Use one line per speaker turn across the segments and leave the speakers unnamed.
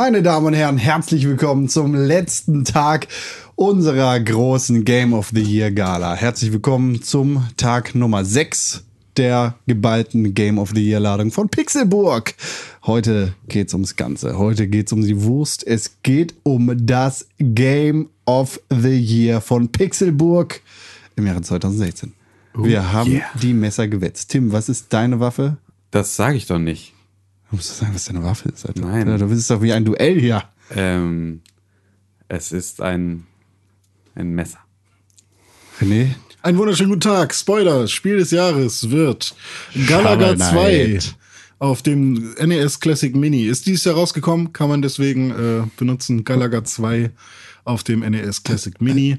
Meine Damen und Herren, herzlich willkommen zum letzten Tag unserer großen Game of the Year Gala. Herzlich willkommen zum Tag Nummer 6 der geballten Game of the Year Ladung von Pixelburg. Heute geht's ums Ganze. Heute geht's um die Wurst. Es geht um das Game of the Year von Pixelburg im Jahre 2016. Wir haben
yeah.
die Messer gewetzt. Tim, was ist deine Waffe?
Das sage ich doch nicht.
Du musst sagen, was deine Waffe ist. Alter.
Nein.
Du bist doch wie ein Duell hier.
Ähm, es ist ein, ein Messer.
René?
Einen wunderschönen guten Tag. Spoiler, Spiel des Jahres wird Galaga
Shovel
2
Knight.
auf dem NES Classic Mini. Ist dieses Jahr rausgekommen, kann man deswegen äh, benutzen. Galaga 2 auf dem NES Classic Mini.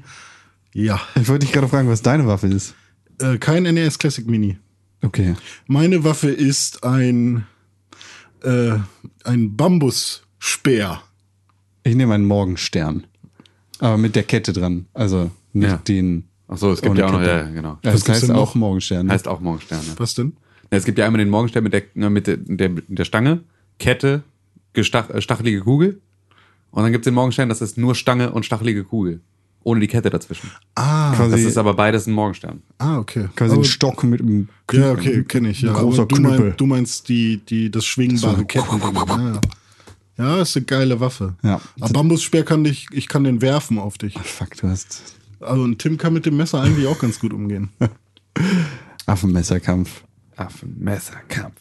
Ja,
Ich wollte dich gerade fragen, was deine Waffe ist.
äh, kein NES Classic Mini.
Okay.
Meine Waffe ist ein, äh, ein Bambusspeer.
Ich nehme einen Morgenstern. Aber mit der Kette dran. Also nicht
Ja.
den.
Ach so, es gibt ja auch noch, ja, genau.
Was
das heißt
denn
auch
noch?
Morgenstern. ne?
Heißt auch Morgenstern. Ja.
Was denn?
Ja, Es gibt ja einmal den Morgenstern mit der, na, mit der, der, der Stange, Kette, gestach, äh, stachelige Kugel. Und dann gibt es den Morgenstern, das ist nur Stange und stachelige Kugel. Ohne die Kette dazwischen.
Ah,
Quasi,
Das ist aber beides ein Morgenstern.
ah okay.
quasi
Aber-
ein Stock mit einem.
Ja, okay, kenne ich. Ja.
Ein großer
du,
Knüppel.
mein, du meinst die, die, das schwingbare
So.
Ketten. Ja, ja. ist eine geile Waffe.
Ja.
Aber Bambusspeer kann dich, ich kann den werfen auf dich.
Fuck, du hast
Also und Tim kann mit dem Messer eigentlich auch ganz gut umgehen.
Affenmesserkampf.
Affenmesserkampf.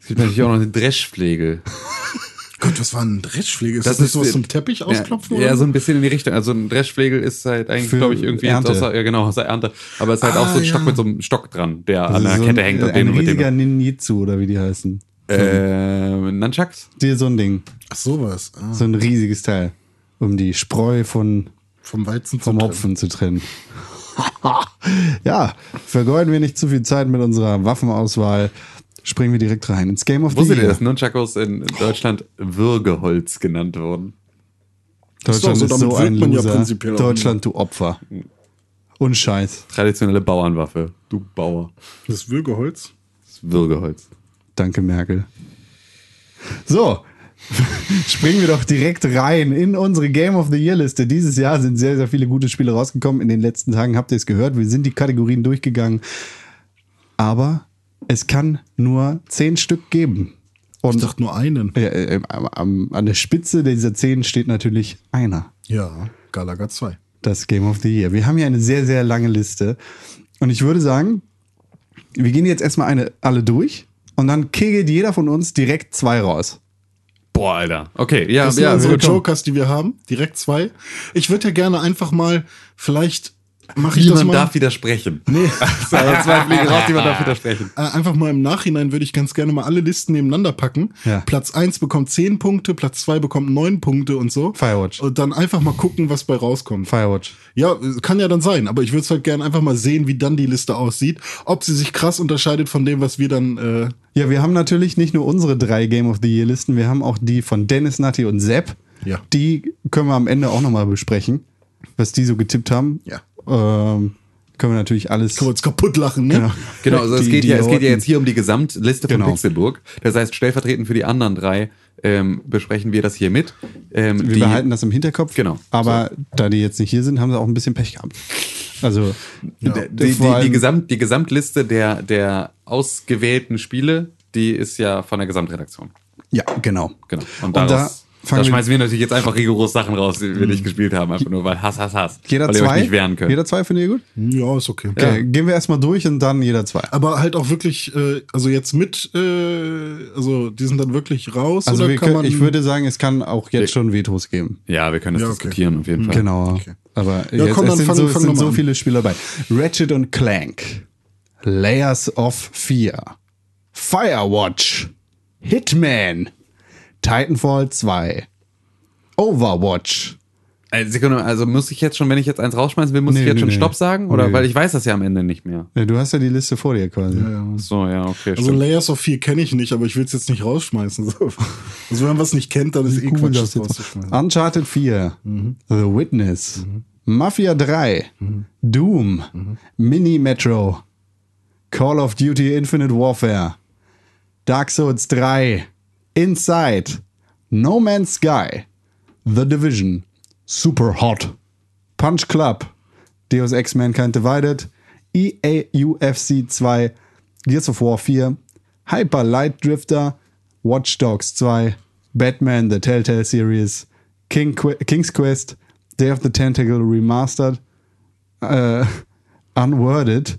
Es gibt natürlich auch noch den Dreschflegel.
Gott, was war ein Dreschflegel? Ist
Das
das, nicht
ist-
sowas zum Teppich ausklopfen?
Ja, ja,
oder?
so ein bisschen in die Richtung. Also ein Dreschflegel ist halt eigentlich, glaube ich, irgendwie
Ernte.
Aus der, ja, genau, aus der Ernte. Aber es ist halt auch
Ah,
so ein Stock
ja.
mit so einem Stock dran, der
Das
an der
so
Kette
ein,
hängt und
ein
den mit
riesiger
dem.
Ninjitsu oder wie die heißen.
Äh, Nunchucks?
Dir so ein Ding.
Ach, sowas. Ah,
So ein riesiges Teil. Um die Spreu von,
vom Weizen
vom
zu
Hopfen zu trennen. ja, vergeuden wir nicht zu viel Zeit mit unserer Waffenauswahl. Springen wir direkt rein ins Game of the
Wusstet ihr,
Year.
dass Nunchakos in Deutschland Würgeholz genannt wurden?
Deutschland
so,
ist
damit
so ein
ja
Loser.
prinzipiell auch
Deutschland, du Opfer. Und Scheiß.
Traditionelle Bauernwaffe. Du Bauer.
Das Würgeholz.
Das Würgeholz.
Danke, Merkel. So, springen wir doch direkt rein in unsere Game of the Year Liste. Dieses Jahr sind sehr, sehr viele gute Spiele rausgekommen. In den letzten Tagen habt ihr es gehört. Wir sind die Kategorien durchgegangen. Aber es kann nur zehn Stück geben.
Ich
Und
dachte nur einen.
äh, äh, am- an der Spitze dieser zehn steht natürlich einer.
Ja, Galaga 2.
das Game of the Year. Wir haben hier eine sehr, sehr lange Liste. Und ich würde sagen, wir gehen jetzt erstmal eine alle durch und dann kegelt jeder von uns direkt zwei raus.
Boah, Alter. Okay, ja,
Das sind
ja.
unsere
komm.
Jokers, die wir haben. Direkt zwei. Ich würde ja gerne einfach mal, vielleicht mache ich das
Niemand darf widersprechen. Nee. so, also zwei Fliegen raus, niemand darf widersprechen.
Einfach mal im Nachhinein würde ich ganz gerne mal alle Listen nebeneinander packen.
Ja.
Platz 1 bekommt 10 Punkte, Platz 2 bekommt 9 Punkte und so.
Firewatch.
Und dann einfach mal gucken, was bei rauskommt.
Firewatch.
Ja, äh, kann ja dann sein, aber ich würde es halt gerne einfach mal sehen, wie dann die Liste aussieht. Ob sie sich krass unterscheidet von dem, was wir dann. Äh,
Ja, wir haben natürlich nicht nur unsere drei Game of the Year Listen, wir haben auch die von Dennis, Natti und Sepp.
Ja.
Die können wir am Ende auch nochmal besprechen, was die so getippt haben.
Ja.
Ähm, können wir natürlich alles.
können wir uns kaputt lachen, ne?
Genau.
Genau, also es,
Die-
geht
die
ja, es geht ja jetzt hier um die Gesamtliste von
Genau.
Pixelburg. Das heißt, stellvertretend für die anderen drei ähm, besprechen wir das hier mit. Ähm,
Wir
die,
behalten das im Hinterkopf.
Genau.
Aber da die jetzt nicht hier sind, haben sie auch ein bisschen Pech gehabt. Also,
die, die, die, die, Gesamt, die Gesamtliste der, der ausgewählten Spiele, die ist ja von der Gesamtredaktion.
ja, genau.
Genau. Und,
Und da
daraus,
fangen
da schmeißen wir natürlich jetzt einfach rigoros Sachen raus, die wir nicht gespielt haben, einfach nur weil Hass, Hass, Hass.
Jeder
weil ihr euch
zwei?
nicht wehren könnt.
Jeder zwei findet ihr gut?
Ja, ist okay.
Okay, gehen wir erstmal durch und dann jeder zwei.
Aber halt auch wirklich, äh, also jetzt mit, äh, also die sind dann wirklich raus
Also
oder
wir
kann
können,
man.
ich würde sagen, es kann auch jetzt schon Vetos geben.
ja, wir können das
Ja, okay.
diskutieren auf jeden Fall.
Genau.
Okay.
Aber
Ja,
jetzt
komm,
es
dann
sind,
fang-
so, es sind so viele Spiele dabei. Ratchet und Clank. Layers of Fear. Firewatch. Hitman. Titanfall 2. Overwatch.
Äh, Sekunde, also muss ich jetzt schon, wenn ich jetzt eins rausschmeißen will, muss
Nee,
ich jetzt
nee,
schon
nee.
Stopp sagen? Oder
Nee.
weil ich weiß das ja am Ende nicht mehr.
Ja, du hast ja die Liste vor dir quasi.
Ach So, ja, okay.
Also
stimmt.
Layers of 4 kenne ich nicht, aber ich will es jetzt nicht rausschmeißen. So. Also wenn man was nicht kennt, dann ist eh
Google
Quatsch,
das
rauszuschmeißen.
Uncharted 4. The Witness. Mafia 3. Doom. Mini Metro. Call of Duty Infinite Warfare. Dark Souls 3. Inside. No Man's Sky. The Division. Super Hot. Punch Club. Deus Ex Mankind Divided. EA UFC 2. Gears of War 4. Hyper Light Drifter. Watch Dogs 2. Batman The Telltale Series. King Qu King's Quest. Day of the Tentacle Remastered. Äh, Unworded.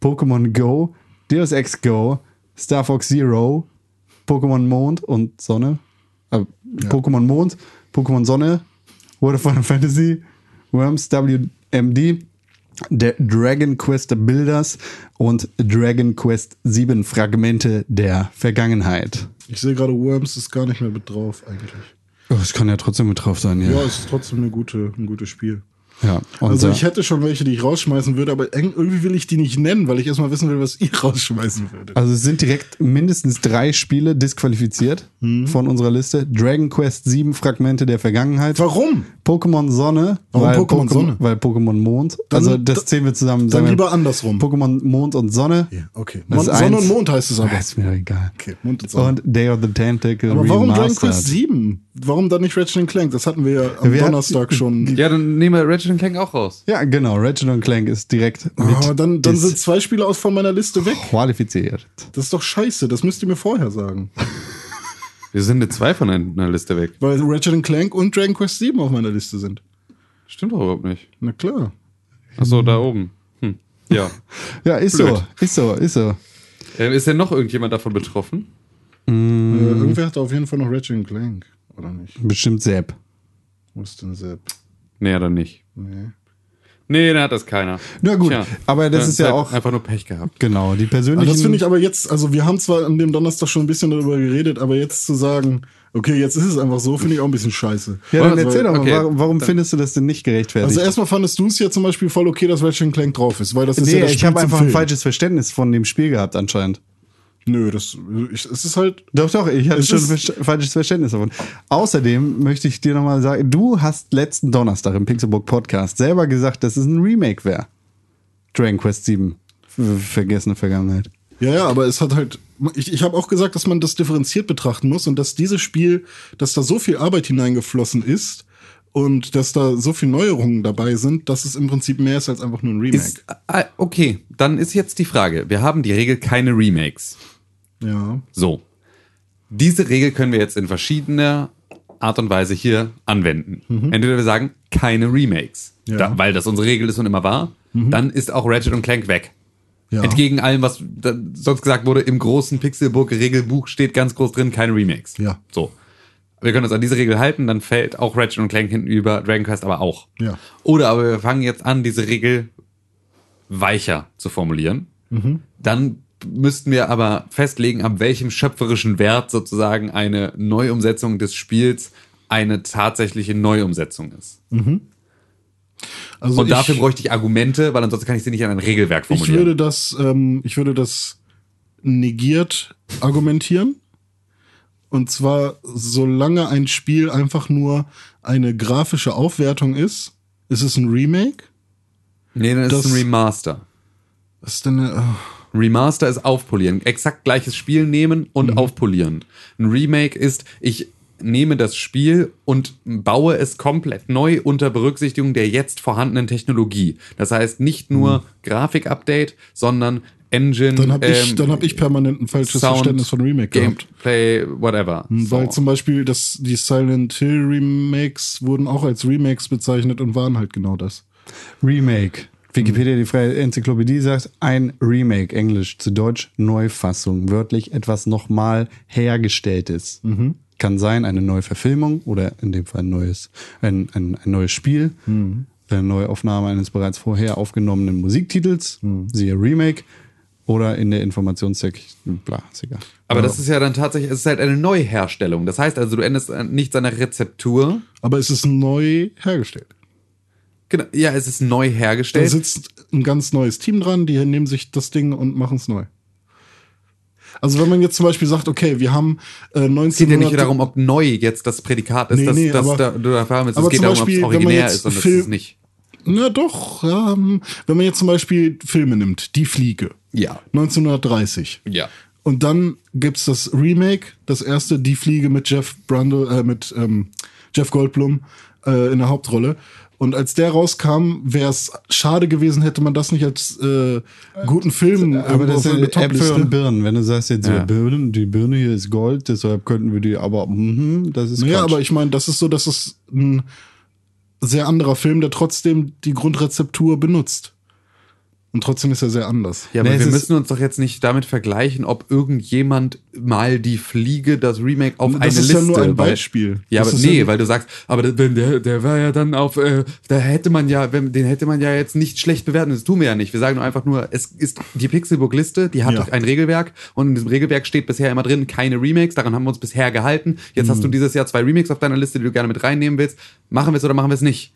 Pokémon Go. Deus Ex Go. Star Fox Zero. Pokémon Mond und Sonne. Äh, Pokémon Mond. Pokémon Sonne. World of Final Fantasy. Worms WMD. Der Dragon Quest Builders und Dragon Quest 7 Fragmente der Vergangenheit.
Ich sehe gerade, Worms ist gar nicht mehr mit drauf eigentlich.
Oh, das kann ja trotzdem mit drauf sein, ja.
Ja, es ist trotzdem eine gute, ein gutes Spiel.
Ja. Und
Also ich hätte schon welche, die ich rausschmeißen würde, aber irgendwie will ich die nicht nennen, weil ich erstmal wissen will, was ihr rausschmeißen würdet.
Also es sind direkt mindestens drei Spiele disqualifiziert
Mhm.
von unserer Liste. Dragon Quest 7 Fragmente der Vergangenheit.
Warum?
Pokémon Sonne.
Warum
weil
Pokémon Sonne?
Weil Pokémon Mond.
Dann-
also das
da-
zählen wir zusammen.
Dann
wir
lieber andersrum.
Pokémon Mond und Sonne.
Ja, okay. Mon Sonne
eins.
und Mond heißt es aber.
Ah, ist mir egal.
Okay, Mond und Sonne.
Und Day of the Tentacle
aber warum Dragon
Remastered.
Quest 7? Warum dann nicht Ratchet Clank? Das hatten wir ja am
Wir hatten-
Donnerstag schon.
Ja, dann nehmen wir Ratchet Clank auch raus.
Ja, genau. Ratchet Clank ist direkt mit
Ah, dann dann sind zwei Spiele aus von meiner Liste weg.
qualifiziert.
Das ist doch scheiße. Das müsst ihr mir vorher sagen.
Wir sind jetzt zwei von einer Liste weg.
Weil Ratchet Clank und Dragon Quest 7 auf meiner Liste sind.
Stimmt doch überhaupt nicht.
Na klar.
Achso, da oben. Hm. Ja.
Ja, ist
Blöd.
so. Ist so, ist so.
Äh, ist denn noch irgendjemand davon betroffen?
Äh,
Mhm.
irgendwer hat auf jeden Fall noch Ratchet Clank. Oder nicht?
Bestimmt Sepp.
Wo ist denn Sepp?
Nee, dann nicht.
Nee.
Nee, dann hat das keiner.
Na gut, aber das ist ja
halt
auch-
Einfach nur Pech gehabt.
Genau, die
Also
persönlichen.
das finde ich aber jetzt, also wir haben zwar an dem Donnerstag schon ein bisschen darüber geredet, aber jetzt zu sagen, okay, jetzt ist es einfach so, finde ich auch ein bisschen scheiße.
ja, dann
Also,
erzähl doch mal,
okay.
warum, warum findest du das denn nicht gerechtfertigt?
Also erstmal fandest du es ja zum Beispiel voll okay, dass Ratchet Clank drauf ist, weil das ist
nee,
ja das
ich habe einfach ein
Film.
falsches Verständnis von dem Spiel gehabt anscheinend.
Nö, das ich, es ist halt.
Doch, doch, ich hatte schon ein falsches Verständnis davon. Außerdem möchte ich dir nochmal sagen, du hast letzten Donnerstag im Pixelbook Podcast selber gesagt, dass es ein Remake wäre. Dragon Quest 7. Ver- Vergessene Vergangenheit.
Ja, ja, aber es hat halt. Ich, ich habe auch gesagt, dass man das differenziert betrachten muss und dass dieses Spiel, dass da so viel Arbeit hineingeflossen ist und dass da so viele Neuerungen dabei sind, dass es im Prinzip mehr ist als einfach nur ein Remake.
Ist, ah, okay, dann ist jetzt die Frage. Wir haben die Regel keine Remakes.
Ja.
So. Diese Regel können wir jetzt in verschiedener Art und Weise hier anwenden. Entweder wir sagen, keine Remakes,
Ja.
da, weil das unsere Regel ist und immer war, dann ist auch Ratchet und Clank weg.
Ja.
Entgegen allem, was sonst gesagt wurde, im großen Pixelbook-Regelbuch steht ganz groß drin, keine Remakes.
Ja.
So. Wir können uns an diese Regel halten, dann fällt auch Ratchet und Clank hinten über, Dragon Quest aber auch.
Ja.
Oder aber wir fangen jetzt an, diese Regel weicher zu formulieren. Dann müssten wir aber festlegen, ab welchem schöpferischen Wert sozusagen eine Neuumsetzung des Spiels eine tatsächliche Neuumsetzung ist.
Also
Und dafür
ich,
bräuchte ich Argumente, weil ansonsten kann ich sie nicht an ein Regelwerk
ich
formulieren.
würde das, ähm, ich würde das negiert argumentieren. Und zwar, solange ein Spiel einfach nur eine grafische Aufwertung ist, ist es ein Remake.
nee, dann ist
das-
es ein Remaster.
Was ist denn eine, oh.
Remaster ist aufpolieren. Exakt gleiches Spiel nehmen und
Mhm.
aufpolieren. Ein Remake ist, ich nehme das Spiel und baue es komplett neu unter Berücksichtigung der jetzt vorhandenen Technologie. Das heißt nicht nur Grafik-Update, sondern Engine,
Mhm. Dann habe ich,
ähm,
dann hab ich permanent ein falsches
Sound,
Verständnis von Remake gehabt.
Gameplay, whatever.
Weil
So.
zum Beispiel das, die Silent Hill Remakes wurden auch als Remakes bezeichnet und waren halt genau das.
Remake. Wikipedia, die freie Enzyklopädie sagt, ein Remake, Englisch zu Deutsch, Neufassung, wörtlich etwas nochmal hergestelltes. Kann sein eine neue Verfilmung oder in dem Fall ein neues, ein, ein, ein neues Spiel. Äh, äh, Neuaufnahme eines bereits vorher aufgenommenen Musiktitels, siehe Remake, oder in der Informationstext, bla, ist egal.
Aber das ist ja dann tatsächlich, es ist halt eine Neuherstellung. Das heißt also, du änderst nichts an der Rezeptur.
Aber es ist neu hergestellt.
Genau, ja, es ist neu
Da
hergestellt.
sitzt ein ganz neues Team dran, die nehmen sich das Ding und machen es neu. Also wenn man jetzt zum Beispiel sagt, okay, wir haben äh, 1900...
Es geht ja nicht darum, ob neu jetzt das Prädikat ist,
Nee,
dass,
nee,
dass
aber-
da, du haben willst. Es geht darum, ob es originär ist und das ist nicht.
Na doch, ja, hm, wenn man jetzt zum Beispiel Filme nimmt, Die Fliege,
Ja.
1930.
Ja.
Und dann gibt's das Remake, das erste, Die Fliege mit Jeff Brundle, äh, mit ähm, Jeff Goldblum äh, in der Hauptrolle. Und als der rauskam, wäre es schade gewesen, hätte man das nicht als äh, guten Film
Aber das sind Äpfel und Birnen. Wenn du sagst jetzt,
Ja.
Birnen, die Birne hier ist Gold, deshalb könnten wir die, aber mhm, das ist
Ja,
Quatsch.
aber ich meine, das ist so, dass es ein sehr anderer Film, der trotzdem die Grundrezeptur benutzt. Und trotzdem ist er sehr anders.
Ja, aber
Nee,
wir
ist-
müssen uns doch jetzt nicht damit vergleichen, ob irgendjemand mal die Fliege, das Remake auf
Das
eine
ist
Liste.
ja nur ein
weil-
Beispiel.
Ja,
Das
aber
ist
nee,
ja-
weil du sagst, aber das- wenn der, der war ja dann auf, äh, da hätte man ja, den hätte man ja jetzt nicht schlecht bewerten. Das tun wir ja nicht. Wir sagen nur einfach nur, es ist die Pixelbook-Liste, die hat
Ja.
ein Regelwerk und in diesem Regelwerk steht bisher immer drin, keine Remakes. Daran haben wir uns bisher gehalten. Jetzt
Mhm.
hast du dieses Jahr zwei Remakes auf deiner Liste, die du gerne mit reinnehmen willst. Machen wir es oder machen wir es nicht?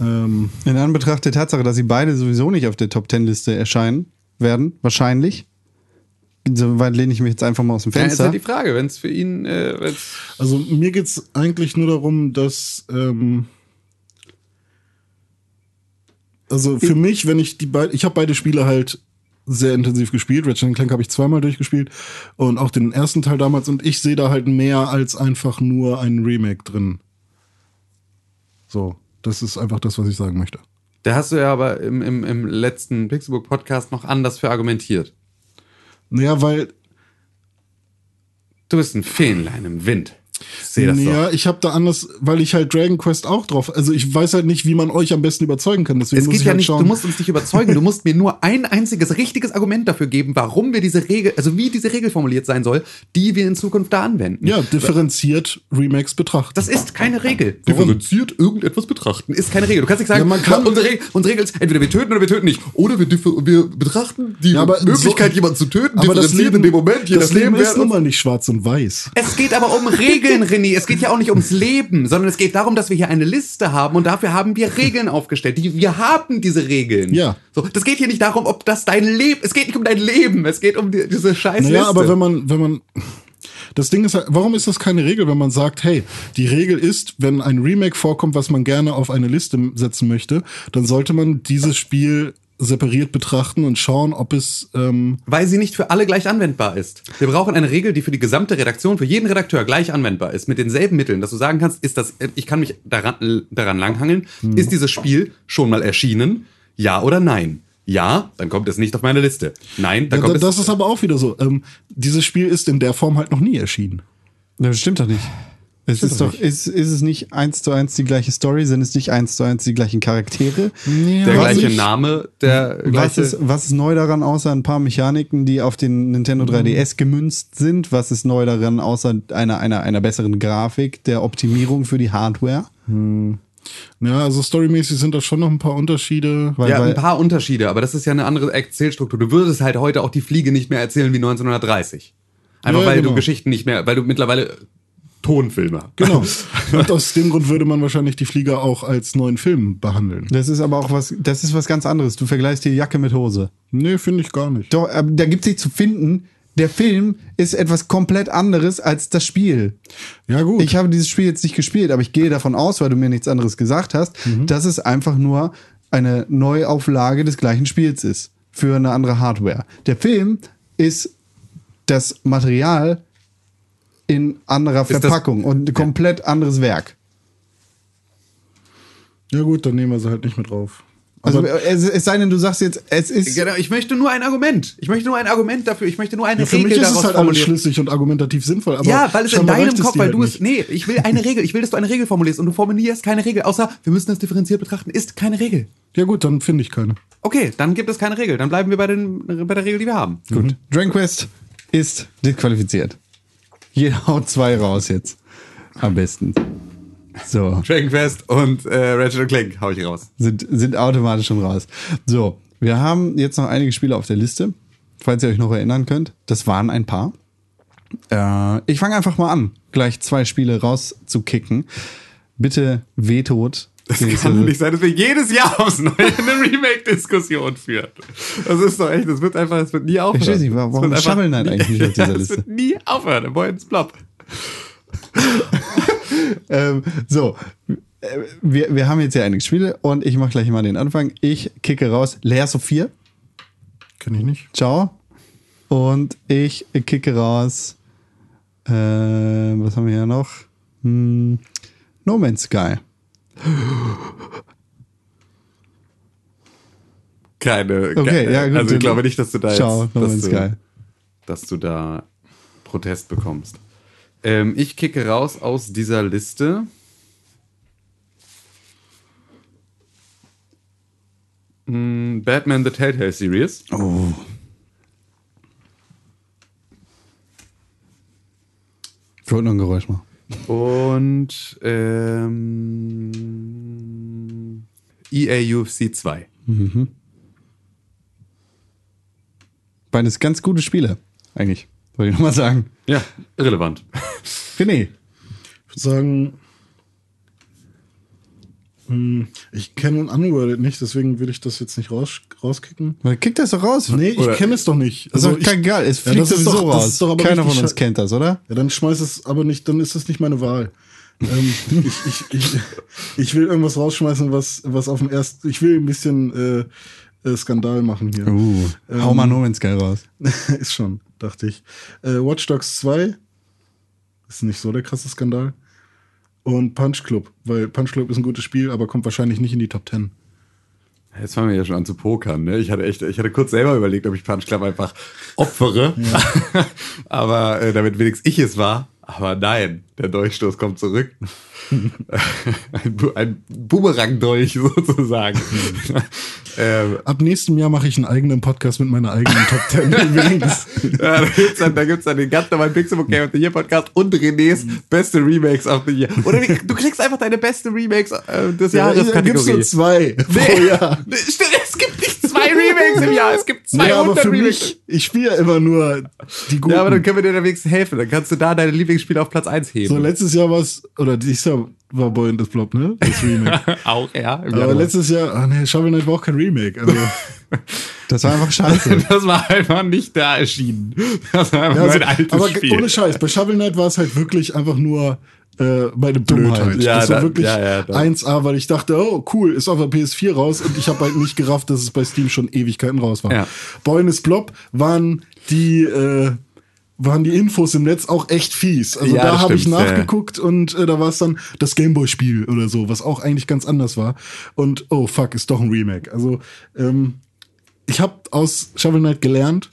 Ähm,
In Anbetracht der Tatsache, dass sie beide sowieso nicht auf der Top Ten Liste erscheinen werden, wahrscheinlich. Soweit lehne ich mich jetzt einfach mal aus dem
Ja, ist
Fenster.
halt die Frage, wenn es für ihn, äh, wenn's,
Also mir geht's eigentlich nur darum, dass ähm, also für mich, wenn ich die beiden, ich habe beide Spiele halt sehr intensiv gespielt. Ratchet Clank habe ich zweimal durchgespielt und auch den ersten Teil damals und ich sehe da halt mehr als einfach nur ein Remake drin. So, das ist einfach das, was ich sagen möchte.
Da hast du ja aber im, im, im letzten Pixelbook-Podcast noch anders für argumentiert.
Naja, weil
Du bist ein Fähnlein im Wind. Sehe das
ja,
doch.
ich habe da anders, weil ich halt Dragon Quest auch drauf. Also ich weiß halt nicht, wie man euch am besten überzeugen kann. Deswegen
Es
muss
geht
ich
ja
halt
nicht,
schauen.
du musst uns nicht überzeugen, du musst mir nur ein einziges richtiges Argument dafür geben, warum wir diese Regel, also wie diese Regel formuliert sein soll, die wir in Zukunft da anwenden.
ja, differenziert Remakes betrachten.
Das ist keine Regel. Differenziert irgendetwas betrachten ist keine Regel. Du kannst nicht sagen,
Ja, man kann-
unsere, Regel, unsere Regel ist, entweder wir töten oder wir töten nicht. Oder wir, differ- wir betrachten die
Ja, aber
Möglichkeit,
so-
jemanden zu töten,
aber das
differenziert
Leben,
in dem Moment,
das
nachdem,
Leben
wer
ist nun mal nicht schwarz und weiß.
Es geht aber um Regeln, René. Es geht ja auch nicht ums Leben, sondern es geht darum, dass wir hier eine Liste haben und dafür haben wir Regeln aufgestellt. Die, wir haben diese Regeln.
Ja.
So, das geht hier nicht darum, ob das dein Leben, es geht nicht um dein Leben, es geht um die, diese scheiß
Naja,
Liste.
aber wenn man, wenn man, das Ding ist warum ist das keine Regel, wenn man sagt, hey, die Regel ist, wenn ein Remake vorkommt, was man gerne auf eine Liste setzen möchte, dann sollte man dieses Spiel separiert betrachten und schauen, ob es, ähm,
Weil sie nicht für alle gleich anwendbar ist. Wir brauchen eine Regel, die für die gesamte Redaktion, für jeden Redakteur gleich anwendbar ist, mit denselben Mitteln, dass du sagen kannst, ist das, ich kann mich daran, daran langhangeln,
Hm.
ist dieses Spiel schon mal erschienen? Ja oder nein? Ja, dann kommt es nicht auf meine Liste. Nein, dann
ja,
kommt
da-
es.
das ist aber auch wieder so. Ähm, dieses Spiel ist in der Form halt noch nie erschienen.
Das stimmt doch nicht. Es ist doch, ist, ist es nicht eins zu eins die gleiche Story? Sind es nicht eins zu eins die gleichen Charaktere?
der
Was
gleiche
ich-
Name, der
Was
gleiche.
ist, was ist neu daran, außer ein paar Mechaniken, die auf den Nintendo 3DS gemünzt sind? Was ist neu daran, außer einer, einer, einer besseren Grafik, der Optimierung für die Hardware?
Ja, also storymäßig sind da schon noch ein paar Unterschiede.
Weil,
ja,
weil,
ein paar Unterschiede, aber das ist ja eine andere Erzählstruktur. Du würdest halt heute auch die Fliege nicht mehr erzählen wie 1930. Einfach
Ja,
weil
genau.
du Geschichten nicht mehr, weil du mittlerweile Tonfilme.
Genau. Und aus dem Grund würde man wahrscheinlich die Flieger auch als neuen Film behandeln.
das ist aber auch was, das ist was ganz anderes. Du vergleichst hier Jacke mit Hose.
Nee, finde ich gar nicht.
Doch, aber da gibt sich zu finden, der Film ist etwas komplett anderes als das Spiel.
Ja, gut.
Ich habe dieses Spiel jetzt nicht gespielt, aber ich gehe davon aus, weil du mir nichts anderes gesagt hast, dass es einfach nur eine Neuauflage des gleichen Spiels ist. Für eine andere Hardware. Der Film ist das Material in anderer
das-
Verpackung und ein komplett anderes Werk.
ja, gut, dann nehmen wir sie halt nicht mit drauf.
Also es, es sei denn, du sagst jetzt, es ist.
Genau, ich möchte nur ein Argument. Ich möchte nur ein Argument dafür. Ich möchte nur eine
ja, für
Regel
mich ist
daraus
es halt alles schlüssig und argumentativ sinnvoll. Aber
ja, weil es in deinem Kopf, weil
halt
du es.
nicht.
Nee, ich will eine Regel. Ich will, dass du eine Regel formulierst und du formulierst keine Regel. Außer, wir müssen das differenziert betrachten. Ist keine Regel.
Ja, gut, dann finde ich keine.
Okay, dann gibt es keine Regel. Dann bleiben wir bei, den, bei der Regel, die wir haben.
Gut. Dragon Quest ist disqualifiziert. Jeder haut zwei raus jetzt. Am besten. So,
Dragon Quest und äh, Ratchet Clank hau ich raus.
sind, sind automatisch schon raus. So, wir haben jetzt noch einige Spiele auf der Liste, falls ihr euch noch erinnern könnt. Das waren ein paar. Äh, ich fange einfach mal an, gleich zwei Spiele rauszukicken. Bitte wehtod.
Das kann doch nicht sein, dass wir jedes Jahr aufs Neue eine Remake-Diskussion führen. Das ist doch echt, das wird einfach, es wird nie aufhören.
Ich weiß nicht, warum
Es wird nie-
eigentlich nicht auf dieser
Ja,
Liste?
Es wird nie aufhören, im ins Blob.
Ähm, so, wir, wir haben jetzt ja einige Spiele und ich mache gleich mal den Anfang. Ich kicke raus Lea Sophia.
Kenn ich nicht.
Ciao. Und ich kicke raus. Äh, was haben wir hier noch? Hm, no Man's Sky.
Keine.
Okay,
ke-
ja, gut.
Also ich glaube nicht, dass du da
Ciao,
jetzt, dass, du, dass du da Protest bekommst. Ähm, ich kicke raus aus dieser Liste. Mm, Batman The Telltale Series.
Oh. Ich wollte nur ein Geräusch machen.
Und ähm, EA UFC 2.
Beides ganz gute Spiele, eigentlich. Wollte ich nochmal sagen.
Ja, irrelevant.
René.
Ich würde sagen, ich kenne Unworlded nicht, deswegen will ich das jetzt nicht raus, rauskicken.
Kick das doch raus.
Nee, ich kenne es doch nicht.
Das ist doch
ich-
kein geil. Es
Ja,
fliegt
ist
sowieso
doch-
raus. Keiner von uns kennt das, oder?
Ja, dann schmeiß es aber nicht, dann ist das nicht meine Wahl. ähm, ich, ich, ich, ich will irgendwas rausschmeißen, was, was auf dem ersten. Ich will ein bisschen äh, äh, Skandal machen hier.
Uh, hau mal No Man's Sky raus.
ist schon, dachte ich. Äh, Watch Dogs 2 ist nicht so der krasse Skandal. Und Punch Club, weil Punch Club ist ein gutes Spiel, aber kommt wahrscheinlich nicht in die Top 10.
Jetzt fangen wir ja schon an zu pokern. Ne? Ich hatte echt, ich hatte kurz selber überlegt, ob ich Punch Club einfach opfere. Aber äh, damit wenigstens ich es war. Aber nein, der Dolchstoß kommt zurück. ein, Bu ein Boomerang-Dolch sozusagen. ähm,
Ab nächstem Jahr mache ich einen eigenen Podcast mit meiner eigenen Top 10 übrigens.
ja, da gibt's dann, da gibt's dann den ganz normalen Pixelbook Game of the Year Podcast und Renés beste Remakes of the Year. Oder du kriegst einfach deine beste Remakes äh, des Jahres
da gibt's nur zwei pro Jahr.
Nee, es gibt zwei Remakes im Jahr, es gibt 200
Ja, aber für
Remakes.
mich, ich spiele ja immer nur die guten.
Ja, aber dann können wir dir da wenigstens helfen. Dann kannst du da deine Lieblingsspiele auf Platz 1 heben.
so, letztes Jahr war es, oder dieses Jahr war Boy in the Blob, ne? Das Remake.
auch, ja.
Aber
Januar.
letztes Jahr, ah ne, Shovel Knight war auch kein Remake. Also,
Das war einfach scheiße.
das war einfach nicht da erschienen. Das war einfach
ja, also,
mein altes
aber
Spiel.
ohne Scheiß, bei Shovel Knight war es halt wirklich einfach nur äh, meine Blödheit.
Ja,
das war
da-
wirklich
ja, ja, da-
1A, weil ich dachte, oh cool, ist auf der PS4 raus und ich habe halt nicht gerafft, dass es bei Steam schon Ewigkeiten raus war.
Ja.
Boy in the Blob waren die äh, waren die Infos im Netz auch echt fies. Also
Ja,
da habe ich
stimmt, ja,
nachgeguckt und äh, da war es dann das Gameboy-Spiel oder so, was auch eigentlich ganz anders war. Und oh fuck, ist doch ein Remake. Also ähm, ich habe aus Shovel Knight gelernt.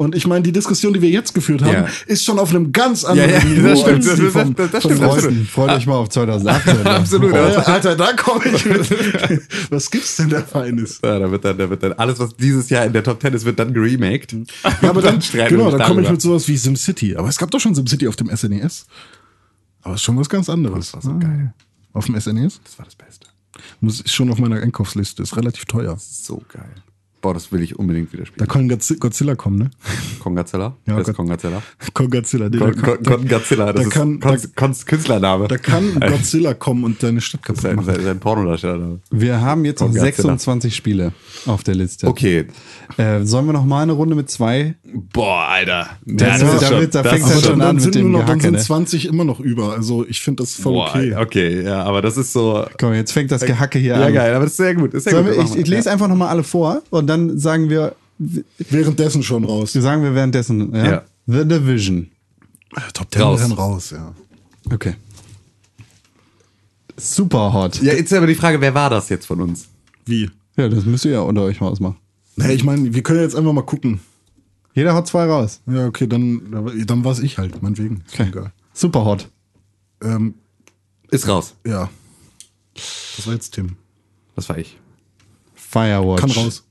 Und ich meine, die Diskussion, die wir jetzt geführt haben,
Ja.
ist schon auf einem ganz anderen
Ja, ja,
Niveau.
das stimmt,
als
das-
die
das-
vom-
das- das
von
stimmt, absolut.
Freut euch mal auf 2018.
Absolut.
Oh, Alter, da komme ich mit. Was gibt's denn da Feines?
Ja, da wird dann, da wird dann alles, was dieses Jahr in der Top 10 ist, wird dann geremaked.
Ja, aber dann,
streiten wir
genau, dann komme ich mit sowas wie SimCity. Aber es gab doch schon SimCity auf dem SNES. Aber ist schon was ganz anderes.
Das war so
Ah.
geil.
Auf dem SNES?
Das war das Beste.
Muss, ist schon auf meiner Einkaufsliste. Ist relativ teuer.
So geil. Boah, das will ich unbedingt wieder
Da
spielen.
kann Godzi- Godzilla kommen, ne?
Kongazilla?
Ja,
Wer ist Kongazilla?
Godzilla. Nee,
Kon-
da kann-
Kon- Kongazilla, das
da
ist
kann-
Kon- Kon- Künstlername.
Da kann Godzilla kommen und deine Stadt kaputt
sein,
machen.
sein, sein Pornodarsteller.
Wir haben jetzt noch
Kongazilla.
26 Spiele auf der Liste.
Okay.
Äh, sollen wir noch mal eine Runde mit zwei?
Boah, Alter.
Das
Ja,
ist
ist
schon- da
das
fängt's
ist
halt schon
dann,
an
dann,
mit
sind
dem
noch, dann
Gehacke,
sind
ne?
20 immer noch über. Also ich finde das voll
Boah,
okay.
okay, ja, aber das ist so.
Komm, jetzt fängt das Gehacke hier
Ja,
an.
geil, aber das ist sehr gut. Ist sehr gut.
wir, ich, ich lese einfach noch mal alle vor und dann sagen wir,
Währenddessen schon raus.
sagen wir währenddessen. Ja?
Ja.
The Division.
Top 10
Raus.
raus, ja.
Okay. Super hot.
Ja, jetzt ist aber die Frage, wer war das jetzt von uns?
Wie?
Ja, das müsst ihr ja unter euch mal ausmachen.
Naja, ich meine, wir können jetzt einfach mal gucken.
Jeder haut zwei raus.
Ja, okay, dann, dann war es ich halt, meinetwegen. Ist
Okay.
egal.
Super hot.
Ähm,
Ist raus.
ja. Das war jetzt Tim.
Das war ich.
Firewatch.
Kann raus.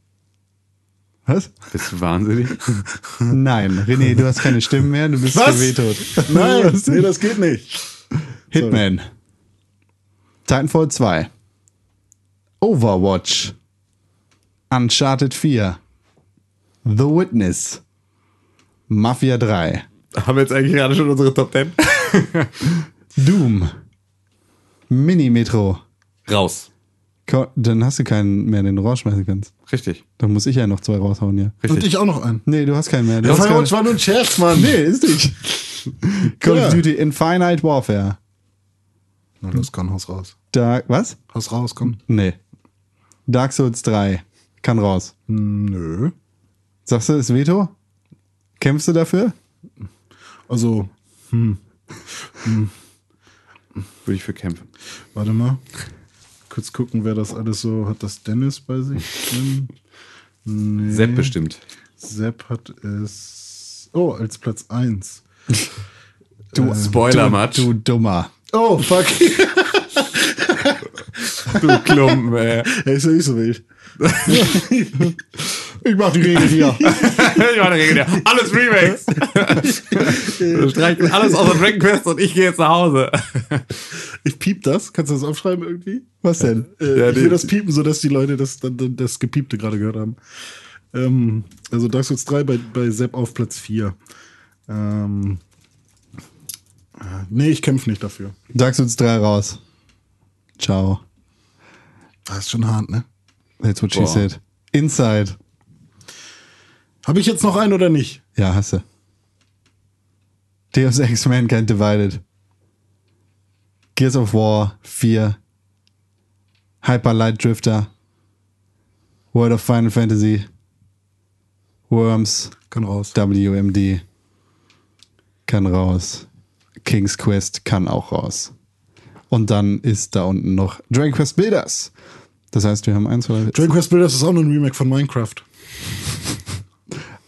Was?
Bist du wahnsinnig?
Nein, René, du hast keine Stimmen mehr, du bist
Was?
gewetot.
Nein, nee, das geht nicht.
Hitman. Titanfall 2. Overwatch. Uncharted 4. The Witness. Mafia 3.
Haben wir jetzt eigentlich gerade schon unsere Top 10?
Doom. Mini Metro.
Raus.
Dann hast du keinen mehr, den du rausschmeißen kannst.
Richtig.
Dann muss ich ja noch zwei raushauen, ja.
Richtig.
Und ich auch noch einen.
Nee, du hast keinen mehr. Du hast
Firewatch
keinen.
war nur ein Scherz, Mann.
Nee, ist nicht. Call
Ja.
of Duty Infinite Warfare.
Na los, komm, haus raus.
Dark, was?
Haus raus, komm.
Nee. Dark Souls 3. Kann raus.
Nö.
Sagst du, ist Veto? Kämpfst du dafür?
Also,
Würde ich für kämpfen.
warte mal. Kurz gucken, wer das alles so hat. Das Dennis bei sich drin? Nee.
Sepp bestimmt.
Sepp hat es. Oh, als Platz 1.
Du,
Spoiler-Match.
Du dummer.
Oh, fuck.
Du Klumpen, ey.
Er ist ja nicht so wild.
Ich mach die Regel hier.
ich meine Regel, alles Remakes. Wir streichen alles außer Dragon Quest und ich gehe jetzt nach Hause.
Ich piep das. Kannst du das aufschreiben irgendwie?
Was denn?
Äh,
Ja,
ich
die-
will das piepen, sodass die Leute das, dann das Gepiepte gerade gehört haben. Ähm, also Dark Souls 3 bei, bei Sepp auf Platz 4. Ähm, äh, nee, ich kämpfe nicht dafür.
Dark Souls 3 raus. Ciao.
Das ist schon hart, ne?
That's what she
Boah.
said. Inside.
Habe ich jetzt noch einen oder nicht?
Ja, hasse. Deus Ex Mankind Divided. Gears of War 4. Hyper Light Drifter. World of Final Fantasy. Worms.
Kann raus.
WMD. Kann raus. King's Quest kann auch raus. Und dann ist da unten noch Dragon Quest Builders. Das heißt, wir haben eins, zwei, drei.
Dragon Quest Builders ist auch nur ein Remake von Minecraft.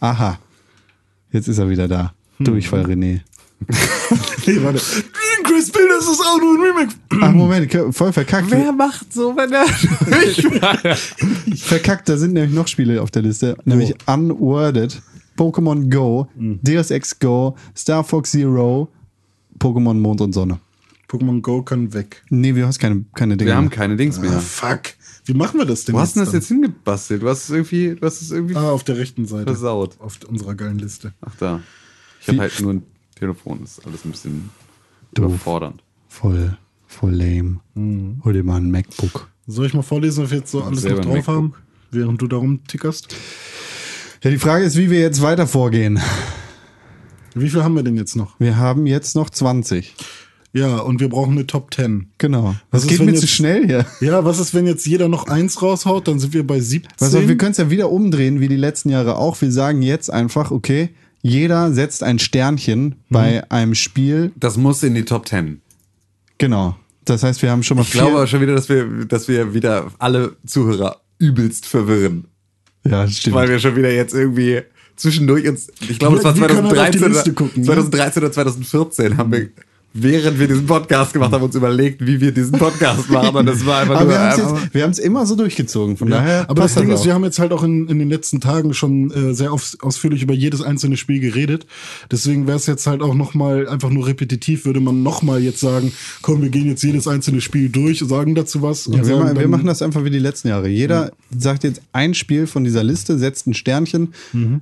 Aha. Jetzt ist er wieder da. Durchfall René.
nee, warte. Dragon Quest Builders ist auch nur ein Remake.
Ach, Moment, voll verkackt.
Wer macht so, wenn er ich
Verkackt, da sind nämlich noch Spiele auf der Liste. Nämlich Unworded, Pokémon Go, Deus Ex Go, Star Fox Zero, Pokémon Mond und Sonne.
Pokémon Go kann weg.
Nee, wir haben keine, keine Dinge.
Wir haben keine Dings
Ah,
mehr.
fuck. Wie machen wir das denn
Wo hast du das
dann?
jetzt hingebastelt? Du hast es irgendwie, du hast es irgendwie
Ah, auf der rechten Seite.
versaut.
Auf unserer geilen Liste.
Ach da. Ich habe halt nur ein Telefon, das ist alles ein bisschen überfordernd.
Voll, voll lame. Hol dir mal ein MacBook.
Soll ich mal vorlesen, was wir jetzt so alles noch drauf
MacBook.
haben, während du darum tickerst?
Ja, die Frage ist, wie wir jetzt weiter vorgehen.
Wie viel haben wir denn jetzt noch?
Wir haben jetzt noch 20.
Ja, und wir brauchen eine Top 10.
Genau.
Was
Das
ist,
geht
wenn
mir zu schnell hier.
Ja, was ist, wenn jetzt jeder noch eins raushaut? Dann sind wir bei 17.
Also, wir können es ja wieder umdrehen, wie die letzten Jahre auch. Wir sagen jetzt einfach, okay, jeder setzt ein Sternchen bei einem Spiel.
Das muss in die Top 10.
Genau. Das heißt, wir haben schon mal
Ich glaube aber schon wieder, dass wir, dass wir wieder alle Zuhörer übelst verwirren.
Ja, das stimmt.
Weil wir schon wieder jetzt irgendwie zwischendurch uns, ich glaube, es war
Wir können halt auf die
2013,
Liste
oder,
gucken, ne?
2013 oder 2014 haben wir, während wir diesen Podcast gemacht haben, uns überlegt, wie wir diesen Podcast machen. Und das war einfach
aber
nur,
wir haben es immer so durchgezogen. Von daher.
Aber das Ding ist,
auch.
wir haben jetzt halt auch in, in den letzten Tagen schon äh, sehr aus, ausführlich über jedes einzelne Spiel geredet. Deswegen wäre es jetzt halt auch noch mal einfach nur repetitiv, würde man noch mal jetzt sagen, komm, wir gehen jetzt jedes einzelne Spiel durch, sagen dazu was. und
Ja, wir,
sagen
ma- wir machen das einfach wie die letzten Jahre. Jeder sagt jetzt ein Spiel von dieser Liste, setzt ein Sternchen.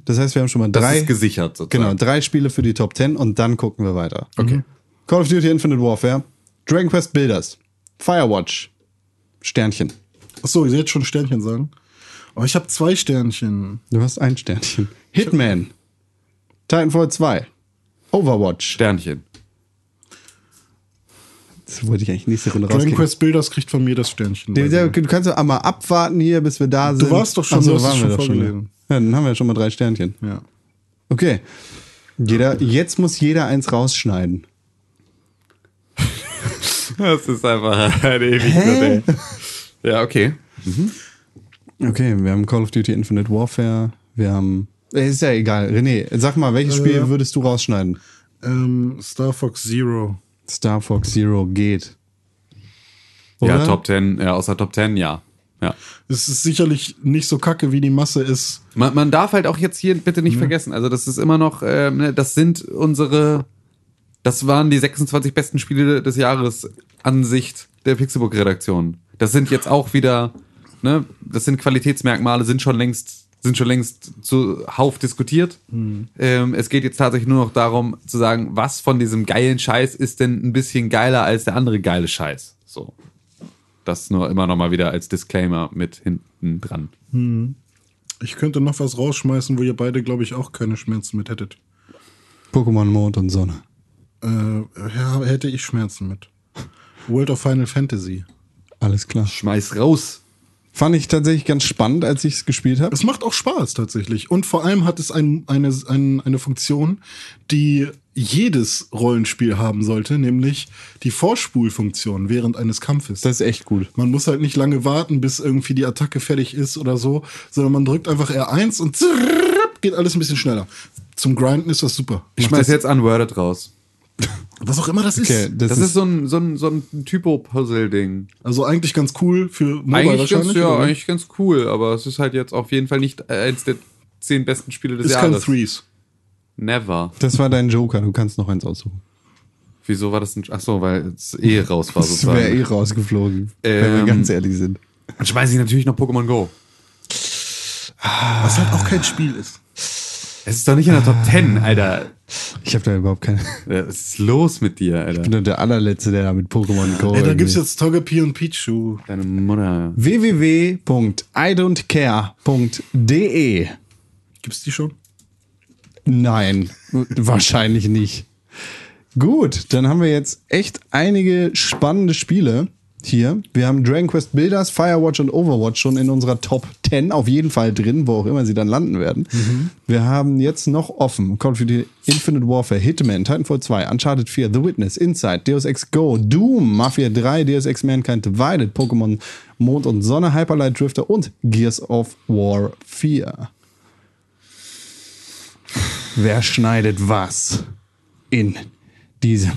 Das heißt, wir haben schon mal
das
drei,
ist gesichert sozusagen.
genau, drei Spiele für die Top 10 und dann gucken wir weiter. Okay. Call of Duty Infinite Warfare, Dragon Quest Builders, Firewatch, Sternchen.
Ach so, ihr jetzt schon Sternchen sagen. Aber ich habe zwei Sternchen.
Du hast ein Sternchen. Hitman, Titanfall 2, Overwatch.
Sternchen.
Das wollte ich eigentlich nächste Runde
Dragon
rausgehen.
Quest Builders kriegt von mir das Sternchen.
Der, der, du kannst doch einmal abwarten hier, bis wir da sind.
warst doch schon,
Ach so,
du
waren
schon
wir doch schon. Ja, dann haben wir schon mal drei Sternchen.
ja.
Okay. Jeder, jetzt muss jeder eins rausschneiden.
Das ist einfach ein ewig Ja, okay.
Okay, wir haben Call of Duty Infinite Warfare. Wir haben. Äh, Ist ja egal. René, sag mal, welches Spiel
ja.
würdest du rausschneiden?
Ähm, Star Fox Zero.
Star Fox Zero geht.
Ja,
Oder?
Top 10, ja, außer Top 10, ja. Ja.
Es ist sicherlich nicht so kacke, wie die Masse ist.
Man, man darf halt auch jetzt hier bitte nicht vergessen, also das ist immer noch, ähm, ne, das sind unsere, das waren die 26 besten Spiele des Jahres Ansicht der Pixelbook-Redaktion. Das sind jetzt auch wieder, ne, das sind Qualitätsmerkmale, sind schon längst, sind schon längst zuhauf diskutiert. Mhm. Ähm, es geht jetzt tatsächlich nur noch darum zu sagen, was von diesem geilen Scheiß ist denn ein bisschen geiler als der andere geile Scheiß. So. Das nur immer noch mal wieder als Disclaimer mit hinten dran. Mhm.
Ich könnte noch was rausschmeißen, wo ihr beide, glaube ich, auch keine Schmerzen mit hättet.
Pokémon Mond und Sonne.
Äh, ja, hätte ich Schmerzen mit. World of Final Fantasy.
Alles klar.
Schmeiß raus.
Fand ich tatsächlich ganz spannend, als ich es gespielt habe.
Es macht auch Spaß tatsächlich. Und vor allem hat es ein, eine, ein, eine Funktion, die jedes Rollenspiel haben sollte, nämlich die Vorspulfunktion während eines Kampfes.
Das ist echt gut.
Man muss halt nicht lange warten, bis irgendwie die Attacke fertig ist oder so, sondern man drückt einfach R1 und zirrrr, geht alles ein bisschen schneller. Zum Grinden ist das
super. Ich schmeiß jetzt an Worded raus.
Was auch immer das ist.
Das,
das
ist,
ist, so ein, so ein, so ein Typo-Puzzle-Ding.
Also eigentlich ganz cool für Mobile
eigentlich
wahrscheinlich.
Ganz, ja,
oder?
eigentlich ganz cool, aber es ist halt jetzt auf jeden Fall nicht äh, eins der zehn besten Spiele des
ist
Jahres.
Ist kein Threes.
Never.
Das war dein Joker, du kannst noch eins aussuchen.
Wieso war das ein. Achso, weil es eh raus war
sozusagen. Es
wäre
eh rausgeflogen, ähm, wenn wir
ähm,
ganz ehrlich sind.
Dann schmeiße ich natürlich noch Pokémon Go.
Was halt auch kein Spiel ist.
Es ist doch nicht in der Top ah. 10, Alter.
Ich habe da überhaupt keine.
Was ist los mit dir, Alter?
Ich bin nur der allerletzte, der da mit Pokémon Go.
Ey, da gibt's jetzt Togepi und Pichu.
Deine Mutter.
www.idon'tcare.de
Gibt's die schon?
Nein, wahrscheinlich nicht. Gut, dann haben wir jetzt echt einige spannende Spiele hier. Wir haben Dragon Quest Builders, Firewatch und Overwatch schon in unserer Top 10 auf jeden Fall drin, wo auch immer sie dann landen werden. Wir haben jetzt noch offen Call of Duty Infinite Warfare, Hitman, Titanfall 2, Uncharted 4, The Witness, Inside, Deus Ex Go, Doom, Mafia 3, Deus Ex Mankind Divided, Pokémon Mond und Sonne, Hyperlight Drifter und Gears of War 4. Wer schneidet was in diesem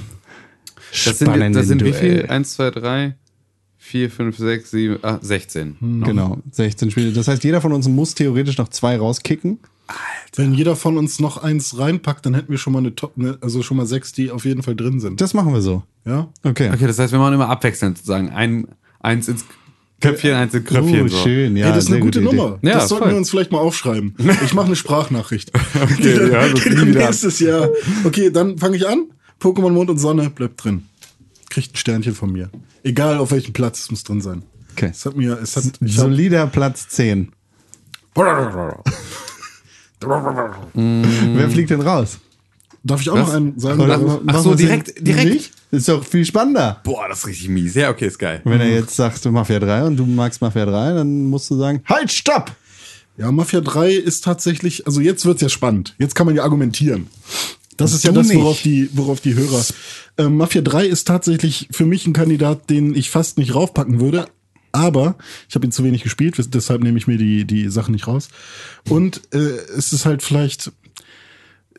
Das sind,
spannenden
das sind wie
Duell?
viel? 1, 2, 3, 4, 5, 6, 7, ah, 16.
Genau, 16 Spiele. Das heißt, jeder von uns muss theoretisch noch zwei rauskicken.
Wenn jeder von uns noch eins reinpackt, dann hätten wir schon mal eine Top, ne, also schon mal sechs, die auf jeden Fall drin sind.
Das machen wir so.
Ja?
Okay.
Okay, das heißt, wir machen immer abwechselnd sozusagen. Ein, eins ins Köpfchen, eins ins Kröpfchen.
Oh,
so.
schön, ja.
Ey, das ist eine gute,
Idee.
Nummer.
Ja,
das sollten
voll.
wir uns vielleicht mal aufschreiben. Ich mache eine Sprachnachricht.
Okay,
die
ja, das
die nächstes Jahr. Okay, dann fange ich an. Pokémon Mond und Sonne bleibt drin. Kriegt ein Sternchen von mir. Egal auf welchem Platz, es muss drin sein.
Okay.
Es hat mir, es hat, ich hab,
Solider Platz 10. Wer fliegt denn raus?
darf ich auch
Was?
noch einen sagen?
Oder
Also,
Ach so, direkt- direkt.
Nicht? Ist doch viel spannender.
Boah, das ist richtig mies. Ja, okay, ist geil.
Wenn er jetzt sagt Mafia 3 und du magst Mafia 3, dann musst du sagen, halt, stopp!
Ja, Mafia 3 ist tatsächlich, also jetzt wird's ja spannend. Jetzt kann man ja argumentieren. Das ist ja das, worauf die, worauf die Hörer. Ähm, Mafia 3 ist tatsächlich für mich ein Kandidat, den ich fast nicht raufpacken würde. Aber ich habe ihn zu wenig gespielt, deshalb nehme ich mir die, die Sachen nicht raus. Und äh, es ist halt vielleicht,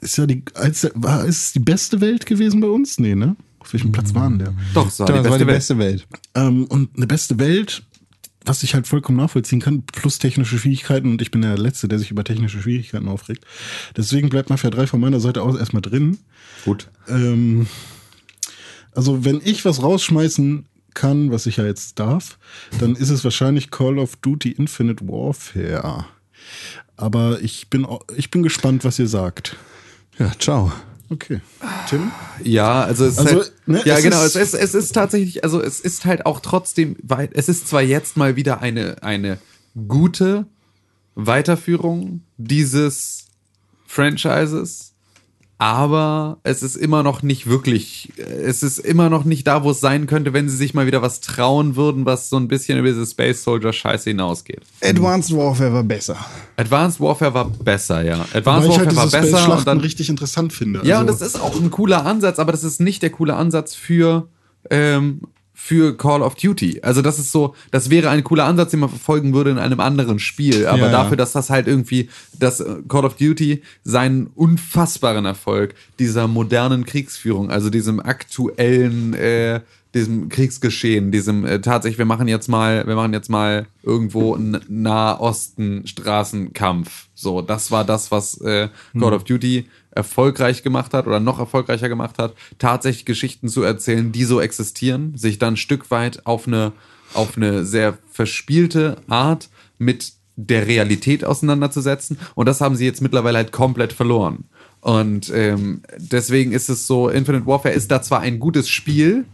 ist ja die, als, war ist es die beste Welt gewesen bei uns? Nee, ne? Auf welchem Platz waren der?
Doch, es war
Das
die
war
beste
die
Welt.
beste Welt.
Ähm, und eine beste Welt, was ich halt vollkommen nachvollziehen kann, plus technische Schwierigkeiten. Und ich bin der Letzte, der sich über technische Schwierigkeiten aufregt. Deswegen bleibt Mafia 3 von meiner Seite aus erstmal drin.
Gut.
Ähm, also, wenn ich was rausschmeißen kann, was ich ja jetzt darf, dann ist es wahrscheinlich Call of Duty Infinite Warfare. Aber ich bin, ich bin gespannt, was ihr sagt.
Ja, ciao.
Okay. Tim?
Ja, also es ist
Also,
halt,
ne,
ja
es
genau,
ist-
es ist, es ist tatsächlich, also es ist halt auch trotzdem, weit, es ist zwar jetzt mal wieder eine, eine gute Weiterführung dieses Franchises, aber es ist immer noch nicht wirklich, es ist immer noch nicht da, wo es sein könnte, wenn sie sich mal wieder was trauen würden, was so ein bisschen über diese Space Soldier Scheiße hinausgeht.
Advanced Warfare war besser.
Advanced Warfare war besser, ja.
Weil
Advanced
halt
Warfare war
diese
besser und dann
richtig interessant finde.
Ja, und
Also-
das ist auch ein cooler Ansatz, aber das ist nicht der coole Ansatz für, ähm, für Call of Duty. Also das ist so, das wäre ein cooler Ansatz, den man verfolgen würde in einem anderen Spiel. Aber
Ja, ja.
dafür, dass das halt irgendwie, dass äh, Call of Duty seinen unfassbaren Erfolg dieser modernen Kriegsführung, also diesem aktuellen äh, diesem Kriegsgeschehen, diesem äh, tatsächlich, wir machen jetzt mal, wir machen jetzt mal irgendwo einen Nahosten-Straßenkampf. So, das war das, was äh, Call of Duty erfolgreich gemacht hat oder noch erfolgreicher gemacht hat, tatsächlich Geschichten zu erzählen, die so existieren, sich dann ein Stück weit auf eine, auf eine sehr verspielte Art mit der Realität auseinanderzusetzen. Und das haben sie jetzt mittlerweile halt komplett verloren. Und ähm, deswegen ist es so, Infinite Warfare ist da zwar ein gutes Spiel,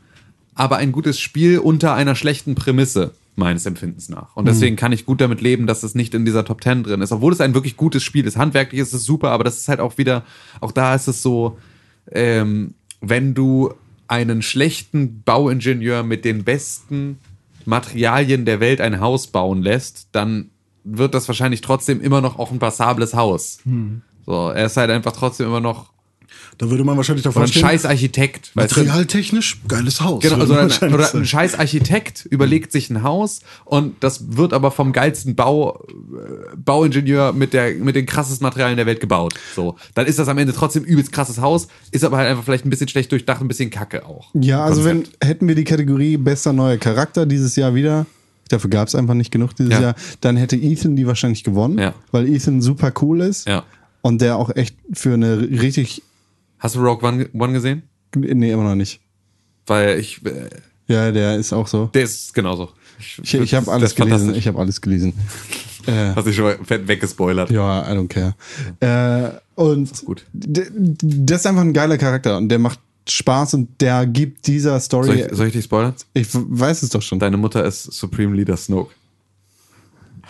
aber ein gutes Spiel unter einer schlechten Prämisse, meines Empfindens nach. Und deswegen kann ich gut damit leben, dass es nicht in dieser Top 10 drin ist. Obwohl es ein wirklich gutes Spiel ist. Handwerklich ist es super, aber das ist halt auch wieder, auch da ist es so, ähm, wenn du einen schlechten Bauingenieur mit den besten Materialien der Welt ein Haus bauen lässt, dann wird das wahrscheinlich trotzdem immer noch auch ein passables Haus. So, er ist halt einfach trotzdem immer noch
Da würde man wahrscheinlich davon
oder ein scheiß Architekt.
Materialtechnisch geiles Haus.
Genau, also ein, oder ein scheiß Architekt überlegt sich ein Haus und das wird aber vom geilsten Bau, äh, Bauingenieur mit, der, mit den krassesten Materialien der Welt gebaut. So, dann ist das am Ende trotzdem übelst krasses Haus, ist aber halt einfach vielleicht ein bisschen schlecht durchdacht, ein bisschen kacke auch.
Ja, also wenn
Konzept.
hätten wir die Kategorie bester neuer Charakter dieses Jahr wieder, dafür gab es einfach nicht genug dieses
Ja.
Jahr, dann hätte Ethan die wahrscheinlich gewonnen,
Ja.
weil Ethan super cool ist
Ja.
und der auch echt für eine richtig,
Hast du Rogue One, One gesehen?
nee, immer noch nicht.
Weil ich, äh,
Ja, der ist auch so.
der ist genauso.
Ich, ich habe alles gelesen. Ich habe alles gelesen.
Hast dich schon mal fett weggespoilert.
ja, I don't care. Äh, und
gut.
d- das ist einfach ein geiler Charakter und der macht Spaß und der gibt dieser
Soll
Story.
ich, soll ich dich spoilern?
ich weiß es doch schon.
Deine Mutter ist Supreme Leader Snoke.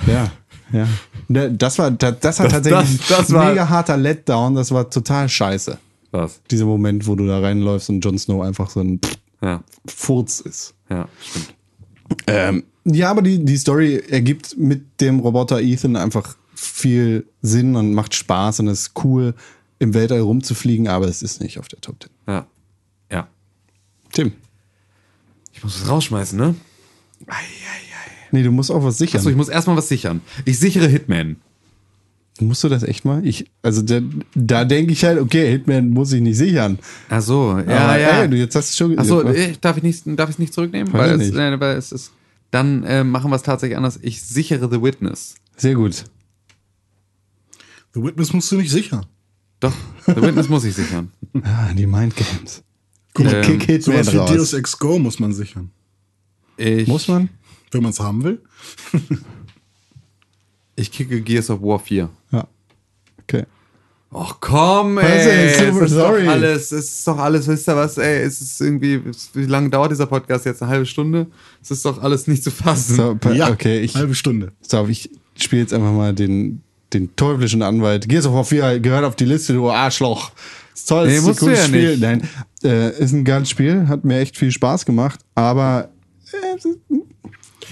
Ja, ja. Das war, das, das war
Das-
tatsächlich
das- das
ein
war-
mega harter Letdown. Das war total scheiße.
Was?
Dieser Moment, wo du da reinläufst und Jon Snow einfach so ein
Ja,
Furz ist.
ja, stimmt.
Ähm, ja, aber die, die Story ergibt mit dem Roboter Ethan einfach viel Sinn und macht Spaß und es ist cool, im Weltall rumzufliegen, aber es ist nicht auf der Top 10.
Ja. Ja.
Tim.
Ich muss es rausschmeißen, ne?
Nee, du musst auch was sichern.
Achso, ich muss erstmal was sichern. Ich sichere Hitman.
Musst du das echt mal? Ich, also da, da denke ich halt, okay, Hitman muss ich nicht sichern.
Ach so, ja,
aber,
ja.
Ey, du, jetzt hast du schon
Achso,
was-
äh, darf ich nicht, darf ich es nicht zurücknehmen? Weil
ich
es,
nicht.
äh, weil es ist. Dann äh, machen wir es tatsächlich anders. Ich sichere The Witness.
Sehr gut.
The Witness musst du nicht sichern.
Doch, The Witness muss ich sichern.
Ah, die Mind Games.
Guck mal,
Ähm,
Kick
sowas wie
raus.
Deus Ex Go muss man sichern.
Ich,
Muss man?
Wenn man es haben will.
Ich kicke Gears of War 4.
Ja. Okay.
Och komm,
Was
ey.
denn?
Es
Super
ist
sorry.
doch alles, es ist doch alles, wisst ihr was, ey, es ist irgendwie, wie lange dauert dieser Podcast jetzt? Eine halbe Stunde? Es ist doch alles nicht zu fassen.
So,
Ja,
okay, ich,
halbe Stunde.
so, ich spiele jetzt einfach mal den, den teuflischen Anwalt. Gears of War 4 gehört auf die Liste, du Arschloch. Ist toll,
Nee,
ist
musst
ein
ja
Spiel.
nicht.
Nein, äh, ist ein geiles Spiel, hat mir echt viel Spaß gemacht, aber äh,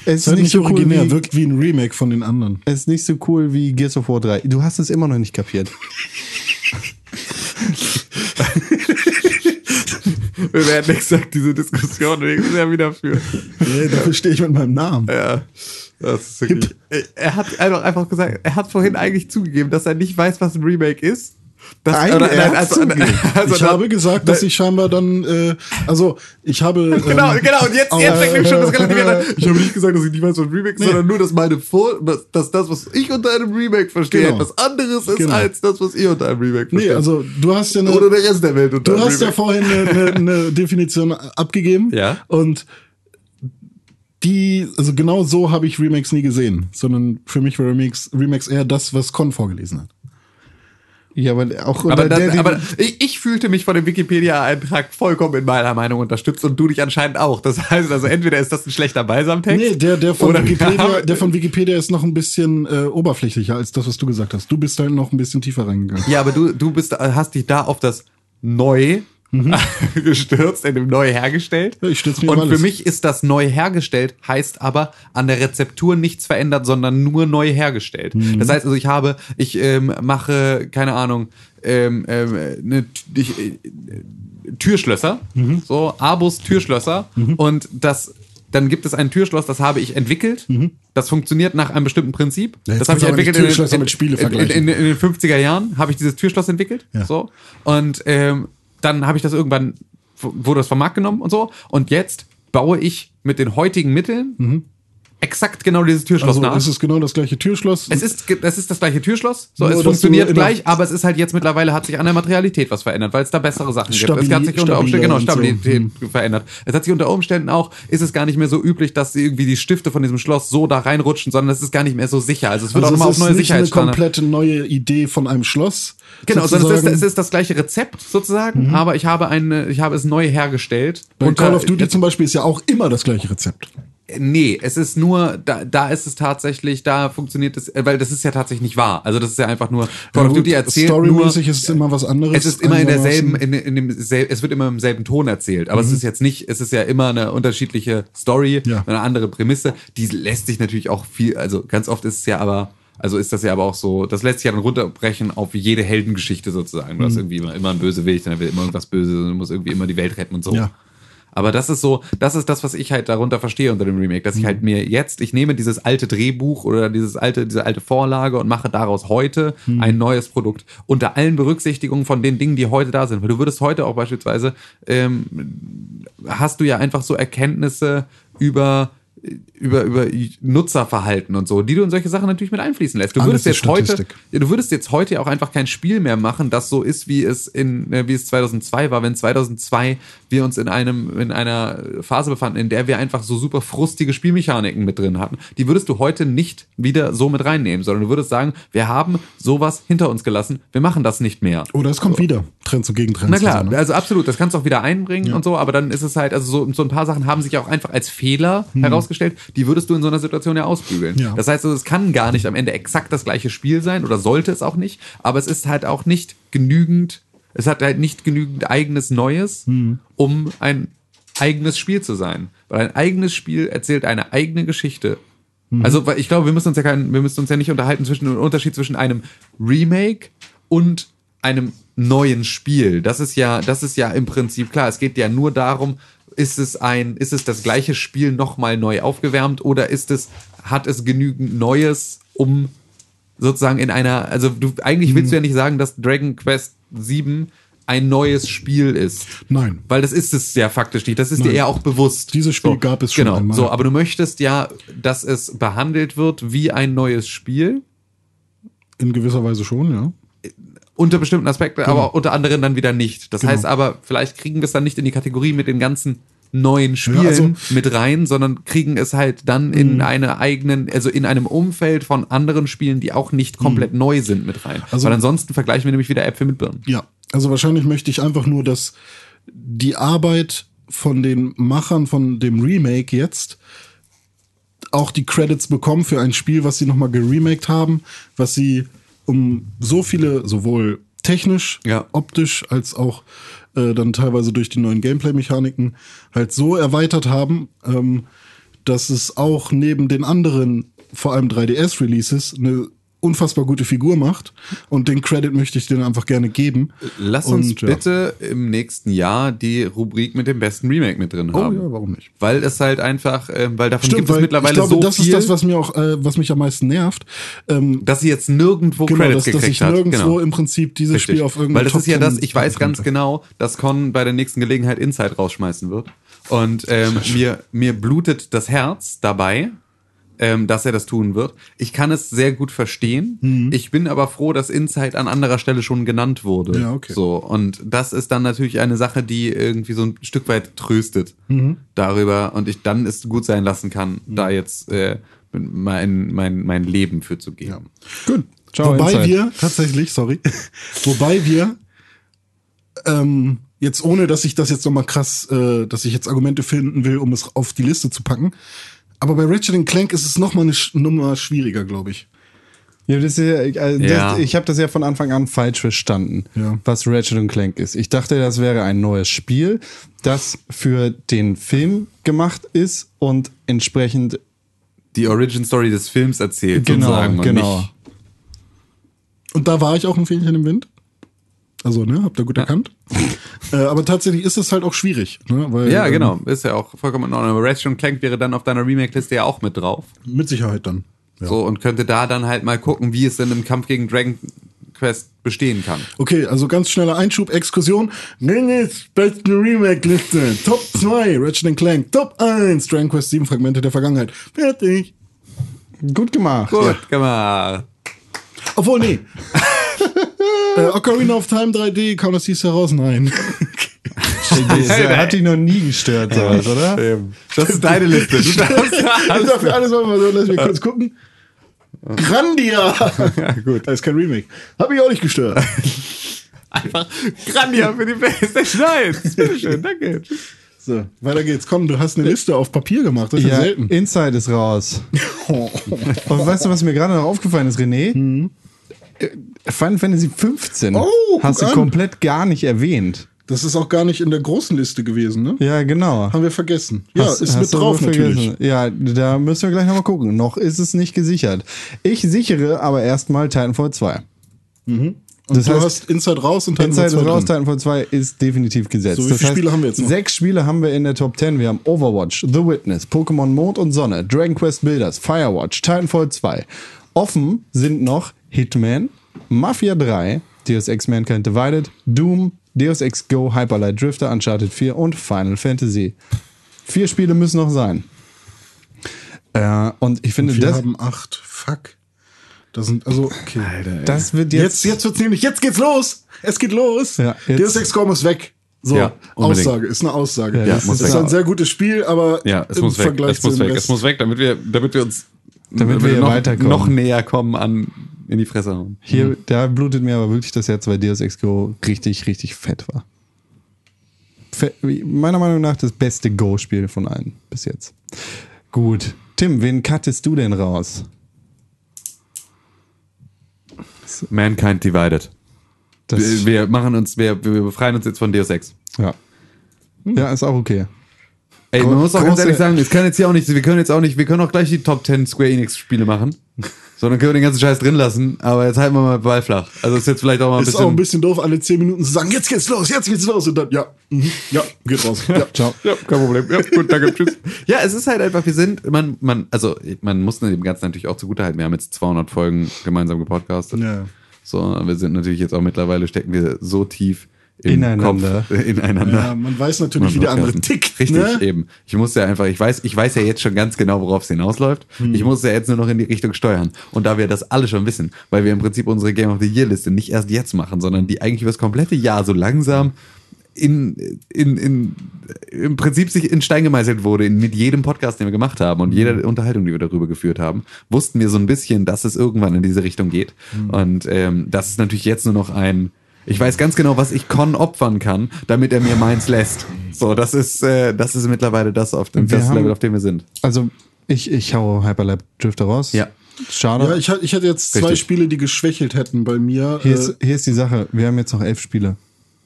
es ist- nicht so cool
originär,
wie,
wirkt wie ein Remake von den anderen.
es ist nicht so cool wie Gears of War 3. Du hast es immer noch nicht kapiert.
Wir werden exakt diese Diskussion sehr wieder führen.
Nee, dafür stehe ich mit meinem Namen.
Ja, das ist wirklich. Er hat einfach, einfach gesagt, er hat vorhin eigentlich zugegeben, dass er nicht weiß, was ein Remake ist. Das,
Nein, er hat's zugegeben.
also
ich habe gesagt, dass ich scheinbar dann, äh, also ich habe.
Genau,
ähm,
genau, und jetzt, jetzt fängt nämlich schon das relativiert an. Ich habe nicht gesagt, dass ich nicht weiß, was ein Remake ist, sondern nur, dass meine Vor dass, dass das, was ich unter einem Remake verstehe,
Genau.
etwas anderes ist
Genau.
als das, was ihr unter einem Remake versteht.
Nee, also du hast ja eine.
Oder der Rest der Welt unter
Du hast ja
Remake.
vorhin eine, eine, eine Definition abgegeben.
Ja.
Und die, also genau so habe ich Remakes nie gesehen, sondern für mich war Remakes, Remakes eher das, was Con vorgelesen hat.
Ja, aber auch
aber,
unter
dann,
der,
aber ich, ich fühlte mich von dem Wikipedia-Eintrag vollkommen in meiner Meinung unterstützt und du dich anscheinend auch. Das heißt also, entweder ist das ein schlechter Balsamtext.
Nee, der, der, von Wikipedia,
haben-
der von Wikipedia ist noch ein bisschen äh, oberflächlicher als das, was du gesagt hast. Du bist da noch ein bisschen tiefer reingegangen.
Ja, aber du, du bist, hast dich da auf das Neu gestürzt, in dem Neu hergestellt.
Ja, ich stürz mich auf
Und für
alles.
mich ist das neu hergestellt, heißt aber an der Rezeptur nichts verändert, sondern nur neu hergestellt.
Mhm.
Das heißt also, ich habe, ich ähm, mache, keine Ahnung, ähm, ähm, ne, ich, äh, Türschlösser,
Mhm.
so Abus Türschlösser und das dann gibt es ein Türschloss, das habe ich entwickelt. Das funktioniert nach einem bestimmten Prinzip.
Mhm. Ja,
das habe ich entwickelt in, in,
mit Spiele
in, in,
vergleichen.
in, in den 50er Jahren habe ich dieses Türschloss entwickelt.
Ja.
So. Und ähm, dann habe ich das irgendwann, wurde das vom Markt genommen und so. Und jetzt baue ich mit den heutigen Mitteln exakt genau dieses Türschloss
Also
nach.
es ist genau das gleiche Türschloss.
Es ist, es ist das gleiche Türschloss, so,
Nur,
es funktioniert gleich, aber es ist halt jetzt mittlerweile hat sich an der Materialität was verändert, weil es da bessere Sachen gibt. Es
Stabili-
hat sich unter Umständen, genau,
und so.
Stabilität verändert. Es hat sich unter Umständen auch, ist es gar nicht mehr so üblich, dass irgendwie die Stifte von diesem Schloss so da reinrutschen, sondern es ist gar nicht mehr so sicher. Also es wird
also
auch nochmal
es
auf
ist
neue
nicht eine
Sicherheitsstandards.
komplette neue Idee von einem Schloss.
Genau, sondern es ist, es ist das gleiche Rezept sozusagen, aber ich habe eine, ich habe es neu hergestellt.
Bei
Und
Call
da-
of Duty zum Beispiel ist ja auch immer das gleiche Rezept.
Nee, es ist nur, da, da ist es tatsächlich, da funktioniert es, äh, weil das ist ja tatsächlich nicht wahr. Also das ist ja einfach nur, Call of
gut,
Duty erzählt nur,
Storymäßig ist es immer was anderes.
es ist immer in derselben, in, in dem, es wird immer im selben Ton erzählt, aber es ist jetzt nicht, es ist ja immer eine unterschiedliche Story,
Ja.
eine andere Prämisse, die lässt sich natürlich auch viel, also ganz oft ist es ja aber, also ist das ja aber auch so, das lässt sich ja dann runterbrechen auf jede Heldengeschichte sozusagen. Du hast
Mhm.
irgendwie immer, immer ein Bösewicht, dann will immer irgendwas Böses und du musst irgendwie immer die Welt retten und so.
Ja.
Aber das ist so, das ist das, was ich halt darunter verstehe unter dem Remake, dass ich halt mir jetzt, ich nehme dieses alte Drehbuch oder dieses alte, diese alte Vorlage und mache daraus heute ein neues Produkt unter allen Berücksichtigungen von den Dingen, die heute da sind. Weil du würdest heute auch beispielsweise, ähm, hast du ja einfach so Erkenntnisse über über, über Nutzerverhalten und so, die du in solche Sachen natürlich mit einfließen lässt. Du würdest jetzt heute,
Statistik.
ja, du würdest jetzt heute auch einfach kein Spiel mehr machen, das so ist, wie es in, äh, wie es 2002 war, wenn 2002 wir uns in einem, in einer Phase befanden, in der wir einfach so super frustige Spielmechaniken mit drin hatten. Die würdest du heute nicht wieder so mit reinnehmen, sondern du würdest sagen, wir haben sowas hinter uns gelassen, wir machen das nicht mehr.
Oder es kommt wieder. Trend zu Gegentrend.
Na klar,
So,
also absolut, das kannst du auch wieder einbringen und so, aber dann ist es halt, also so, so ein paar Sachen haben sich auch einfach als Fehler herausgestellt, die würdest du in so einer Situation ja ausbügeln.
Ja.
Das heißt, also, es kann gar nicht am Ende exakt das gleiche Spiel sein oder sollte es auch nicht, aber es ist halt auch nicht genügend, es hat halt nicht genügend eigenes Neues, um ein eigenes Spiel zu sein. Weil ein eigenes Spiel erzählt eine eigene Geschichte. Also, weil ich glaube, wir müssen uns ja kein, wir müssen uns ja nicht unterhalten zwischen dem Unterschied zwischen einem Remake und einem neuen Spiel. Das ist ja, das ist ja im Prinzip klar. Es geht ja nur darum, ist es ein, ist es das gleiche Spiel nochmal neu aufgewärmt oder ist es, hat es genügend Neues, um sozusagen in einer, also du, eigentlich willst du ja nicht sagen, dass Dragon Quest 7 ein neues Spiel ist.
Nein.
Weil das ist es ja faktisch nicht. Das ist dir
Nein.
ja auch bewusst.
Dieses Spiel gab es schon
genau,
einmal.
So, aber du möchtest ja, dass es behandelt wird wie ein neues Spiel.
In gewisser Weise schon, ja.
Unter bestimmten Aspekten,
Genau.
aber unter anderem dann wieder nicht. Das heißt aber, vielleicht kriegen wir es dann nicht in die Kategorie mit den ganzen neuen Spielen
also-
mit rein, sondern kriegen es halt dann in eine eigenen, also in einem Umfeld von anderen Spielen, die auch nicht komplett neu sind mit rein.
Also-
Weil ansonsten vergleichen wir nämlich wieder Äpfel mit Birnen.
Ja, also wahrscheinlich möchte ich einfach nur, dass die Arbeit von den Machern von dem Remake jetzt auch die Credits bekommen für ein Spiel, was sie nochmal geremaked haben, was sie um so viele, sowohl technisch,
Ja.
optisch, als auch äh, dann teilweise durch die neuen Gameplay-Mechaniken halt so erweitert haben, ähm, dass es auch neben den anderen, vor allem 3DS-Releases, eine unfassbar gute Figur macht. Und den Credit möchte ich denen einfach gerne geben.
Lass uns
Und, ja.
bitte im nächsten Jahr die Rubrik mit dem besten Remake mit drin
Oh
haben.
ja, warum nicht?
Weil es halt einfach, ähm, weil davon
Stimmt,
gibt es
weil
mittlerweile
ich glaube,
so
das
viel,
ist das, was mir auch, äh, was mich am meisten nervt. Ähm,
dass sie jetzt nirgendwo
genau,
Credits
dass, dass
gekriegt
ich
hat.
nirgendwo
Genau.
im Prinzip dieses
Richtig.
Spiel auf irgendeinem
Weil das ist ja
Top
das,
10
ich weiß ganz genau, dass Con bei der nächsten Gelegenheit Inside rausschmeißen wird. Und ähm, mir, mir blutet das Herz dabei, ähm, dass er das tun wird. Ich kann es sehr gut verstehen.
Mhm.
Ich bin aber froh, dass Inside an anderer Stelle schon genannt wurde.
Ja, okay.
So, und das ist dann natürlich eine Sache, die irgendwie so ein Stück weit tröstet
Mhm.
darüber und ich dann es gut sein lassen kann, da jetzt äh, mein, mein, mein Leben für zu geben.
Ja.
Gut. Ciao,
Wobei
Inside.
wir, tatsächlich, sorry, wobei wir, ähm, jetzt ohne, dass ich das jetzt nochmal krass, äh, dass ich jetzt Argumente finden will, um es auf die Liste zu packen. Aber bei Ratchet Clank ist es nochmal eine Sch Nummer schwieriger, glaube ich.
Ja, das ist ja, äh, das,
Ja.
Ich habe das ja von Anfang an falsch verstanden,
Ja.
was Ratchet Clank ist. Ich dachte, das wäre ein neues Spiel, das für den Film gemacht ist und entsprechend
Die Origin Story des Films erzählt,
genau,
sozusagen. und
genau.
nicht-
Und da war ich auch ein Fähnchen im Wind. Also, ne, habt ihr gut erkannt. äh, aber tatsächlich ist es halt auch schwierig, ne? Weil,
Ja,
ähm,
genau. Ist ja auch vollkommen in Ordnung. Aber Ratchet Clank wäre dann auf deiner Remake-Liste ja auch mit drauf.
Mit Sicherheit dann. Ja.
So, und könnte da dann halt mal gucken, wie es denn im Kampf gegen Dragon Quest bestehen kann.
Okay, also ganz schneller Einschub, Exkursion. Nennis besten Remake-Liste. Top 2, Ratchet Clank. Top 1, Dragon Quest 7 Fragmente der Vergangenheit. Fertig.
Gut gemacht.
Gut gemacht.
Obwohl, nee. äh, Ocarina of Time 3D, kam das hieß heraus? Nein.
Das hat dich noch nie gestört, sowas, oder?
Das ist deine Liste. Du darfst
ich darf für alles mal so, lass mich kurz gucken. Grandia!
ja, gut.
Das ist kein Remake. Hab ich auch nicht gestört.
Einfach Grandia für die PlayStation 1. Bitteschön, danke.
So, weiter geht's. Komm, du hast eine Liste auf Papier gemacht. Das ist ja,
Ja,
selten.
Inside ist raus. Und weißt du, was mir gerade noch aufgefallen ist, René? Äh, Final Fantasy 15
Oh,
hast du
an.
komplett gar nicht erwähnt.
Das ist auch gar nicht in der großen Liste gewesen, ne?
Ja, genau.
Haben wir vergessen. Ja,
Hast-
ist
hast
mit drauf natürlich.
vergessen. Ja, da müssen wir gleich nochmal gucken. Noch ist es nicht gesichert. Ich sichere aber erstmal Titanfall 2.
Und
Das
du
heißt,
hast Inside raus und Titanfall
Inside ist
2
raus,
drin.
Titanfall 2 ist definitiv gesetzt.
So, wie viele Spiele haben wir jetzt noch?
Sechs Spiele haben wir in der Top 10. Wir haben Overwatch, The Witness, Pokémon Mond und Sonne, Dragon Quest Builders, Firewatch, Titanfall 2. Offen sind noch Hitman, Mafia 3, Deus Ex Mankind Divided, Doom, Deus Ex Go, Hyperlight Drifter, Uncharted 4 und Final Fantasy. Vier Spiele müssen noch sein. Äh, und ich finde,
Wir
das,
haben acht. Fuck. Das sind, also, okay.
das wird
Jetzt,
jetzt,
jetzt wird's nämlich, jetzt geht's los. Es geht los.
Ja, jetzt-
Deus Ex Come ist weg. So,
Ja.
Aussage, ist eine Aussage.
Ja,
es
ist
ist
weg.
ein sehr gutes Spiel, aber
Ja, es
im
muss weg.
Vergleich
Es muss
zu dem
weg.
Rest-
Es muss weg, damit wir, damit wir uns
Damit wir hier
noch,
weiterkommen.
noch näher kommen an in die Fresse hauen.
Hier, da blutet mir aber wirklich das Herz, weil Deus Ex Go richtig, richtig fett war. Fe wie- meiner Meinung nach das beste Go-Spiel von allen bis jetzt. Gut. Tim, wen cuttest du denn raus?
Mankind Divided.
Das,
Wir, wir machen uns, wir, wir befreien uns jetzt von Deus Ex.
ja. ja, ist auch okay.
Ey, man muss auch ganz ehrlich sagen, es kann jetzt hier auch nicht, wir können jetzt auch nicht, wir können auch gleich die Top 10 Square Enix Spiele machen. Sondern können wir den ganzen Scheiß drin lassen, aber jetzt halten wir mal Ball flach. Also ist jetzt vielleicht auch mal ein
Ist
bisschen.
auch ein bisschen doof, alle zehn Minuten zu sagen, jetzt geht's los, jetzt geht's los. Und dann, ja, mhm, ja, geht raus. Ja.
Ciao.
Ja, kein Problem. Ja, gut, danke, tschüss. Ja, es ist halt einfach, wir sind, man, man, also, man muss dem Ganzen natürlich auch zugutehalten. Wir haben jetzt 200 Folgen gemeinsam gepodcastet.
Ja.
So, wir sind natürlich jetzt auch mittlerweile, stecken wir so tief
Ineinander.
Kopf, äh, ineinander.
Ja, man weiß natürlich, wie der andere tickt.
Richtig,
ne?
eben. Ich muss ja einfach, ich weiß, ich weiß ja jetzt schon ganz genau, worauf es hinausläuft.
Hm.
Ich muss ja jetzt nur noch in die Richtung steuern. Und da wir das alle schon wissen, weil wir im Prinzip unsere Game of the Year Liste nicht erst jetzt machen, sondern die eigentlich über das komplette Jahr so langsam in, in, in, im Prinzip sich in Stein gemeißelt wurde in, mit jedem Podcast, den wir gemacht haben und jeder Unterhaltung, die wir darüber geführt haben, wussten wir so ein bisschen, dass es irgendwann in diese Richtung geht. Und ähm, das ist natürlich jetzt nur noch ein ich weiß ganz genau, was ich Con opfern kann, damit er mir meins lässt. So, das ist, äh, das ist mittlerweile das, auf dem,
Wir
das
haben-
Level, auf dem wir sind.
Also, ich, ich hau Hyperlab Drifter raus.
Ja.
Schade.
Ja, ich, hatte- ich hatte jetzt zwei
Richtig.
Spiele, die geschwächelt hätten bei mir.
Hier
Äh,
ist, hier ist die Sache, wir haben jetzt noch elf Spiele.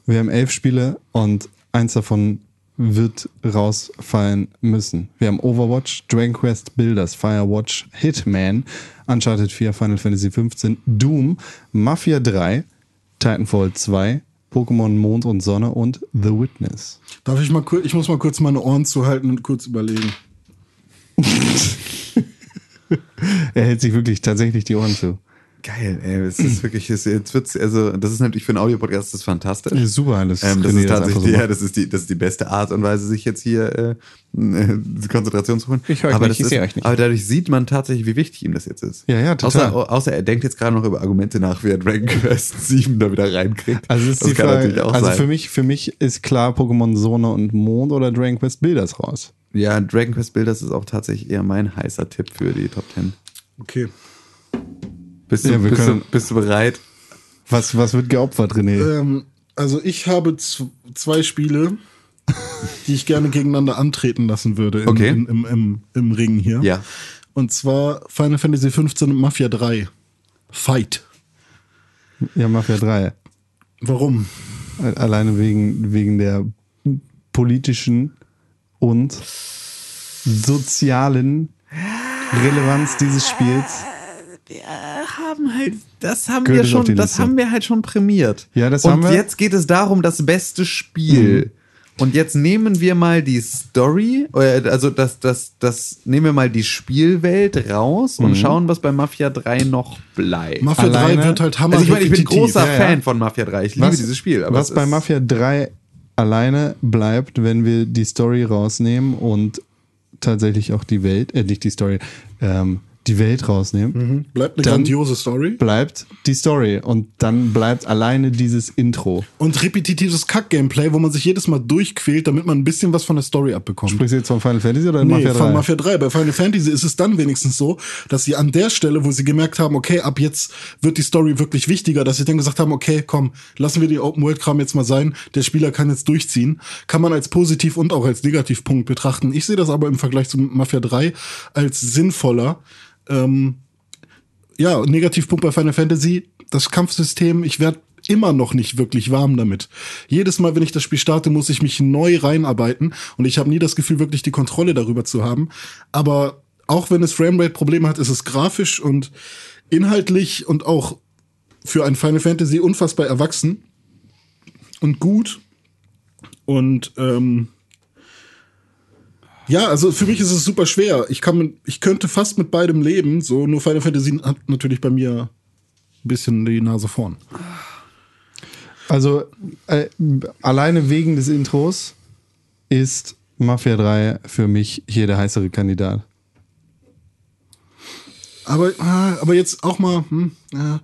Wir haben elf Spiele und eins davon wird rausfallen müssen. Wir haben Overwatch, Dragon Quest Builders, Firewatch, Hitman, Uncharted 4, Final Fantasy 15, Doom, Mafia 3, Titanfall 2, Pokémon Mond und Sonne und The Witness.
darf ich mal kurz, ich muss mal kurz meine Ohren zuhalten und kurz überlegen.
Er hält sich wirklich tatsächlich die Ohren zu.
Geil, ey, es ist wirklich, es, jetzt wird's, also, das ist natürlich für einen Audiopodcast das ist fantastisch.
Das ist super, das,
Ähm, das ist tatsächlich,
einfach so
ja, das ist die, das ist die beste Art und Weise, sich jetzt hier äh, äh, die Konzentration zu holen.
Ich höre euch
aber
nicht,
das
ich sehe euch nicht.
Aber dadurch sieht man tatsächlich, wie wichtig ihm das jetzt ist.
Ja, ja, total.
Außer, außer er denkt jetzt gerade noch über Argumente nach, wie er Dragon Quest 7 da wieder reinkriegt.
Also, ist
das
die
kann
Frage,
natürlich auch
also
sein.
für mich, für mich ist klar Pokémon Sonne und Mond oder Dragon Quest Builders raus.
Ja, Dragon Quest Builders ist auch tatsächlich eher mein heißer Tipp für die Top 10.
Okay.
Bist du,
Ja,
bist, du, bist du bereit?
Was, was wird geopfert, René?
Ähm, also ich habe zwei Spiele, die ich gerne gegeneinander antreten lassen würde in,
Okay.
in, im, im, im Ring hier.
Ja.
Und zwar Final Fantasy 15 und Mafia 3. Fight.
Ja, Mafia 3.
Warum?
Alleine wegen, wegen der politischen und sozialen Relevanz dieses Spiels.
Wir haben halt, das haben
Gehört
wir schon, das
Liste.
haben wir halt schon prämiert.
Ja, das
Und
haben wir.
jetzt geht es darum, das beste Spiel. Und jetzt nehmen wir mal die Story, äh, also das, das, das, nehmen wir mal die Spielwelt raus und schauen, was bei Mafia 3 noch bleibt.
Mafia
Alleine-
3 wird halt hammer
also ich meine, ich bin großer
ja, ja.
Fan von Mafia 3. Ich liebe
Was-
dieses Spiel. Aber
was bei Mafia 3 alleine bleibt, wenn wir die Story rausnehmen und tatsächlich auch die Welt, äh, nicht die Story, ähm, die Welt rausnehmen,
Bleibt eine
Dann-
grandiose Story.
bleibt die Story und dann bleibt alleine dieses Intro.
Und repetitives Kack-Gameplay, wo man sich jedes Mal durchquält, damit man ein bisschen was von der Story abbekommt.
Sprichst du jetzt von Final Fantasy oder
Nee,
Mafia 3?
von Mafia 3. Bei Final Fantasy ist es dann wenigstens so, dass sie an der Stelle, wo sie gemerkt haben, okay, ab jetzt wird die Story wirklich wichtiger, dass sie dann gesagt haben, okay, komm, lassen wir die Open-World-Kram jetzt mal sein, der Spieler kann jetzt durchziehen. Kann man als Positiv- und auch als Negativpunkt betrachten. Ich sehe das aber im Vergleich zu Mafia 3 als sinnvoller. Ähm, ja, Negativpunkt bei Final Fantasy, das Kampfsystem, ich werde immer noch nicht wirklich warm damit. Jedes Mal, wenn ich das Spiel starte, muss ich mich neu reinarbeiten und ich habe nie das Gefühl, wirklich die Kontrolle darüber zu haben. Aber auch wenn es Framerate-Probleme hat, ist es grafisch und inhaltlich und auch für ein Final Fantasy unfassbar erwachsen und gut. Und ähm, ja, also für mich ist es super schwer. Ich kann, ich könnte fast mit beidem leben. So, nur Final Fantasy hat natürlich bei mir ein bisschen die Nase vorn.
Also äh, alleine wegen des Intros ist Mafia 3 für mich hier der heißere Kandidat.
Aber, ah, aber jetzt auch mal, hm, ja,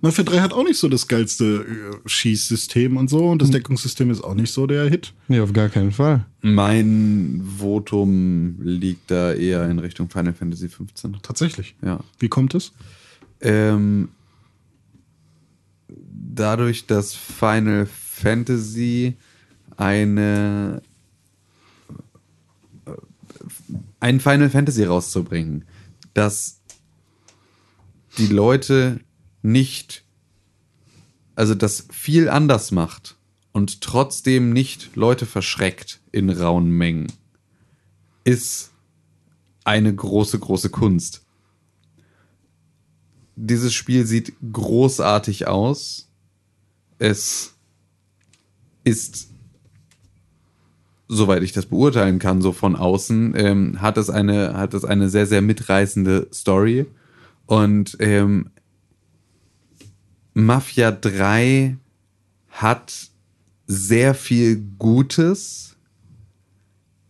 Mafia 3 hat auch nicht so das geilste äh, Schießsystem und so. Und das Deckungssystem ist auch nicht so der Hit.
Nee, auf gar keinen Fall.
Mein Votum liegt da eher in Richtung Final Fantasy 15.
Tatsächlich.
Ja.
Wie kommt es?
Ähm, dadurch, dass Final Fantasy eine äh, ein Final Fantasy rauszubringen, das die Leute nicht, also das viel anders macht und trotzdem nicht Leute verschreckt in rauen Mengen, ist eine große, große Kunst dieses Spiel sieht großartig aus. Es ist, soweit ich das beurteilen kann, so von außen, ähm, hat es eine, hat es eine sehr, sehr mitreißende Story. Und ähm, Mafia 3 hat sehr viel Gutes,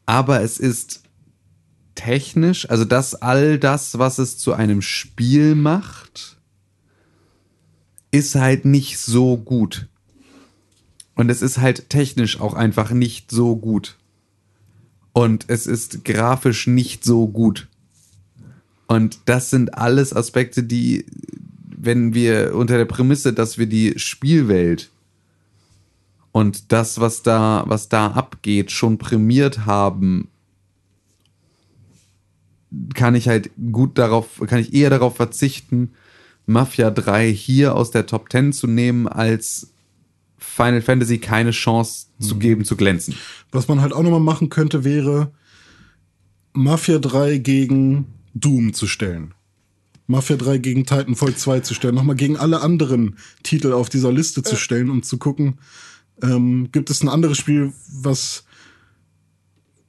aber es ist technisch, also das all das, was es zu einem Spiel macht, ist halt nicht so gut. Und es ist halt technisch auch einfach nicht so gut. Und es ist grafisch nicht so gut. Und das sind alles Aspekte, die, wenn wir unter der Prämisse, dass wir die Spielwelt und das, was da, was da abgeht, schon prämiert haben, kann ich halt gut darauf, kann ich eher darauf verzichten, Mafia 3 hier aus der Top 10 zu nehmen, als Final Fantasy keine Chance zu geben, zu glänzen.
Was man halt auch nochmal machen könnte, wäre Mafia 3 gegen Doom zu stellen. Mafia 3 gegen Titanfall 2 zu stellen, nochmal gegen alle anderen Titel auf dieser Liste zu stellen und zu gucken, ähm, gibt es ein anderes Spiel, was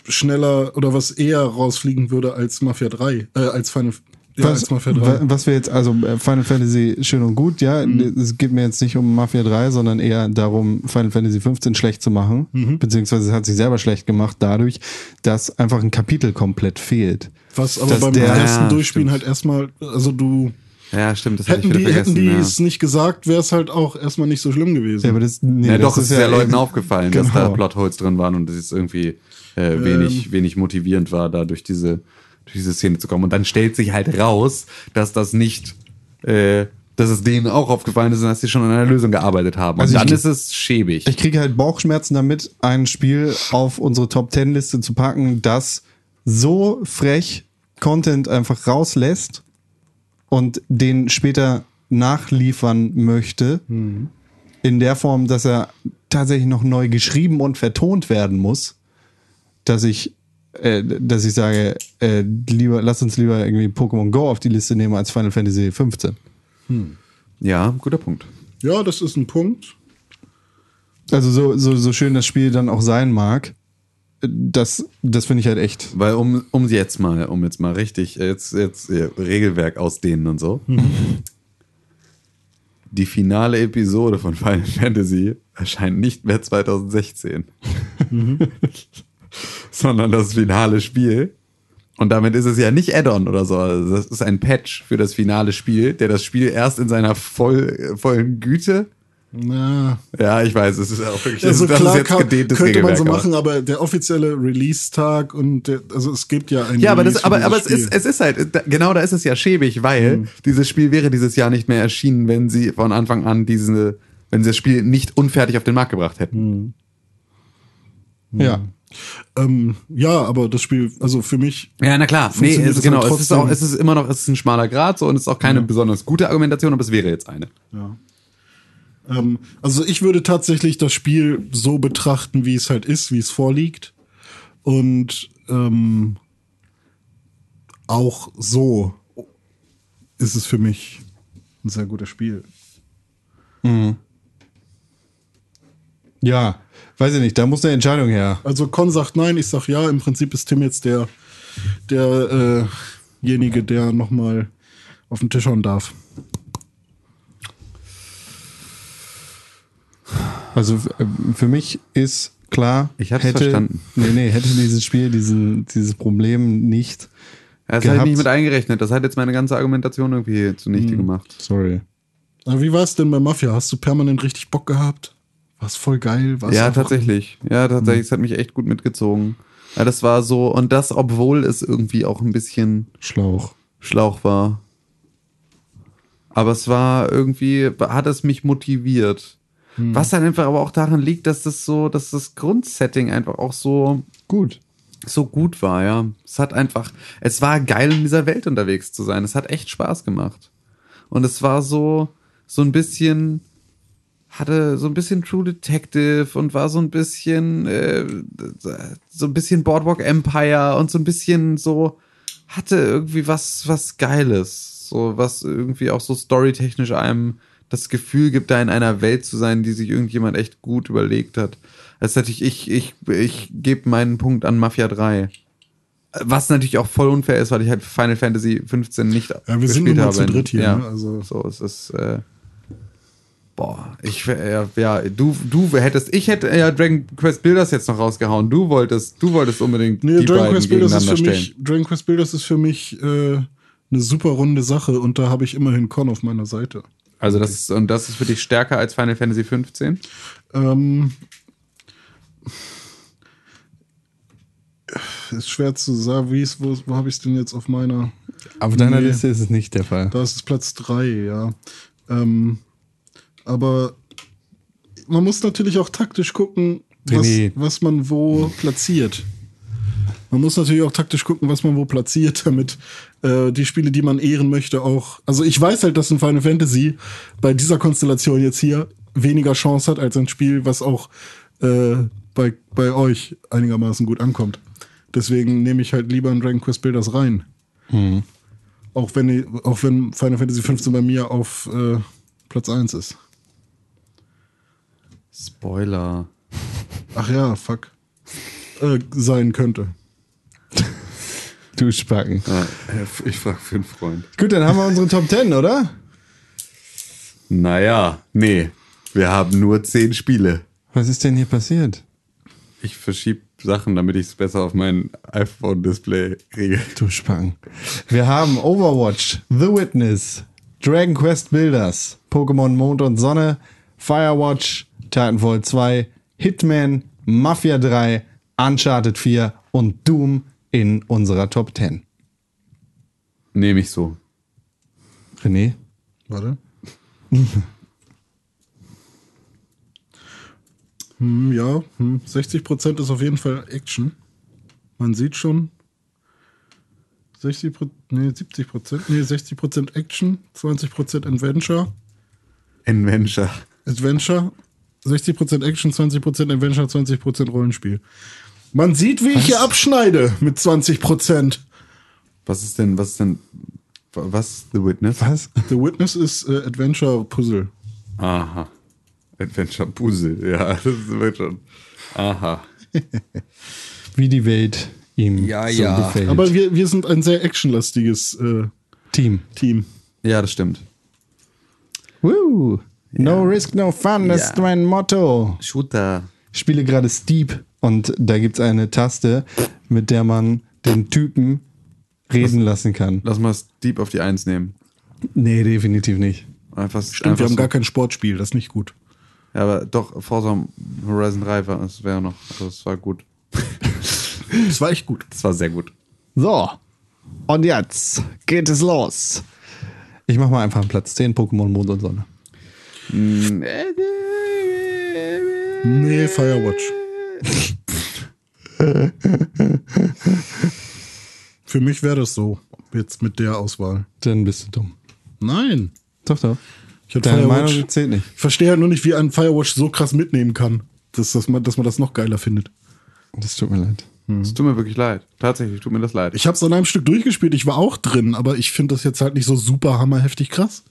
schneller oder was eher rausfliegen würde als Mafia 3, äh, als Final, ja,
was,
als Mafia 3.
wa- was wir jetzt, also äh, Final Fantasy schön und gut, ja,
Mhm.
es geht mir jetzt nicht um Mafia 3, sondern eher darum, Final Fantasy 15 schlecht zu machen,
Mhm.
beziehungsweise es hat sich selber schlecht gemacht dadurch, dass einfach ein Kapitel komplett fehlt.
Was aber
dass
beim
der-
ersten
Ja,
Durchspielen
stimmt.
halt erstmal, also du
Ja, stimmt, das
hätten
wieder
die, hätten die
ja.
es nicht gesagt, wäre es halt auch erstmal nicht so schlimm gewesen.
Ja, aber das, nee,
ja,
das
doch, es ist ja Leuten aufgefallen, dass da
genau.
Plotholes drin waren und es ist irgendwie äh,
Ähm.
wenig, wenig motivierend war, da durch diese, durch diese Szene zu kommen. Und dann stellt sich halt raus, dass das nicht, äh, dass es denen auch aufgefallen ist und dass sie schon an einer Lösung gearbeitet haben. Und
Also ich-
dann ist es schäbig.
Ich kriege halt Bauchschmerzen damit, ein Spiel auf unsere Top 10 Liste zu packen, das so frech Content einfach rauslässt und den später nachliefern möchte. In der Form, dass er tatsächlich noch neu geschrieben und vertont werden muss, dass ich, äh, dass ich sage, äh, lieber, lass uns lieber irgendwie Pokémon Go auf die Liste nehmen als Final Fantasy 15.
ja, guter Punkt.
Ja, das ist ein Punkt.
Also so, so, so schön das Spiel dann auch sein mag, das, das finde ich halt echt.
Weil um, um jetzt mal, um jetzt mal richtig, jetzt, jetzt ja, Regelwerk ausdehnen und so. Die finale Episode von Final Fantasy erscheint nicht mehr 2016. Sondern das finale Spiel. Und damit ist es ja nicht Add-on oder so. Also das ist ein Patch für das finale Spiel, der das Spiel erst in seiner voll, vollen Güte.
Na,
Ja, ich weiß, es ist auch wirklich
also
das
klar
ist jetzt gedehntes
könnte man so
Regelwerk, aber-
machen, aber der offizielle Release-Tag und der, also es gibt ja ein
Ja, aber, das, aber, aber es,
Spiel.
ist, es ist halt, genau da ist es ja schäbig, weil
Mhm.
dieses Spiel wäre dieses Jahr nicht mehr erschienen, wenn sie von Anfang an diese, wenn sie das Spiel nicht unfertig auf den Markt gebracht hätten.
Ja.
ähm, ja, aber das Spiel, also für mich,
Ja, na klar. Nee, es, genau.
halt
Es ist, auch, es ist immer noch, es ist ein schmaler Grad so und es ist auch keine besonders gute Argumentation, aber es wäre jetzt eine.
ja. Ähm, also ich würde tatsächlich das Spiel so betrachten, wie es halt ist, wie es vorliegt. Und ähm, auch so ist es für mich ein sehr gutes Spiel.
Ja, weiß ich nicht, da muss eine Entscheidung her.
Also Con sagt nein, ich sag ja. Im Prinzip ist Tim jetzt der derjenige, der noch mal auf den Tisch hauen darf.
Also äh, für mich ist klar,
Ich hab's
hätte,
verstanden.
Nee, nee, hätte dieses Spiel diesen, dieses Problem nicht.
Das habe ich
Gehabt.
nicht mit eingerechnet. Das hat jetzt meine ganze Argumentation irgendwie zunichte gemacht.
Sorry.
Aber wie war es denn bei Mafia? Hast du permanent richtig Bock gehabt? War's voll geil? War's
Ja, tatsächlich. Ja, tatsächlich. Es hat mich echt gut mitgezogen. Ja, das war so, und das, obwohl es irgendwie auch ein bisschen
Schlauch.
Schlauch war. Aber es war irgendwie, hat es mich motiviert. Was dann einfach aber auch daran liegt, dass das so, dass das Grundsetting einfach auch so,
Gut.
so gut war, ja. Es hat einfach, es war geil in dieser Welt unterwegs zu sein. Es hat echt Spaß gemacht. Und es war so, so ein bisschen, hatte so ein bisschen True Detective und war so ein bisschen, äh, so ein bisschen Boardwalk Empire und so ein bisschen so, hatte irgendwie was, was Geiles. So, was irgendwie auch so storytechnisch einem das Gefühl gibt, da in einer Welt zu sein, die sich irgendjemand echt gut überlegt hat. Das ist natürlich, ich, ich, ich gebe meinen Punkt an Mafia 3. Was natürlich auch voll unfair ist, weil ich halt Final Fantasy 15 nicht
Ja, wir
gespielt
sind nun mal
habe.
zu dritt hier,
Ja,
ne? Also-
so, es ist, äh, boah, ich, wär- ja, du, du hättest, ich hätte ja Dragon Quest Builders jetzt noch rausgehauen. Du wolltest, du wolltest unbedingt
Nee,
die
Dragon
beiden
Quest Builders ist für
stellen.
mich, Dragon Quest Builders ist für mich äh, eine super runde Sache und da habe ich immerhin Con auf meiner Seite.
Also das ist, und das ist für dich stärker als Final Fantasy 15?
Ähm, ist schwer zu sagen, wie ist, wo, wo habe ich es denn jetzt auf meiner?
Auf deiner
Nee.
Liste ist es nicht der Fall.
Da ist es Platz 3, ja. Ähm, aber man muss natürlich auch taktisch gucken, was,
René.
was man wo platziert. Man muss natürlich auch taktisch gucken, was man wo platziert, damit äh, die Spiele, die man ehren möchte, auch. Also ich weiß halt, dass ein Final Fantasy bei dieser Konstellation jetzt hier weniger Chance hat als ein Spiel, was auch äh, bei, bei euch einigermaßen gut ankommt. Deswegen nehme ich halt lieber ein Dragon Quest Builders rein. Auch wenn, auch wenn Final Fantasy 15 bei mir auf äh, Platz 1 ist.
Spoiler.
Ach ja, fuck. Äh, sein könnte.
Du Spacken.
Ja, ich frage für einen Freund.
Gut, dann haben wir unsere Top 10, oder?
Naja, nee. Wir haben nur zehn Spiele.
Was ist denn hier passiert?
Ich verschiebe Sachen, damit ich es besser auf mein iPhone-Display kriege.
Du Spacken. Wir haben Overwatch, The Witness, Dragon Quest Builders, Pokémon Mond und Sonne, Firewatch, Titanfall 2, Hitman, Mafia 3, Uncharted 4 und Doom in unserer Top 10.
Nehme ich so.
René?
Warte. hm, ja, hm, 60% ist auf jeden Fall Action. Man sieht schon. 60 nee, 70 nee, 60% Action, 20 Adventure.
Adventure.
Adventure, 60% Action, 20% Adventure, 20% Rollenspiel. Man sieht, wie ich hier abschneide mit 20%
Was ist denn, was ist denn, was ist The Witness?
Was?
The Witness ist äh, Adventure Puzzle.
Aha. Adventure Puzzle, ja, das wird schon. Aha.
wie die Welt ihm
Ja,
so
ja.
gefällt.
Aber wir, wir sind ein sehr actionlastiges äh,
Team.
Team.
Ja, das stimmt.
Woo. No risk, no fun, das
Ja.
ist mein Motto.
Shooter.
Ich spiele gerade Steep und da gibt es eine Taste, mit der man den Typen reden lassen kann.
Lass mal Deep auf die Eins nehmen.
Nee, definitiv nicht.
Einfach,
Stimmt,
einfach
wir haben
so.
gar kein Sportspiel, das ist nicht gut.
Ja, aber doch, Forza Horizon 3 war, das wäre noch, also das war gut.
Das war echt gut.
Das war sehr gut.
So, und jetzt geht es los. Ich mach mal einfach einen Platz 10 Pokémon Mond und Sonne.
Nee, Firewatch. Für mich wäre das so, jetzt mit der Auswahl.
Dann bist du dumm.
Nein.
Doch, doch.
Ich
Deine
Firewatch.
Meinung zählt nicht.
Ich verstehe halt nur nicht, wie ein Firewatch so krass mitnehmen kann, dass, dass, man, dass man das noch geiler findet.
Das tut mir leid.
Es tut mir wirklich leid. Tatsächlich tut mir das leid.
Ich habe es an einem Stück durchgespielt, ich war auch drin, aber ich finde das jetzt halt nicht so super hammerheftig krass.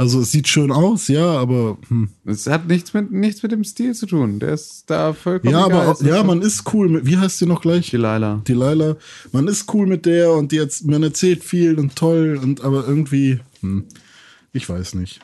Also es sieht schön aus, ja, aber hm.
Es hat nichts mit, nichts mit dem Stil zu tun. Der ist da vollkommen
ja, aber ja, man ist cool mit. Wie heißt die noch gleich?
Delilah.
Delilah. Man ist cool mit der und die jetzt, man erzählt viel und toll und aber irgendwie, hm, ich weiß nicht.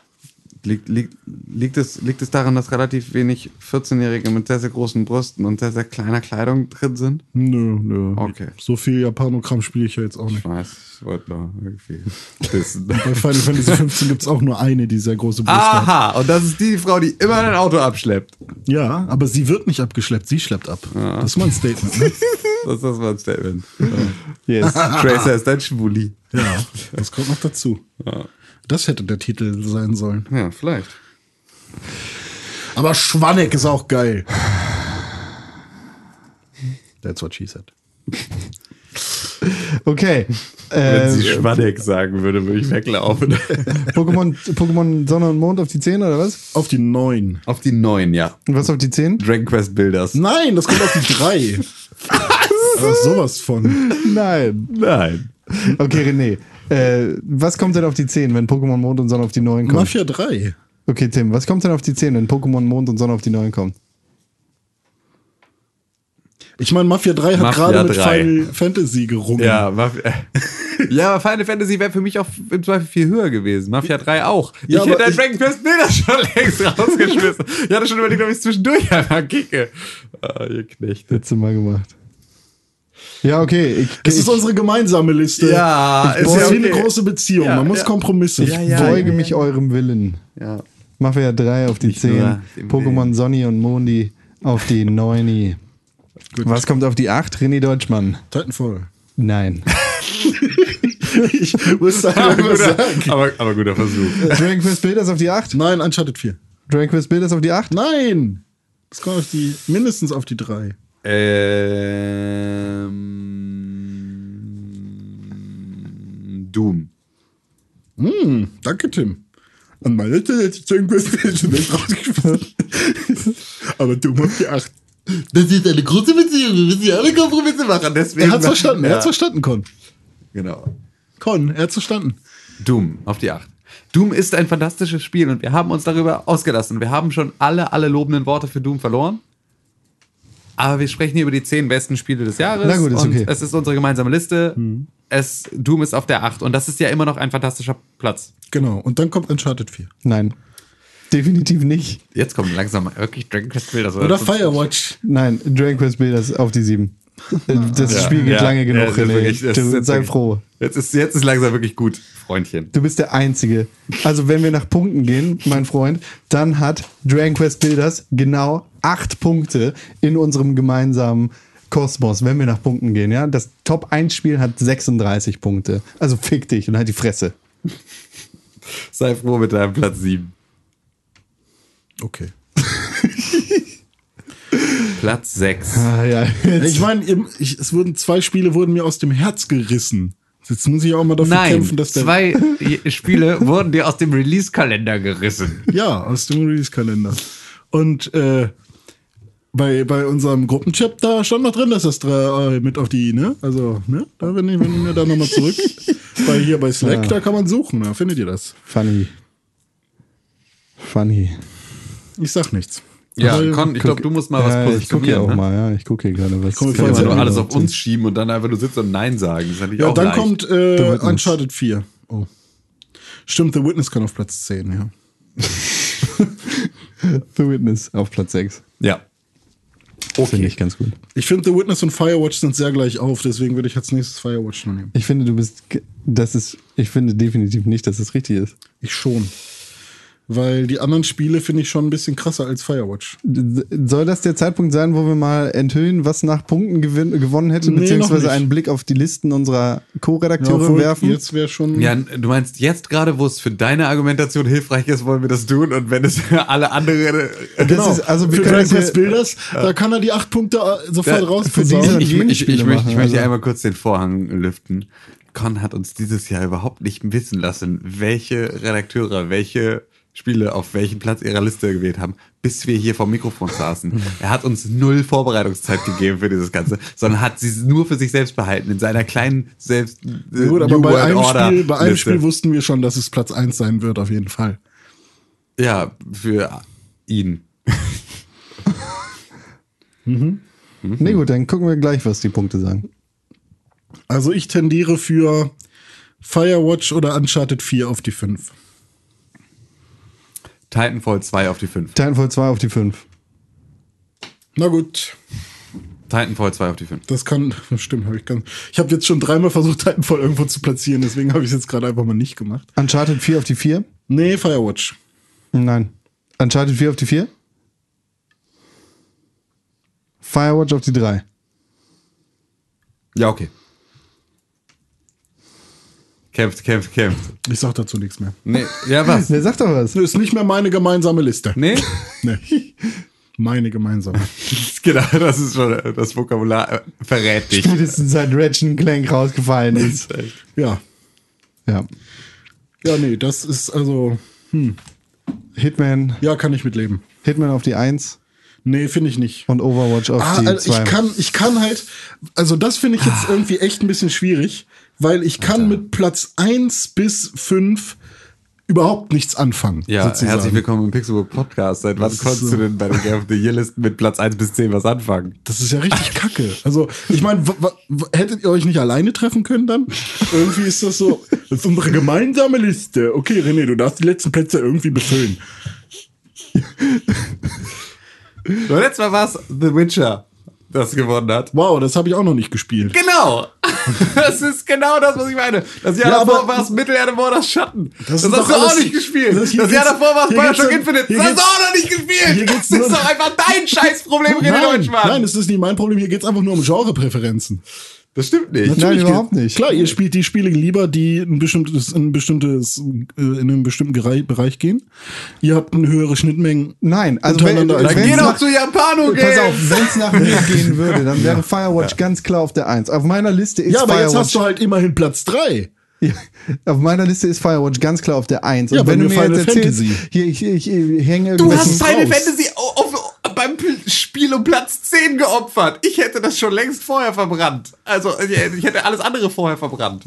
Liegt, liegt, liegt, es, liegt es daran, dass relativ wenig 14-Jährige mit sehr, sehr großen Brüsten und sehr, sehr kleiner Kleidung drin sind?
Nö, nö.
Okay.
So viel Japanogramm spiele ich ja jetzt auch
Ich
nicht.
weiß, ich wollte nur irgendwie wissen.
Bei Final Fantasy 15 gibt es auch nur eine, die sehr große Brüste hat.
Aha, und das ist die Frau, die immer ein Auto abschleppt.
Ja, aber sie wird nicht abgeschleppt, sie schleppt ab. Das ist mal ein Statement. Ne?
Das, das war ein Statement.
Yes.
Tracer ist ein Schwuli.
ja, das kommt noch dazu. Das hätte der Titel sein sollen.
Ja, vielleicht.
Aber Schwanneck ist auch geil. That's what she said.
Okay.
Wenn
Äh,
sie Schwadeck sagen würde, würde ich weglaufen.
Pokémon, Pokémon Sonne und Mond auf die 10 oder was?
Auf die 9.
Auf die neuen, ja.
Und was auf die 10?
Dragon Quest Builders.
Nein, das kommt auf die 3. Aber sowas von.
Nein.
Nein.
Okay, René. Äh, was kommt denn auf die 10, wenn Pokémon Mond und Sonne auf die 9 kommt?
Mafia 3.
Okay, Tim, was kommt denn auf die 10, wenn Pokémon Mond und Sonne auf die 9 kommt?
Ich meine, Mafia 3 hat gerade mit
3.
Final Fantasy gerungen.
Ja, Mafia, ja, aber Final Fantasy wäre für mich auch im Zweifel viel höher gewesen. Mafia 3 auch.
Ja,
ich hätte
ich-
Dragon Quest Builders schon längst rausgeschmissen. Ich hatte schon überlegt, ob ich es zwischendurch einfach kicke. Ah, ihr Knechte.
Letzte Mal gemacht. Ja, okay. Ich,
Es
ich,
ist unsere gemeinsame Liste.
Ja,
es
ist ja
wie eine große Beziehung.
Ja,
Man muss
ja.
Kompromisse.
ich
Ja, ja,
beuge
ja,
mich eurem Willen.
Ja.
Mafia 3 auf die
Nicht
10,
nur dem
Pokémon. Sonny und Mondi auf die 9. Was kommt auf die 8? René Deutschmann.
Titanfall.
Nein.
Ich muss einfach nur sagen.
aber, aber guter Versuch.
Dragon Quest Builders auf die 8?
Nein, Uncharted 4.
Dragon Quest Builders auf die 8?
Nein! Das kommt auf die, mindestens auf die 3.
Ähm, Doom.
Hm, danke, Tim. An können, ich schon nicht rausgeschmissen. Aber du machst die 8.
Das ist eine große Beziehung. Wir müssen ja alle Kompromisse machen. Deswegen
Er hat's verstanden, er
ja.
hat's verstanden, Con.
Genau.
Con, er hat's verstanden.
Doom auf die 8. Doom ist ein fantastisches Spiel und wir haben uns darüber ausgelassen. Wir haben schon alle, alle lobenden Worte für Doom verloren. Aber wir sprechen hier über die 10 besten Spiele des Jahres.
Na gut, ist
und
okay.
Es ist unsere gemeinsame Liste. Es, Doom ist auf der 8 und das ist ja immer noch ein fantastischer Platz.
Genau. Und dann kommt Uncharted 4.
Nein. Definitiv nicht.
Jetzt kommt langsam wirklich Dragon Quest Builders.
Oder Firewatch.
Nein, Dragon Quest Builders auf die 7. Das
Ja,
Spiel geht
ja,
lange
ja,
genug,
ist
René.
wirklich-
du,
jetzt
sei
wirklich-
froh.
Jetzt ist, jetzt ist langsam wirklich gut, Freundchen.
Du bist der Einzige. Also, wenn wir nach Punkten gehen, mein Freund, dann hat Dragon Quest Builders genau acht Punkte in unserem gemeinsamen Kosmos, wenn wir nach Punkten gehen. Ja? Das Top 1 Spiel hat 36 Punkte. Also fick dich und halt die Fresse.
Sei froh mit deinem Platz 7.
Okay.
Platz 6.
Ah, ja.
Ich meine, es wurden zwei Spiele wurden mir aus dem Herz gerissen. Jetzt muss ich auch mal dafür
Nein,
kämpfen, dass der.
zwei Spiele wurden dir aus dem Release-Kalender gerissen.
Ja, aus dem Release-Kalender. Und äh, bei, bei unserem Gruppenchat, da stand noch drin, dass das drei, äh, mit auf die, ne? Also, ne? Da wenn ich, wenn wir da nochmal zurück. bei hier bei Slack,
Ja.
da kann man suchen, da findet ihr das.
Funny. Funny.
Ich sag nichts.
Ja,
Weil-
Con, ich glaube, du musst mal was
ja, ich gucke hier
positionieren.
auch
ne?
mal, ja. Ich gucke hier gerade was.
Wir
Kann nur
ja
alles auf uns schieben und dann einfach nur sitzen und Nein sagen. Das ist
Ja,
auch
dann
leicht.
kommt äh. Uncharted 4. Oh. Stimmt, The Witness kann auf Platz 10, ja.
The Witness auf Platz 6.
Ja.
Finde ich ganz gut.
Ich finde, The Witness und Firewatch sind sehr gleich auf, deswegen würde ich als nächstes Firewatch noch nehmen.
Ich finde, du bist. Das ist. Ich finde definitiv nicht, dass es richtig ist.
Ich schon. Weil die anderen Spiele finde ich schon ein bisschen krasser als Firewatch.
Soll das der Zeitpunkt sein, wo wir mal enthüllen, was nach Punkten gewin gewonnen hätte,
Nee,
beziehungsweise einen Blick auf die Listen unserer Co-Redakteure
obwohl,
werfen?
Jetzt wäre schon.
Ja, du meinst jetzt gerade, wo es für deine Argumentation hilfreich ist, wollen wir das tun und wenn es für alle andere
genau.
ist- also wir
für
können
Dragon
das
Quest
hier-
Builders, da kann er die acht Punkte äh, sofort
Ja,
für diese-
ich, ich, ich, möchte,
machen,
ich möchte
also.
einmal kurz den Vorhang lüften. Con hat uns dieses Jahr überhaupt nicht wissen lassen, welche Redakteure, welche Spiele auf welchen Platz ihrer Liste gewählt haben, bis wir hier vom Mikrofon saßen. Er hat uns null Vorbereitungszeit gegeben für dieses Ganze, sondern hat sie nur für sich selbst behalten in seiner kleinen selbst äh,
Gut, aber
New
bei
World
einem,
Order
Spiel, bei einem
Liste.
Spiel wussten wir schon, dass es Platz 1 sein wird, auf jeden Fall.
Ja, für ihn.
Nee, gut, dann gucken wir gleich, was die Punkte sagen.
Also ich tendiere für Firewatch oder Uncharted 4 auf die 5.
Titanfall 2 auf die 5.
Titanfall 2 auf die 5.
Na gut,
Titanfall 2 auf die 5.
das kann, stimmt, habe ich ganz. Ich habe jetzt schon dreimal versucht, Titanfall irgendwo zu platzieren, deswegen habe ich es jetzt gerade einfach mal nicht gemacht.
Uncharted 4 auf die 4?
Nee, Firewatch.
Nein. Uncharted 4 auf die 4? Firewatch auf die 3.
Ja, okay. Kämpft, kämpft, kämpft.
Ich sag dazu nichts mehr.
Nee, ja, was?
Wer sagt doch was?
Das ist nicht mehr meine gemeinsame Liste.
Nee?
Nee. Meine gemeinsame.
genau, das ist schon, das Vokabular äh, verrät dich.
Spätestens seit Ratchet Clank rausgefallen ist.
Ja.
Ja.
Ja, nee, das ist also,
Hitman,
ja, kann ich mitleben.
Hitman auf die 1
Nee, finde ich nicht.
und Overwatch auf
Ah,
die
also
2.
ich kann, ich kann halt, also das finde ich jetzt irgendwie echt ein bisschen schwierig, weil ich kann mit Platz 1 bis 5 überhaupt nichts anfangen.
Ja,
sozusagen.
herzlich willkommen im Pixelbook Podcast. Seit wann konntest
so.
du denn bei den Game of the Year Listen mit Platz 1 bis 10 was anfangen?
Das ist ja richtig kacke. Also, ich meine, hättet ihr euch nicht alleine treffen können dann? Irgendwie ist das so, das ist unsere gemeinsame Liste. Okay, René, du darfst die letzten Plätze irgendwie befüllen.
So, letztes Mal war es The Witcher, das gewonnen hat.
Wow, das habe ich auch noch nicht gespielt.
Genau! Das ist genau das, was ich meine. Das Jahr
Ja,
davor war es Mittelerde Morders Schatten. Das,
ist
hast du auch nicht gespielt.
das
Das, Jahr
geht's-
davor war es Bioshock
geht's-
Infinite. Das hast du
geht's-
auch noch nicht gespielt.
geht's
Das ist doch einfach dein Scheißproblem, René
Nein,
Deutschmann.
nein, das ist nicht mein Problem. Hier geht es einfach nur um Genrepräferenzen.
Das stimmt nicht.
Nein,
Natürlich
überhaupt
geht-
nicht.
Klar, ihr spielt die Spiele lieber, die ein bestimmtes, in ein bestimmtes, äh, in einen bestimmten Bereich gehen. Ihr habt eine höhere Schnittmengen.
Nein, also wenn,
Dann geh
nach-
doch zu Japano
Pass
Games.
auf, wenn es nach mir gehen würde, dann wäre Firewatch ganz klar auf der 1. Auf meiner Liste ist
Ja, aber jetzt
Firewatch.
hast du halt immerhin Platz 3.
Ja, auf meiner Liste ist Firewatch ganz klar auf der 1. Und
Ja,
wenn du
mir Final
jetzt erzählst,
Fantasy.
hier, ich, ich, ich hänge
Du hast Final
raus.
Fantasy auf, beim Spiel um Platz 10 geopfert. Ich hätte das schon längst vorher verbrannt. Also, ich ich hätte alles andere vorher verbrannt.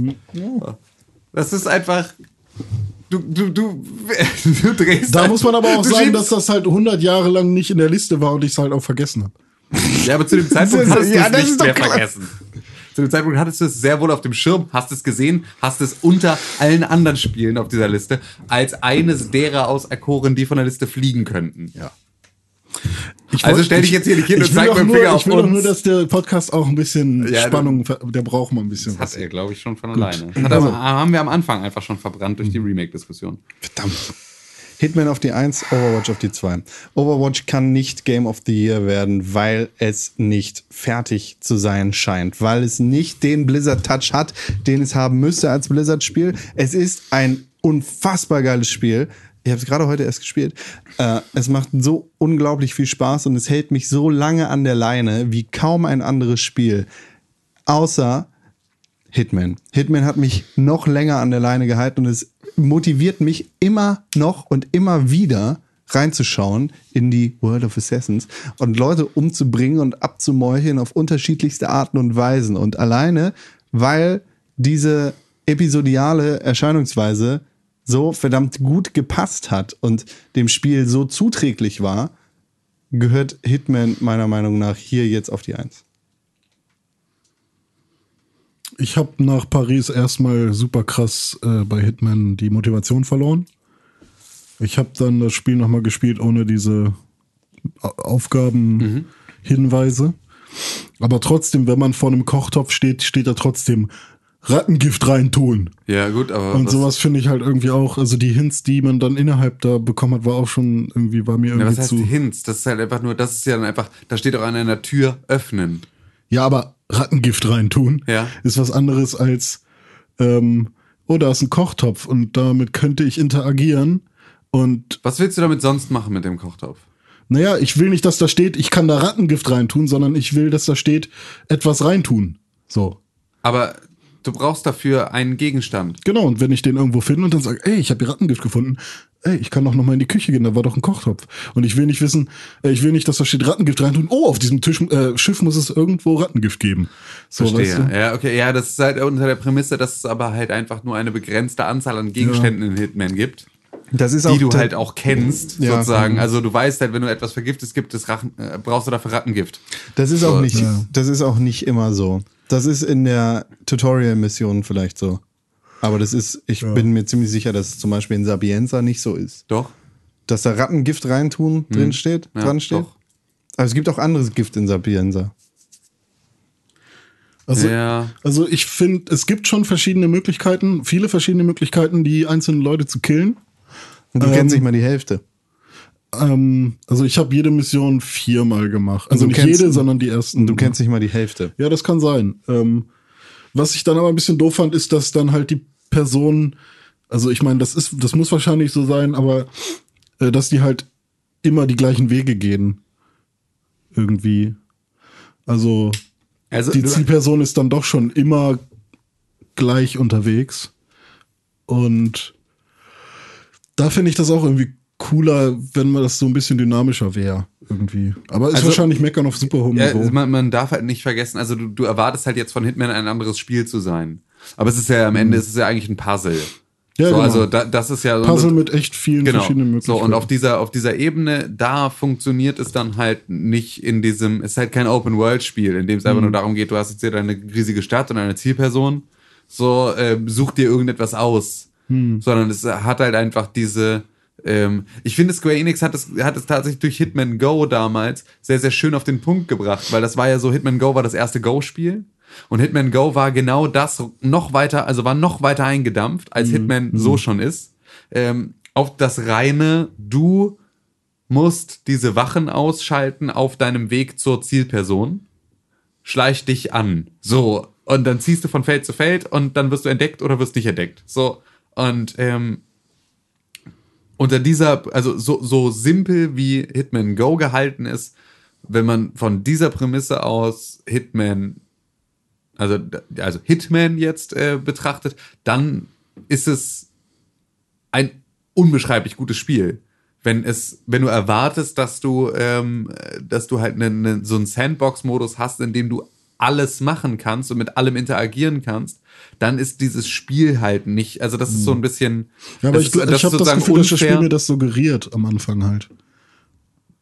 Das ist einfach. Du, du, du, du drehst.
Da
halt-
muss man aber auch sagen, dass das halt 100 Jahre lang nicht in der Liste war und ich es halt auch vergessen habe.
Ja, aber zu dem Zeitpunkt hattest du es nicht mehr
klar.
vergessen. Zu dem Zeitpunkt hattest du es sehr wohl auf dem Schirm, hast es gesehen, hast es unter allen anderen Spielen auf dieser Liste als eines derer aus erkoren, die von der Liste fliegen könnten.
Ja.
Also stell dich jetzt hier nicht hin und
ich will
zeig
doch
mit dem
nur,
Finger auf
Ich will doch nur, dass der Podcast auch ein bisschen
Ja,
Spannung, der braucht mal ein bisschen
Hat
was.
er, glaube ich, schon von alleine. Hat aber, haben wir am Anfang einfach schon verbrannt durch die Remake-Diskussion.
Verdammt. Hitman auf die 1, Overwatch auf die 2. Overwatch kann nicht Game of the Year werden, weil es nicht fertig zu sein scheint, weil es nicht den Blizzard-Touch hat, den es haben müsste als Blizzard-Spiel. Es ist ein unfassbar geiles Spiel. Ich habe es gerade heute erst gespielt. Äh, es macht so unglaublich viel Spaß und es hält mich so lange an der Leine wie kaum ein anderes Spiel. Außer Hitman. Hitman hat mich noch länger an der Leine gehalten und es motiviert mich immer noch und immer wieder reinzuschauen in die World of Assassins und Leute umzubringen und abzumeucheln auf unterschiedlichste Arten und Weisen. Und alleine, weil diese episodiale Erscheinungsweise so verdammt gut gepasst hat und dem Spiel so zuträglich war, gehört Hitman meiner Meinung nach hier jetzt auf die Eins.
Ich habe nach Paris erstmal super krass äh, bei Hitman die Motivation verloren. Ich habe dann das Spiel nochmal gespielt ohne diese Aufgaben-Hinweise. Aber trotzdem, wenn man vor einem Kochtopf steht, steht da trotzdem Rattengift reintun.
Ja, gut, aber.
Und
was-
sowas finde ich halt irgendwie auch, also die Hints, die man dann innerhalb da bekommen hat, war auch schon irgendwie, war mir
Ja,
irgendwie
was heißt
zu.
Hints? Das ist halt einfach nur, das ist ja dann einfach, da steht auch an einer Tür öffnen.
Ja, aber Rattengift reintun
Ja.
ist was anderes als, ähm, oh, da ist ein Kochtopf und damit könnte ich interagieren. Und
Was willst du damit sonst machen mit dem Kochtopf?
naja, ich will nicht, dass da steht, ich kann da Rattengift reintun, sondern ich will, dass da steht, etwas reintun. So.
Aber du brauchst dafür einen Gegenstand.
Genau, und wenn ich den irgendwo finde und dann sage, ey, ich habe hier Rattengift gefunden, ey, ich kann doch noch mal in die Küche gehen, da war doch ein Kochtopf. Und ich will nicht wissen, äh, ich will nicht, dass da steht Rattengift reintun. Oh, auf diesem Tisch, äh, Schiff muss es irgendwo Rattengift geben. So,
Verstehe.
weißt du?
Ja, okay, ja, das ist halt unter der Prämisse, dass es aber halt einfach nur eine begrenzte Anzahl an Gegenständen in Hitman gibt,
Das ist
die du
ta-
halt auch kennst,
Ja.
sozusagen. Also du weißt halt, wenn du etwas vergiftest, gibt es Rachen, äh, brauchst du dafür Rattengift.
Das ist
So,
auch nicht,
ja.
das ist auch nicht immer so. Das ist in der Tutorial-Mission vielleicht so. Aber das ist, ich bin mir ziemlich sicher, dass es zum Beispiel in Sapienza nicht so ist.
Doch.
Dass da Rattengift reintun drin steht,
Ja,
dran steht.
doch.
Aber es gibt auch anderes Gift in Sapienza.
Also,
Ja.
also ich finde, es gibt schon verschiedene Möglichkeiten, viele verschiedene Möglichkeiten, die einzelnen Leute zu killen.
Und du
Ähm,
kennst nicht mal die Hälfte.
Ähm, also ich habe jede Mission viermal gemacht. Also nicht
kennst-
jede, sondern die ersten.
Du kennst nicht mal die Hälfte.
Ja, das kann sein. Ähm, was ich dann aber ein bisschen doof fand, ist, dass dann halt die Person, also ich meine, das ist, das muss wahrscheinlich so sein, aber äh, dass die halt immer die gleichen Wege gehen. Irgendwie. Also
Also
die Zielperson ist dann doch schon immer gleich unterwegs. Und da finde ich das auch irgendwie cooler, wenn man das so ein bisschen dynamischer wäre. Irgendwie. Aber ist
Also-
wahrscheinlich meckern auf super hohem
ja,
Niveau.
man, man darf halt nicht vergessen, also du, du erwartest halt jetzt von Hitman ein anderes Spiel zu sein. Aber es ist ja am Ende, es ist ja eigentlich ein Puzzle.
Mhm. Ja,
so,
genau.
Also da, das ist ja
Puzzle mit echt vielen
genau.
verschiedenen
So,
Möglichkeiten.
und auf dieser, auf dieser Ebene, da funktioniert es dann halt nicht in diesem, es ist halt kein Open-World-Spiel, in dem es
Mhm.
einfach nur darum geht, du hast jetzt hier deine riesige Stadt und eine Zielperson, so, äh, such dir irgendetwas aus.
Mhm.
Sondern es hat halt einfach diese, ähm, ich finde, Square Enix hat es, hat es tatsächlich durch Hitman Go damals sehr, sehr schön auf den Punkt gebracht, weil das war ja so, Hitman Go war das erste Go-Spiel. Und Hitman Go war genau das noch weiter, also war noch weiter eingedampft, als Hitman so schon ist. Ähm, auf das reine, du musst diese Wachen ausschalten auf deinem Weg zur Zielperson. Schleich dich an. So. Und dann ziehst du von Feld zu Feld und dann wirst du entdeckt oder wirst nicht entdeckt. So. Und ähm, unter dieser, also so, so simpel wie Hitman Go gehalten ist, wenn man von dieser Prämisse aus Hitman, also, also Hitman jetzt äh, betrachtet, dann ist es ein unbeschreiblich gutes Spiel. Wenn es, wenn du erwartest, dass du, ähm, dass du halt ne, ne, so einen Sandbox-Modus hast, in dem du alles machen kannst und mit allem interagieren kannst, dann ist dieses Spiel halt nicht, also das ist so ein bisschen,
ja, aber
das
ich,
ist-
ich habe das Gefühl, dass das
unfair.
Spiel mir das suggeriert am Anfang halt.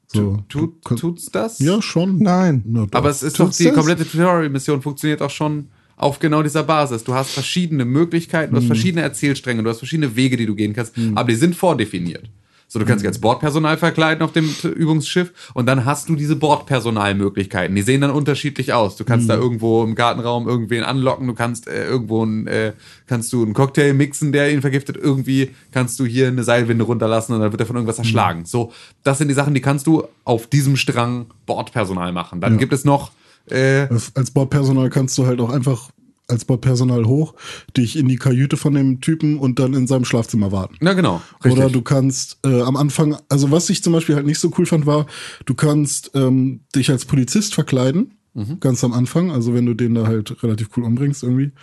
So.
Tut, tut's das?
Ja, schon.
Nein.
Na doch.
Aber es ist doch,
Tut's
die
das?
komplette Tutorial-Mission funktioniert auch schon auf genau dieser Basis. Du hast verschiedene Möglichkeiten, du hast verschiedene Erzählstränge, du hast verschiedene Wege, die du gehen kannst, aber die sind vordefiniert. So, du kannst dich als Bordpersonal verkleiden auf dem Übungsschiff und dann hast du diese Bordpersonalmöglichkeiten. Die sehen dann unterschiedlich aus. Du kannst da irgendwo im Gartenraum irgendwen anlocken, du kannst äh, irgendwo ein, äh, kannst du einen Cocktail mixen, der ihn vergiftet. Irgendwie kannst du hier eine Seilwinde runterlassen und dann wird er von irgendwas erschlagen. So, das sind die Sachen, die kannst du auf diesem Strang Bordpersonal machen. Dann gibt es noch äh,
Als Bordpersonal kannst du halt auch einfach als Bordpersonal hoch, dich in die Kajüte von dem Typen und dann in seinem Schlafzimmer warten.
Na genau, richtig.
Oder du kannst äh, am Anfang, also was ich zum Beispiel halt nicht so cool fand, war, du kannst ähm, dich als Polizist verkleiden,
Mhm.
ganz am Anfang, also wenn du den da halt relativ cool umbringst irgendwie,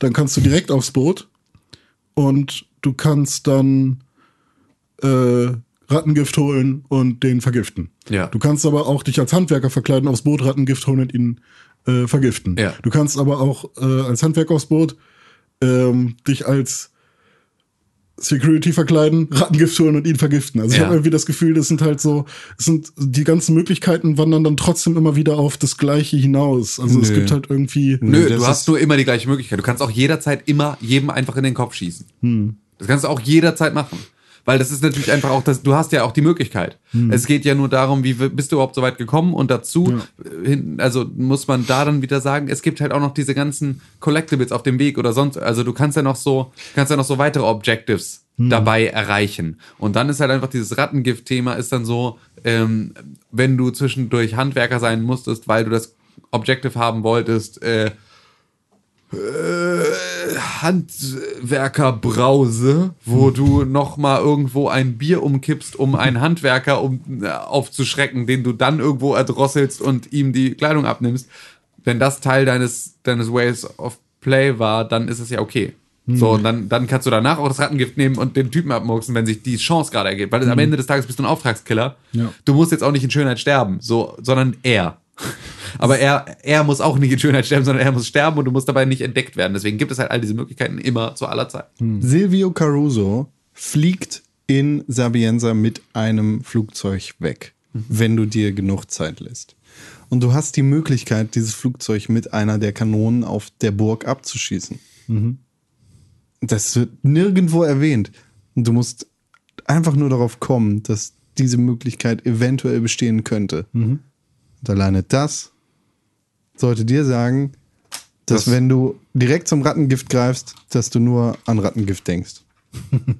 dann kannst du direkt aufs Boot und du kannst dann äh, Rattengift holen und den vergiften.
Ja.
Du kannst aber auch dich als Handwerker verkleiden, aufs Boot Rattengift holen und ihn äh, vergiften.
Ja.
Du kannst aber auch äh, als Handwerker aufs Boot ähm, dich als Security verkleiden, Rattengift holen und ihn vergiften. Also ich
Ja.
habe irgendwie das Gefühl, das sind halt so, es sind die ganzen Möglichkeiten wandern dann trotzdem immer wieder auf das Gleiche hinaus. Also es
Nö.
gibt halt irgendwie.
Nö, du hast nur immer die gleiche Möglichkeit. Du kannst auch jederzeit immer jedem einfach in den Kopf schießen. Das kannst du auch jederzeit machen. Weil das ist natürlich einfach auch, das, du hast ja auch die Möglichkeit. Es geht ja nur darum, wie bist du überhaupt so weit gekommen und dazu, äh, hin, also muss man da dann wieder sagen, es gibt halt auch noch diese ganzen Collectibles auf dem Weg oder sonst, also du kannst ja noch so, kannst ja noch so weitere Objectives dabei erreichen. Und dann ist halt einfach dieses Rattengift-Thema ist dann so, ähm, wenn du zwischendurch Handwerker sein musstest, weil du das Objective haben wolltest, äh, Handwerkerbrause, wo du noch mal irgendwo ein Bier umkippst, um einen Handwerker um, äh, aufzuschrecken, den du dann irgendwo erdrosselst und ihm die Kleidung abnimmst. Wenn das Teil deines, deines Ways of Play war, dann ist es ja okay. So, und dann, dann kannst du danach auch das Rattengift nehmen und den Typen abmurksen, wenn sich die Chance gerade ergibt. Weil am Ende des Tages bist du ein Auftragskiller.
Ja.
Du musst jetzt auch nicht in Schönheit sterben, so, sondern er. Aber er, er muss auch nicht in Schönheit sterben, sondern er muss sterben und du musst dabei nicht entdeckt werden. Deswegen gibt es halt all diese Möglichkeiten immer zu aller Zeit.
Silvio Caruso fliegt in Sabienza mit einem Flugzeug weg, wenn du dir genug Zeit lässt. Und du hast die Möglichkeit, dieses Flugzeug mit einer der Kanonen auf der Burg abzuschießen. Das wird nirgendwo erwähnt. Und du musst einfach nur darauf kommen, dass diese Möglichkeit eventuell bestehen könnte. Und alleine das sollte dir sagen, dass
Das-
wenn du direkt zum Rattengift greifst, dass du nur an Rattengift denkst.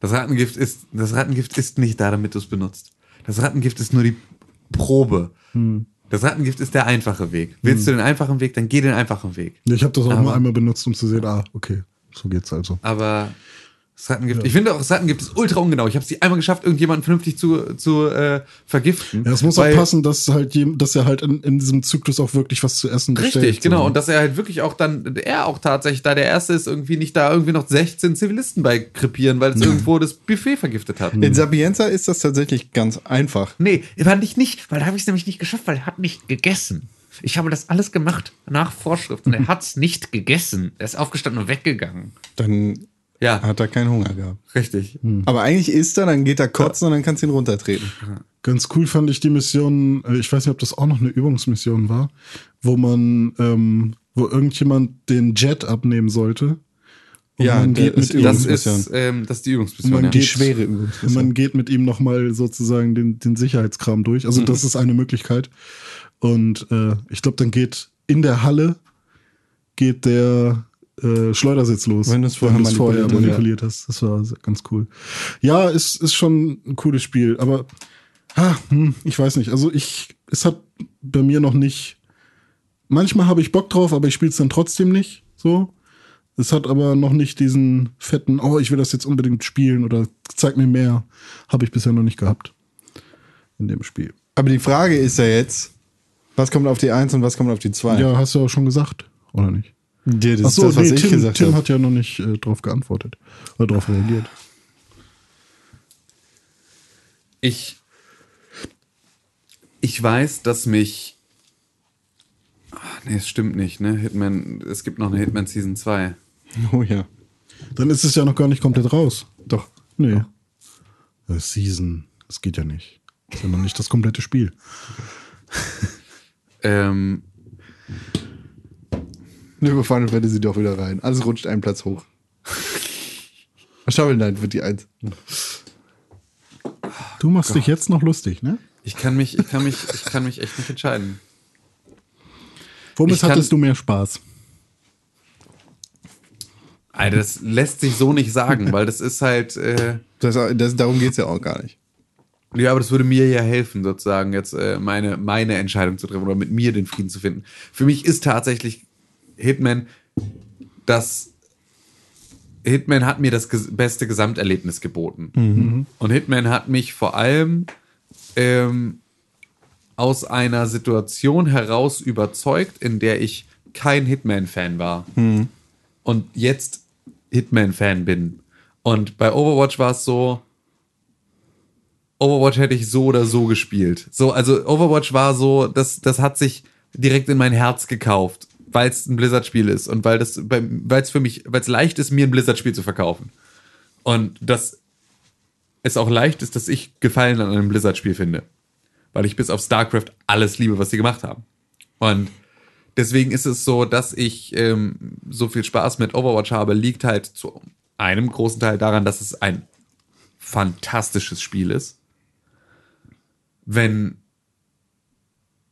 Das Rattengift ist, das Rattengift ist nicht da, damit du es benutzt. Das Rattengift ist nur die Probe. Das Rattengift ist der einfache Weg. Willst du den einfachen Weg, dann geh den einfachen Weg.
Ja, ich habe das auch
Aber-
nur einmal benutzt, um zu sehen, ah, okay, so geht's also.
Aber das Rattengift, ich finde auch, das Rattengift ist ultra ungenau. Ich habe es einmal geschafft, irgendjemanden vernünftig zu, zu äh, vergiften.
Ja, es muss auch passen, dass halt dass er halt in, in diesem Zyklus auch wirklich was zu essen bestellt.
Richtig, genau.
so.
Und dass er halt wirklich auch dann, er auch tatsächlich da der Erste ist, irgendwie nicht da irgendwie noch 16 Zivilisten bei krepieren, weil es irgendwo das Buffet vergiftet hat.
In Sapienza ist das tatsächlich ganz einfach.
Nee, fand ich nicht, weil da habe ich es nämlich nicht geschafft, weil er hat nicht gegessen. Ich habe das alles gemacht nach Vorschrift und er hat es nicht gegessen. Er ist aufgestanden und weggegangen.
Dann
Ja,
hat er keinen Hunger gehabt.
richtig.
Aber eigentlich isst er, dann geht er kotzen und dann kannst du ihn runtertreten.
Ganz cool fand ich die Mission, äh, ich weiß nicht, ob das auch noch eine Übungsmission war, wo man, ähm, wo irgendjemand den Jet abnehmen sollte. Und
Ja,
man geht mit ihm,
Das ist, ähm, das ist die
und
Übungsmission.
man
Ja.
geht,
schwere
und
Übungsmission.
man geht mit ihm nochmal sozusagen den, den Sicherheitskram durch. Also das ist eine Möglichkeit. Und äh, ich glaube, dann geht in der Halle geht der äh, Schleudersitz los.
Wenn du es vorher
du's vorher
manipuliert hast,
manipuliert hast. Das war ganz cool. Ja, ist, ist schon ein cooles Spiel, aber ah, hm, ich weiß nicht. Also ich, es hat bei mir noch nicht. Manchmal habe ich Bock drauf, aber ich spiele es dann trotzdem nicht. So. Es hat aber noch nicht diesen fetten, oh, ich will das jetzt unbedingt spielen oder zeig mir mehr. Habe ich bisher noch nicht gehabt. In dem Spiel.
Aber die Frage ist ja jetzt, was kommt auf die 1 und was kommt auf die 2?
Ja, hast du auch schon gesagt, oder nicht?
Ja, das
Ach so,
ist das, was
nee,
ich
Tim,
gesagt
Tim hat ja noch nicht äh, drauf geantwortet oder drauf reagiert.
Ich, ich weiß, dass mich. Ach, nee, es stimmt nicht, ne? Hitman, es gibt noch eine Hitman Season 2.
Oh ja.
Dann ist es ja noch gar nicht komplett raus.
Doch.
Nee. Äh, Season, das geht ja nicht. Das ist ja noch nicht das komplette Spiel.
Ähm,
Über Final Fantasy doch wieder rein. Alles rutscht einen Platz hoch. Shovel Knight wird die 1.
Du machst dich jetzt noch lustig, ne?
ich kann mich, ich kann mich, ich kann mich echt nicht entscheiden.
Womit hattest du mehr Spaß?
Alter, das lässt sich so nicht sagen, weil das ist halt. Äh,
Das, das, darum geht es ja auch gar nicht.
Ja, aber das würde mir ja helfen, sozusagen jetzt äh, meine, meine Entscheidung zu treffen oder mit mir den Frieden zu finden. Für mich ist tatsächlich Hitman das. Hitman hat mir das ges beste Gesamterlebnis geboten. Und Hitman hat mich vor allem ähm, aus einer Situation heraus überzeugt, in der ich kein Hitman-Fan war. Und jetzt Hitman-Fan bin. Und bei Overwatch war es so, Overwatch hätte ich so oder so gespielt. So, also Overwatch war so, das, das hat sich direkt in mein Herz gekauft, weil es ein Blizzard-Spiel ist und weil das, weil es für mich, weil es leicht ist, mir ein Blizzard-Spiel zu verkaufen. Und dass es auch leicht ist, dass ich Gefallen an einem Blizzard-Spiel finde. Weil ich bis auf StarCraft alles liebe, was sie gemacht haben. Und deswegen ist es so, dass ich ähm, so viel Spaß mit Overwatch habe, liegt halt zu einem großen Teil daran, dass es ein fantastisches Spiel ist. Wenn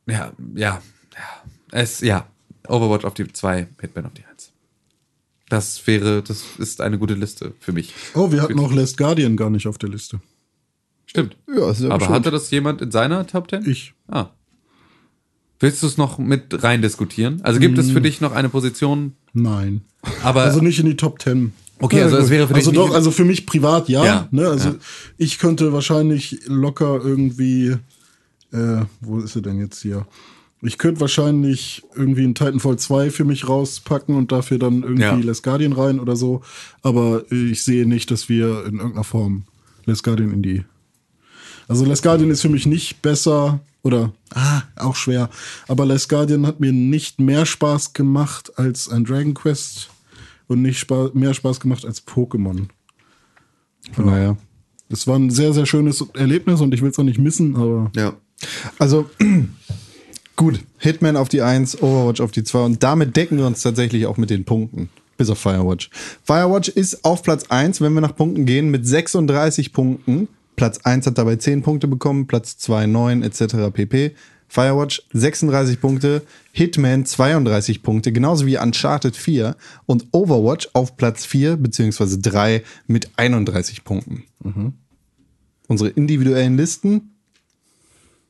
ja, ja, ja, es, ja, Overwatch auf die 2, Hitman auf die 1. Das wäre, das ist eine gute Liste für mich.
Oh, wir hatten auch Last Guardian gar nicht auf der Liste.
Stimmt.
Ja, ist ja
Aber hatte das jemand in seiner Top 10?
Ich.
Ah. Willst du es noch mit rein diskutieren? Also gibt es für dich noch eine Position,
Nein.
aber
Also nicht in die Top 10.
Okay, also es wäre für dich
Also doch, also für mich privat ja.
Ja,
ne? Also
ja.
ich könnte wahrscheinlich locker irgendwie, äh, wo ist sie denn jetzt hier? Ich könnte wahrscheinlich irgendwie ein Titanfall 2 für mich rauspacken und dafür dann irgendwie
Ja.
Les Guardian rein oder so. Aber ich sehe nicht, dass wir in irgendeiner Form Les Guardian in die. Also Les Guardian ist für mich nicht besser oder ah, auch schwer. Aber Les Guardian hat mir nicht mehr Spaß gemacht als ein Dragon Quest und nicht spa mehr Spaß gemacht als Pokémon.
Von daher.
Es war ein sehr, sehr schönes Erlebnis und ich will es auch nicht missen, aber
ja.
Also, gut. Hitman auf die 1, Overwatch auf die 2 und damit decken wir uns tatsächlich auch mit den Punkten. Bis auf Firewatch. Firewatch ist auf Platz 1, wenn wir nach Punkten gehen, mit 36 Punkten. Platz 1 hat dabei 10 Punkte bekommen, Platz 2 9 etc. pp. Firewatch 36 Punkte, Hitman 32 Punkte, genauso wie Uncharted 4 und Overwatch auf Platz 4 beziehungsweise 3 mit 31 Punkten. Unsere individuellen Listen.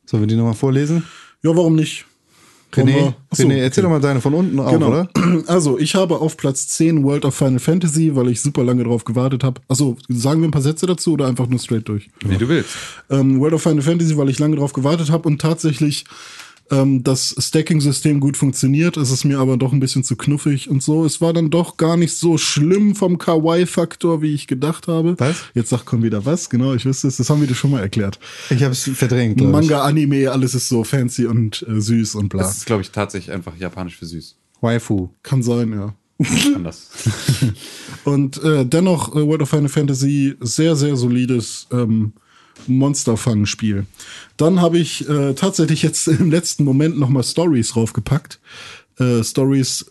Sollen wir die nochmal vorlesen?
Ja, warum nicht?
René,
wir- Achso,
René erzähl
okay.
doch mal deine von unten auf,
Genau.
oder?
Also, ich habe auf Platz 10 World of Final Fantasy, weil ich super lange drauf gewartet habe. Also, sagen wir ein paar Sätze dazu oder einfach nur straight durch?
Wie du willst.
ähm, World of Final Fantasy, weil ich lange drauf gewartet habe und tatsächlich ähm, das Stacking-System gut funktioniert. Es ist mir aber doch ein bisschen zu knuffig und so. Es war dann doch gar nicht so schlimm vom Kawaii-Faktor, wie ich gedacht habe.
Was?
Jetzt sagt komm wieder was, genau, ich wüsste es, das haben wir dir schon mal erklärt.
Ich habe es verdrängt.
Manga, Anime, alles ist so fancy und äh, süß und bla.
Das ist, glaube ich, tatsächlich einfach japanisch für süß.
Waifu.
Kann sein, ja.
Anders.
Und äh, dennoch äh, World of Final Fantasy sehr, sehr solides ähm, Monsterfang-Spiel. Dann habe ich äh, tatsächlich jetzt im letzten Moment nochmal Stories raufgepackt. Äh, Stories,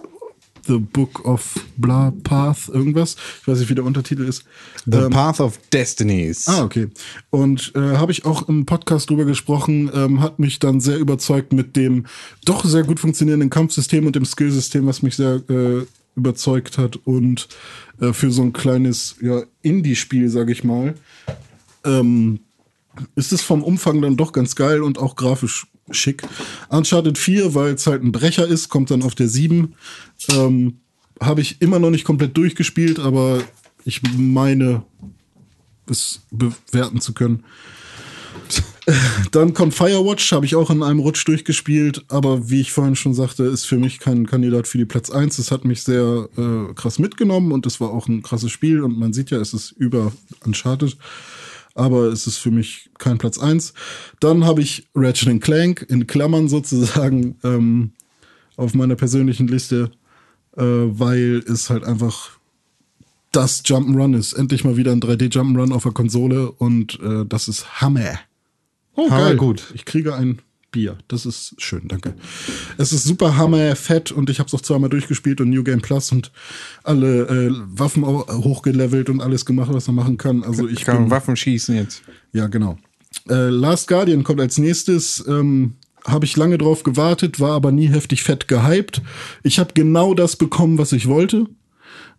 The Book of Blah Path, irgendwas. Ich weiß nicht, wie der Untertitel ist.
The
Ähm,
Path of Destinies.
Ah, okay. Und äh, habe ich auch im Podcast drüber gesprochen, ähm, hat mich dann sehr überzeugt mit dem doch sehr gut funktionierenden Kampfsystem und dem Skillsystem, was mich sehr äh, überzeugt hat. Und äh, für so ein kleines ja, Indie-Spiel, sage ich mal, ähm, ist es vom Umfang dann doch ganz geil und auch grafisch schick. Uncharted 4, weil es halt ein Brecher ist, kommt dann auf der 7. Ähm, Habe ich immer noch nicht komplett durchgespielt, aber ich meine, es bewerten zu können. Dann kommt Firewatch, habe ich auch in einem Rutsch durchgespielt, aber wie ich vorhin schon sagte, ist für mich kein Kandidat für die Platz 1. Es hat mich sehr äh, krass mitgenommen und es war auch ein krasses Spiel und man sieht ja, es ist über Uncharted, aber es ist für mich kein Platz 1. Dann habe ich Ratchet Clank in Klammern sozusagen ähm, auf meiner persönlichen Liste, äh, weil es halt einfach das Jump'n'Run ist. Endlich mal wieder ein 3D-Jump'n'Run auf der Konsole und äh, das ist Hammer. Oh,
Hammer
geil.
gut.
Ich kriege ein Bier. Das ist schön, danke. Es ist super Hammer, fett und ich habe es auch zweimal durchgespielt und New Game Plus und alle äh, Waffen hochgelevelt und alles gemacht, was man machen kann. Also ich bin,
Waffen schießen jetzt.
ja, genau. Äh, Last Guardian kommt als nächstes. Ähm, habe ich lange drauf gewartet, war aber nie heftig fett gehypt. Ich habe genau das bekommen, was ich wollte.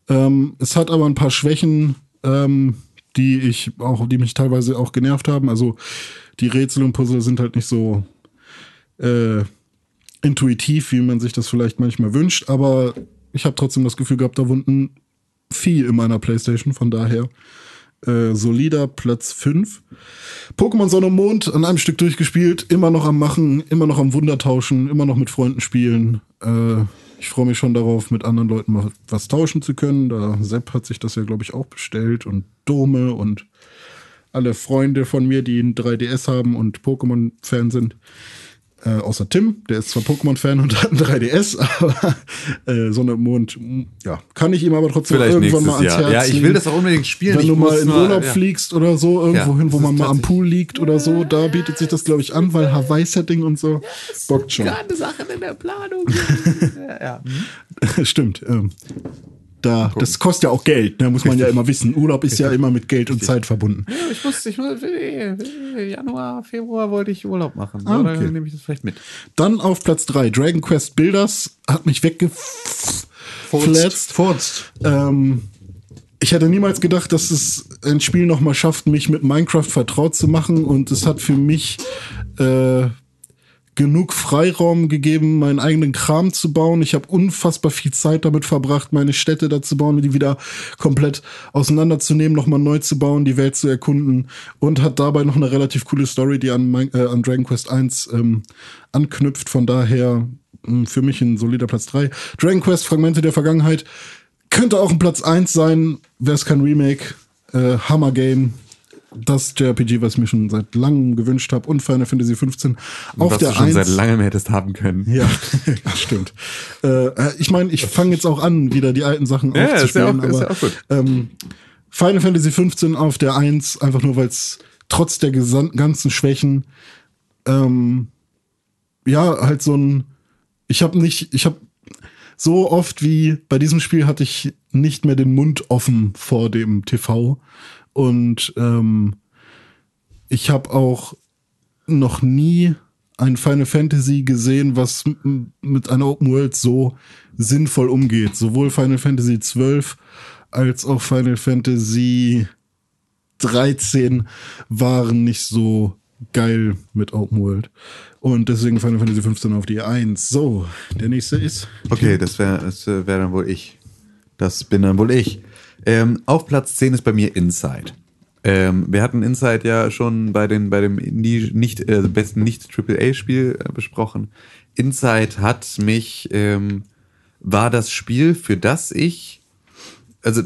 Ähm, es hat aber ein paar Schwächen, ähm, die ich auch, die mich teilweise auch genervt haben. Also die Rätsel und Puzzle sind halt nicht so äh, intuitiv, wie man sich das vielleicht manchmal wünscht. Aber ich habe trotzdem das Gefühl gehabt, da wunden viel in meiner Playstation. Von daher äh, solider Platz 5. Pokémon Sonne und Mond an einem Stück durchgespielt, immer noch am Machen, immer noch am Wunder tauschen, immer noch mit Freunden spielen. Äh, ich freue mich schon darauf, mit anderen Leuten mal was tauschen zu können. Da Sepp hat sich das ja, glaube ich, auch bestellt und Dome und alle Freunde von mir, die ein 3DS haben und Pokémon-Fan sind. Äh, außer Tim, der ist zwar Pokémon-Fan und hat ein 3DS, aber äh, Sonne und Mond, ja, kann ich ihm aber trotzdem
Vielleicht
irgendwann mal ans
Jahr.
Herz
Ja, ich will das auch unbedingt spielen.
Wenn
ich
du mal in Urlaub
ja.
fliegst oder so, irgendwo
Ja,
hin, wo man mal am Pool liegt oder so, da bietet sich das, glaube ich, an, weil Hawaii-Setting und so bockt schon.
Gerade Sachen in der Planung. ja, ja.
Stimmt. Ähm, da, das kostet ja auch Geld, ne, muss man ja immer wissen. Urlaub ist ja immer mit Geld und Zeit verbunden.
Ich muss, ich muss, Januar, Februar wollte ich Urlaub machen.
Ah, okay.
nehme ich das vielleicht mit?
Dann auf Platz 3, Dragon Quest Builders hat mich weggefletzt.
Furzt.
Ähm, ich hätte niemals gedacht, dass es ein Spiel nochmal schafft, mich mit Minecraft vertraut zu machen und es hat für mich äh, genug Freiraum gegeben, meinen eigenen Kram zu bauen. Ich habe unfassbar viel Zeit damit verbracht, meine Städte da zu bauen, die wieder komplett auseinanderzunehmen, nochmal neu zu bauen, die Welt zu erkunden und hat dabei noch eine relativ coole Story, die an, mein, äh, an Dragon Quest 1 ähm, anknüpft. Von daher mh, für mich ein solider Platz 3. Dragon Quest Fragmente der Vergangenheit könnte auch ein Platz 1 sein, wäre es kein Remake. Äh, Hammer Game. Das JRPG, was ich mir schon seit langem gewünscht habe. Und Final Fantasy 15 auf
Was
der
du schon
1.
seit langem hättest haben können.
Ja, stimmt. Äh, ich meine, ich fange jetzt auch an, wieder die alten Sachen
Ja, ist ja
aufzuspielen.
auch- ist
aber,
ja auch gut.
Ähm, Final Fantasy 15 auf der 1, einfach nur, weil es trotz der ganzen Schwächen, ähm, ja, halt so ein, ich habe nicht, ich habe so oft wie bei diesem Spiel hatte ich nicht mehr den Mund offen vor dem TV und ähm, ich habe auch noch nie ein Final Fantasy gesehen, was mit einer Open World so sinnvoll umgeht. Sowohl Final Fantasy 12 als auch Final Fantasy 13 waren nicht so geil mit Open World. Und deswegen Final Fantasy 15 auf die 1. So, der nächste ist.
Okay, das wäre das wär dann wohl ich. Das bin dann wohl ich. Ähm, auf Platz 10 ist bei mir Inside. Ähm, wir hatten Inside ja schon bei, den, bei dem Indie, nicht, äh, besten Nicht-AAA-Spiel äh, besprochen. Inside hat mich, ähm, war das Spiel, für das ich, also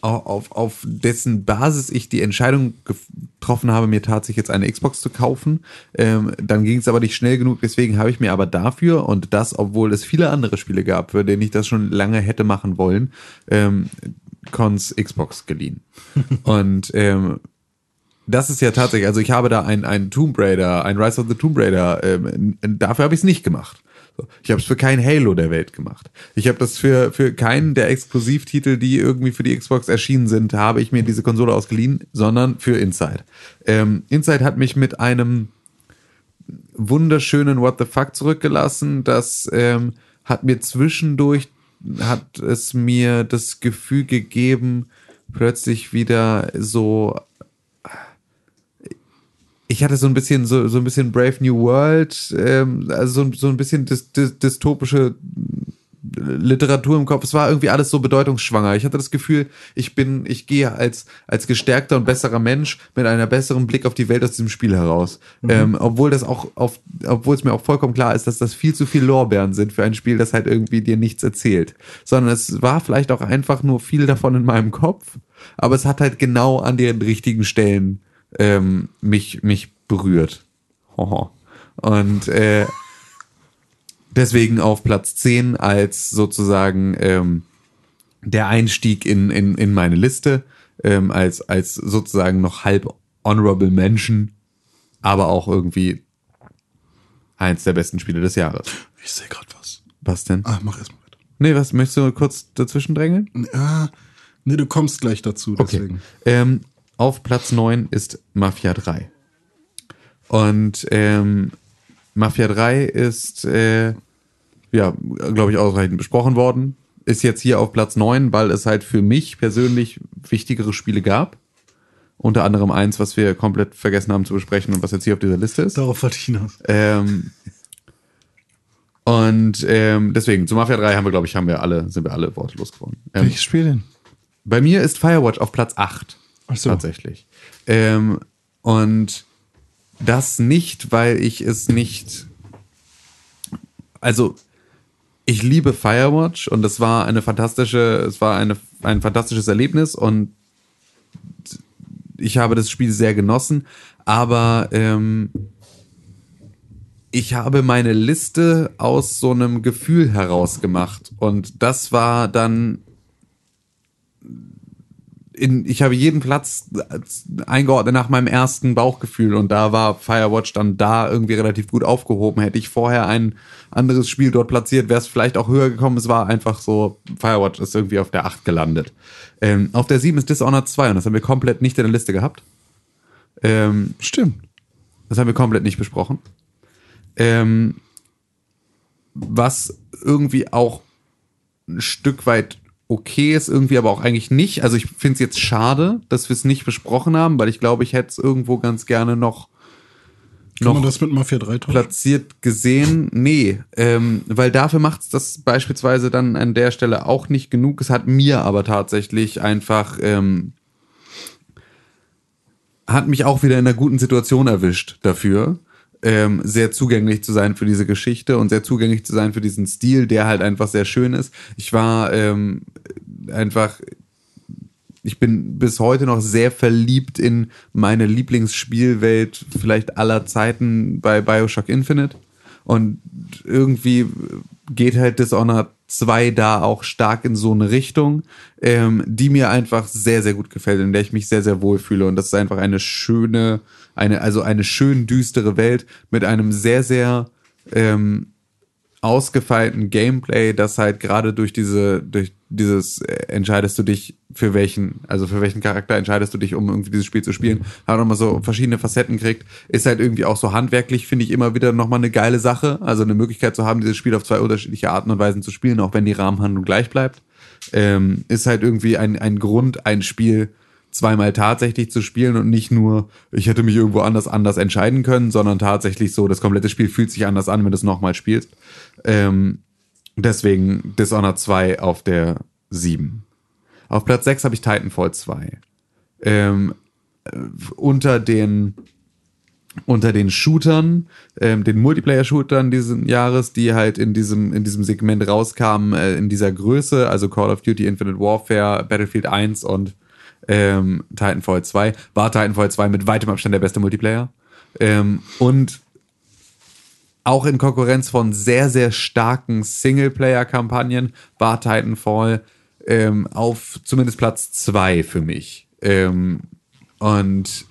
au- auf, auf dessen Basis ich die Entscheidung getroffen habe, mir tatsächlich jetzt eine Xbox zu kaufen. Ähm, dann ging es aber nicht schnell genug, deswegen habe ich mir aber dafür und das, obwohl es viele andere Spiele gab, für denen ich das schon lange hätte machen wollen, ähm, Cons Xbox geliehen. und ähm, das ist ja tatsächlich, also ich habe da ein, ein Tomb Raider, ein Rise of the Tomb Raider, ähm, dafür habe ich es nicht gemacht. Ich habe es für kein Halo der Welt gemacht. Ich habe das für, für keinen der Exklusivtitel, die irgendwie für die Xbox erschienen sind, habe ich mir diese Konsole ausgeliehen, sondern für Inside. Ähm, Inside hat mich mit einem wunderschönen What the fuck zurückgelassen. Das ähm, hat mir zwischendurch, hat es mir das Gefühl gegeben, plötzlich wieder so ich hatte so ein bisschen so, so ein bisschen Brave New World, ähm, also so, so ein bisschen dys, dys, dystopische Literatur im Kopf. Es war irgendwie alles so bedeutungsschwanger. Ich hatte das Gefühl, ich bin, ich gehe als als gestärkter und besserer Mensch mit einer besseren Blick auf die Welt aus diesem Spiel heraus. Ähm, obwohl das auch auf, obwohl es mir auch vollkommen klar ist, dass das viel zu viel Lorbeeren sind für ein Spiel, das halt irgendwie dir nichts erzählt. Sondern es war vielleicht auch einfach nur viel davon in meinem Kopf, aber es hat halt genau an den richtigen Stellen ähm, mich, mich berührt. Hoho. Und äh, deswegen auf Platz 10 als sozusagen ähm, der Einstieg in, in, in meine Liste, ähm, als, als sozusagen noch halb honorable Menschen, aber auch irgendwie eins der besten Spiele des Jahres.
Ich sehe gerade was.
Was denn?
Ah, mach erstmal weiter.
Nee, was möchtest du kurz dazwischen drängeln?
Ja, nee, du kommst gleich dazu,
Okay.
deswegen.
Ähm, auf Platz 9 ist Mafia 3. Und ähm, Mafia 3 ist, äh, ja, glaube ich, ausreichend besprochen worden. Ist jetzt hier auf Platz 9, weil es halt für mich persönlich wichtigere Spiele gab. Unter anderem eins, was wir komplett vergessen haben zu besprechen und was jetzt hier auf dieser Liste ist.
Darauf wollte ich hinaus.
Ähm, und ähm, deswegen, zu Mafia 3 haben wir, glaube ich, haben wir alle, sind wir alle wortlos geworden. Ähm,
Welches Spiel denn?
bei mir ist Firewatch auf Platz 8.
Ach so.
Tatsächlich. Ähm, und das nicht, weil ich es nicht. Also, ich liebe Firewatch und es war eine fantastische, es war eine, ein fantastisches Erlebnis und ich habe das Spiel sehr genossen, aber ähm, ich habe meine Liste aus so einem Gefühl heraus gemacht. Und das war dann in, ich habe jeden Platz eingeordnet nach meinem ersten Bauchgefühl und da war Firewatch dann da irgendwie relativ gut aufgehoben. Hätte ich vorher ein anderes Spiel dort platziert, wäre es vielleicht auch höher gekommen. Es war einfach so, Firewatch ist irgendwie auf der 8 gelandet. Ähm, auf der 7 ist Dishonored 2 und das haben wir komplett nicht in der Liste gehabt. Ähm,
Stimmt.
das haben wir komplett nicht besprochen. Ähm, was irgendwie auch ein Stück weit okay ist, irgendwie aber auch eigentlich nicht. Also ich finde es jetzt schade, dass wir es nicht besprochen haben, weil ich glaube, ich hätte es irgendwo ganz gerne noch,
Kann man
noch
das mit Mafia 3 tauschen?
platziert gesehen. Nee, ähm, weil dafür macht es das beispielsweise dann an der Stelle auch nicht genug. Es hat mir aber tatsächlich einfach, ähm, hat mich auch wieder in einer guten Situation erwischt dafür. Ähm, sehr zugänglich zu sein für diese Geschichte und sehr zugänglich zu sein für diesen Stil, der halt einfach sehr schön ist. Ich war ähm, einfach ich bin bis heute noch sehr verliebt in meine Lieblingsspielwelt vielleicht aller Zeiten bei Bioshock Infinite. Und irgendwie geht halt Dishonored 2 da auch stark in so eine Richtung, ähm, die mir einfach sehr, sehr gut gefällt, in der ich mich sehr, sehr wohl fühle. Und das ist einfach eine schöne, eine, also eine schön düstere Welt mit einem sehr, sehr ähm, ausgefeilten Gameplay, das halt gerade durch diese, durch dieses äh, entscheidest du dich für welchen, also für welchen Charakter entscheidest du dich, um irgendwie dieses Spiel zu spielen, hat nochmal so verschiedene Facetten kriegt, ist halt irgendwie auch so handwerklich, finde ich immer wieder nochmal eine geile Sache, also eine Möglichkeit zu haben, dieses Spiel auf zwei unterschiedliche Arten und Weisen zu spielen, auch wenn die Rahmenhandlung gleich bleibt, ähm, ist halt irgendwie ein, ein Grund, ein Spiel zweimal tatsächlich zu spielen und nicht nur, ich hätte mich irgendwo anders anders entscheiden können, sondern tatsächlich so, das komplette Spiel fühlt sich anders an, wenn du es nochmal spielst. Ähm, deswegen Dishonored 2 auf der 7. Auf Platz 6 habe ich Titanfall 2. Ähm, äh, unter den unter den Shootern, ähm, den Multiplayer-Shootern diesen Jahres, die halt in diesem, in diesem Segment rauskamen, äh, in dieser Größe, also Call of Duty Infinite Warfare, Battlefield 1 und ähm, Titanfall 2, war Titanfall 2 mit weitem Abstand der beste Multiplayer. Ähm, und auch in Konkurrenz von sehr, sehr starken Singleplayer-Kampagnen war Titanfall ähm, auf zumindest Platz 2 für mich. Ähm, und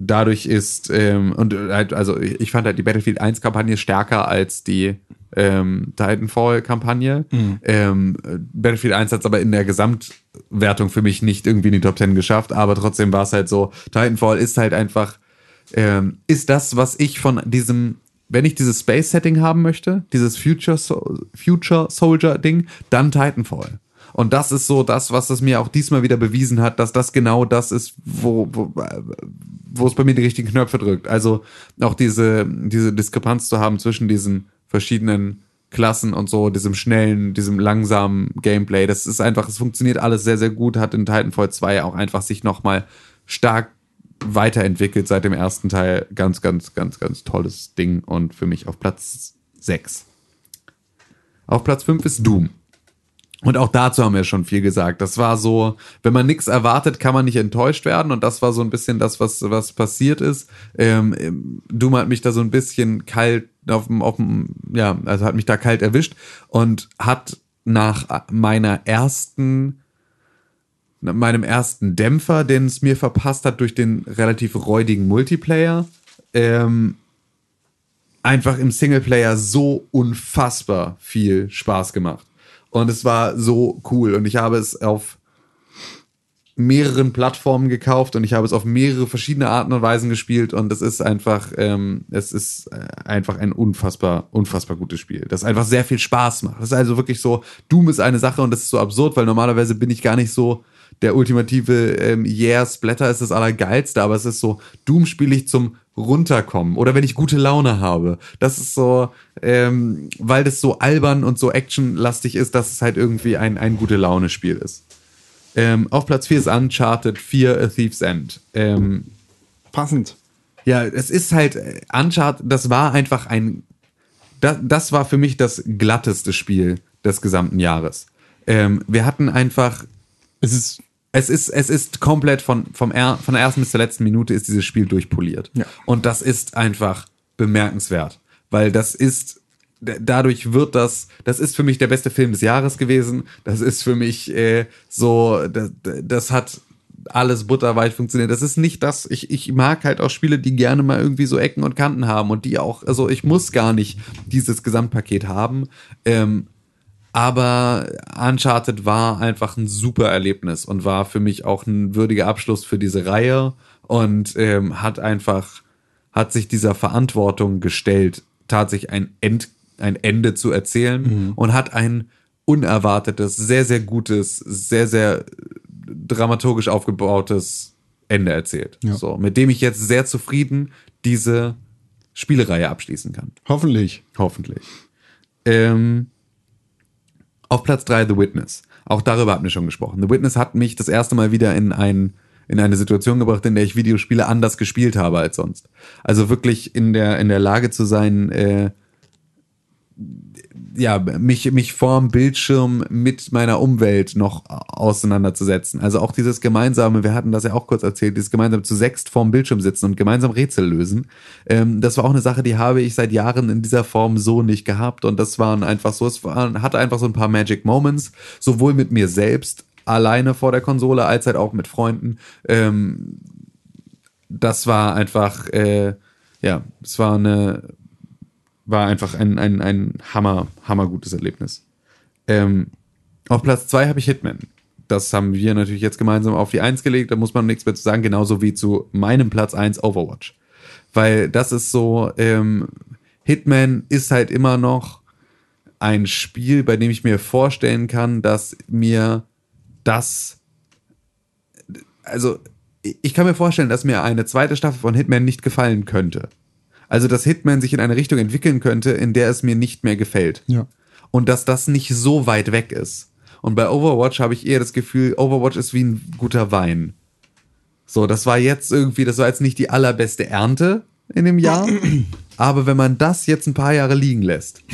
dadurch ist, ähm, und halt, also ich fand halt die Battlefield 1 Kampagne stärker als die ähm, Titanfall Kampagne. Ähm, Battlefield 1 hat es aber in der Gesamtwertung für mich nicht irgendwie in die Top 10 geschafft, aber trotzdem war es halt so, Titanfall ist halt einfach, ähm, ist das, was ich von diesem, wenn ich dieses Space-Setting haben möchte, dieses Future, so Future Soldier-Ding, dann Titanfall. Und das ist so das, was es mir auch diesmal wieder bewiesen hat, dass das genau das ist, wo, wo, wo es bei mir die richtigen Knöpfe drückt. Also auch diese, diese Diskrepanz zu haben zwischen diesen verschiedenen Klassen und so, diesem schnellen, diesem langsamen Gameplay. Das ist einfach, es funktioniert alles sehr, sehr gut, hat in Titanfall 2 auch einfach sich nochmal stark weiterentwickelt seit dem ersten Teil. Ganz, ganz, ganz, ganz tolles Ding und für mich auf Platz 6. Auf Platz 5 ist Doom. Und auch dazu haben wir schon viel gesagt. Das war so, wenn man nichts erwartet, kann man nicht enttäuscht werden. Und das war so ein bisschen das, was, was passiert ist. Ähm, Doom hat mich da so ein bisschen kalt auf dem, auf dem, ja, also hat mich da kalt erwischt und hat nach meiner ersten, nach meinem ersten Dämpfer, den es mir verpasst hat durch den relativ räudigen Multiplayer, ähm, einfach im Singleplayer so unfassbar viel Spaß gemacht. Und es war so cool. Und ich habe es auf mehreren Plattformen gekauft und ich habe es auf mehrere verschiedene Arten und Weisen gespielt und es ist einfach, ähm, es ist äh, einfach ein unfassbar, unfassbar gutes Spiel, das einfach sehr viel Spaß macht. Das ist also wirklich so, Doom ist eine Sache und das ist so absurd, weil normalerweise bin ich gar nicht so der ultimative ähm, Yeah, Splatter ist das Allergeilste, aber es ist so, Doom spiele ich zum runterkommen oder wenn ich gute Laune habe. Das ist so, ähm, weil das so albern und so actionlastig ist, dass es halt irgendwie ein, ein gute Laune-Spiel ist. Ähm, auf Platz 4 ist Uncharted 4 A Thief's End. Ähm,
Passend.
ja, es ist halt, äh, Uncharted, das war einfach ein, das, das war für mich das glatteste Spiel des gesamten Jahres. Ähm, wir hatten einfach,
Es ist
es ist, es ist komplett von, vom er, von der ersten bis zur letzten Minute ist dieses Spiel durchpoliert.
Ja.
Und das ist einfach bemerkenswert, weil das ist dadurch wird das, das ist für mich der beste Film des Jahres gewesen. Das ist für mich äh, so, das, das hat alles butterweich funktioniert. Das ist nicht das, ich, ich mag halt auch Spiele, die gerne mal irgendwie so Ecken und Kanten haben und die auch, also ich muss gar nicht dieses Gesamtpaket haben. Ähm, aber Uncharted war einfach ein super Erlebnis und war für mich auch ein würdiger Abschluss für diese Reihe und ähm, hat einfach, hat sich dieser Verantwortung gestellt, tatsächlich ein, End, ein Ende zu erzählen und hat ein unerwartetes, sehr, sehr gutes, sehr, sehr dramaturgisch aufgebautes Ende erzählt.
Ja.
So, mit dem ich jetzt sehr zufrieden diese Spielereihe abschließen kann.
Hoffentlich.
Hoffentlich. Ähm, auf Platz 3 The Witness. Auch darüber hatten wir schon gesprochen. The Witness hat mich das erste Mal wieder in ein in eine Situation gebracht, in der ich Videospiele anders gespielt habe als sonst. Also wirklich in der in der Lage zu sein, äh, ja, mich, mich vorm Bildschirm mit meiner Umwelt noch auseinanderzusetzen. Also auch dieses gemeinsame, wir hatten das ja auch kurz erzählt, dieses gemeinsam zu sechst vorm Bildschirm sitzen und gemeinsam Rätsel lösen. Ähm, das war auch eine Sache, die habe ich seit Jahren in dieser Form so nicht gehabt. Und das waren einfach so, es waren, hatte einfach so ein paar Magic Moments, sowohl mit mir selbst alleine vor der Konsole, als halt auch mit Freunden. Ähm, das war einfach, äh, ja, es war eine, war einfach ein, ein, ein hammer, hammergutes Erlebnis. Ähm, auf Platz zwei habe ich Hitman. Das haben wir natürlich jetzt gemeinsam auf die Eins gelegt, da muss man nichts mehr zu sagen, genauso wie zu meinem Platz eins Overwatch. Weil das ist so, ähm, Hitman ist halt immer noch ein Spiel, bei dem ich mir vorstellen kann, dass mir das, also ich kann mir vorstellen, dass mir eine zweite Staffel von Hitman nicht gefallen könnte. Also, dass Hitman sich in eine Richtung entwickeln könnte, in der es mir nicht mehr gefällt.
Ja.
Und dass das nicht so weit weg ist. Und bei Overwatch habe ich eher das Gefühl, Overwatch ist wie ein guter Wein. So, das war jetzt irgendwie, das war jetzt nicht die allerbeste Ernte in dem Jahr. aber wenn man das jetzt ein paar Jahre liegen lässt,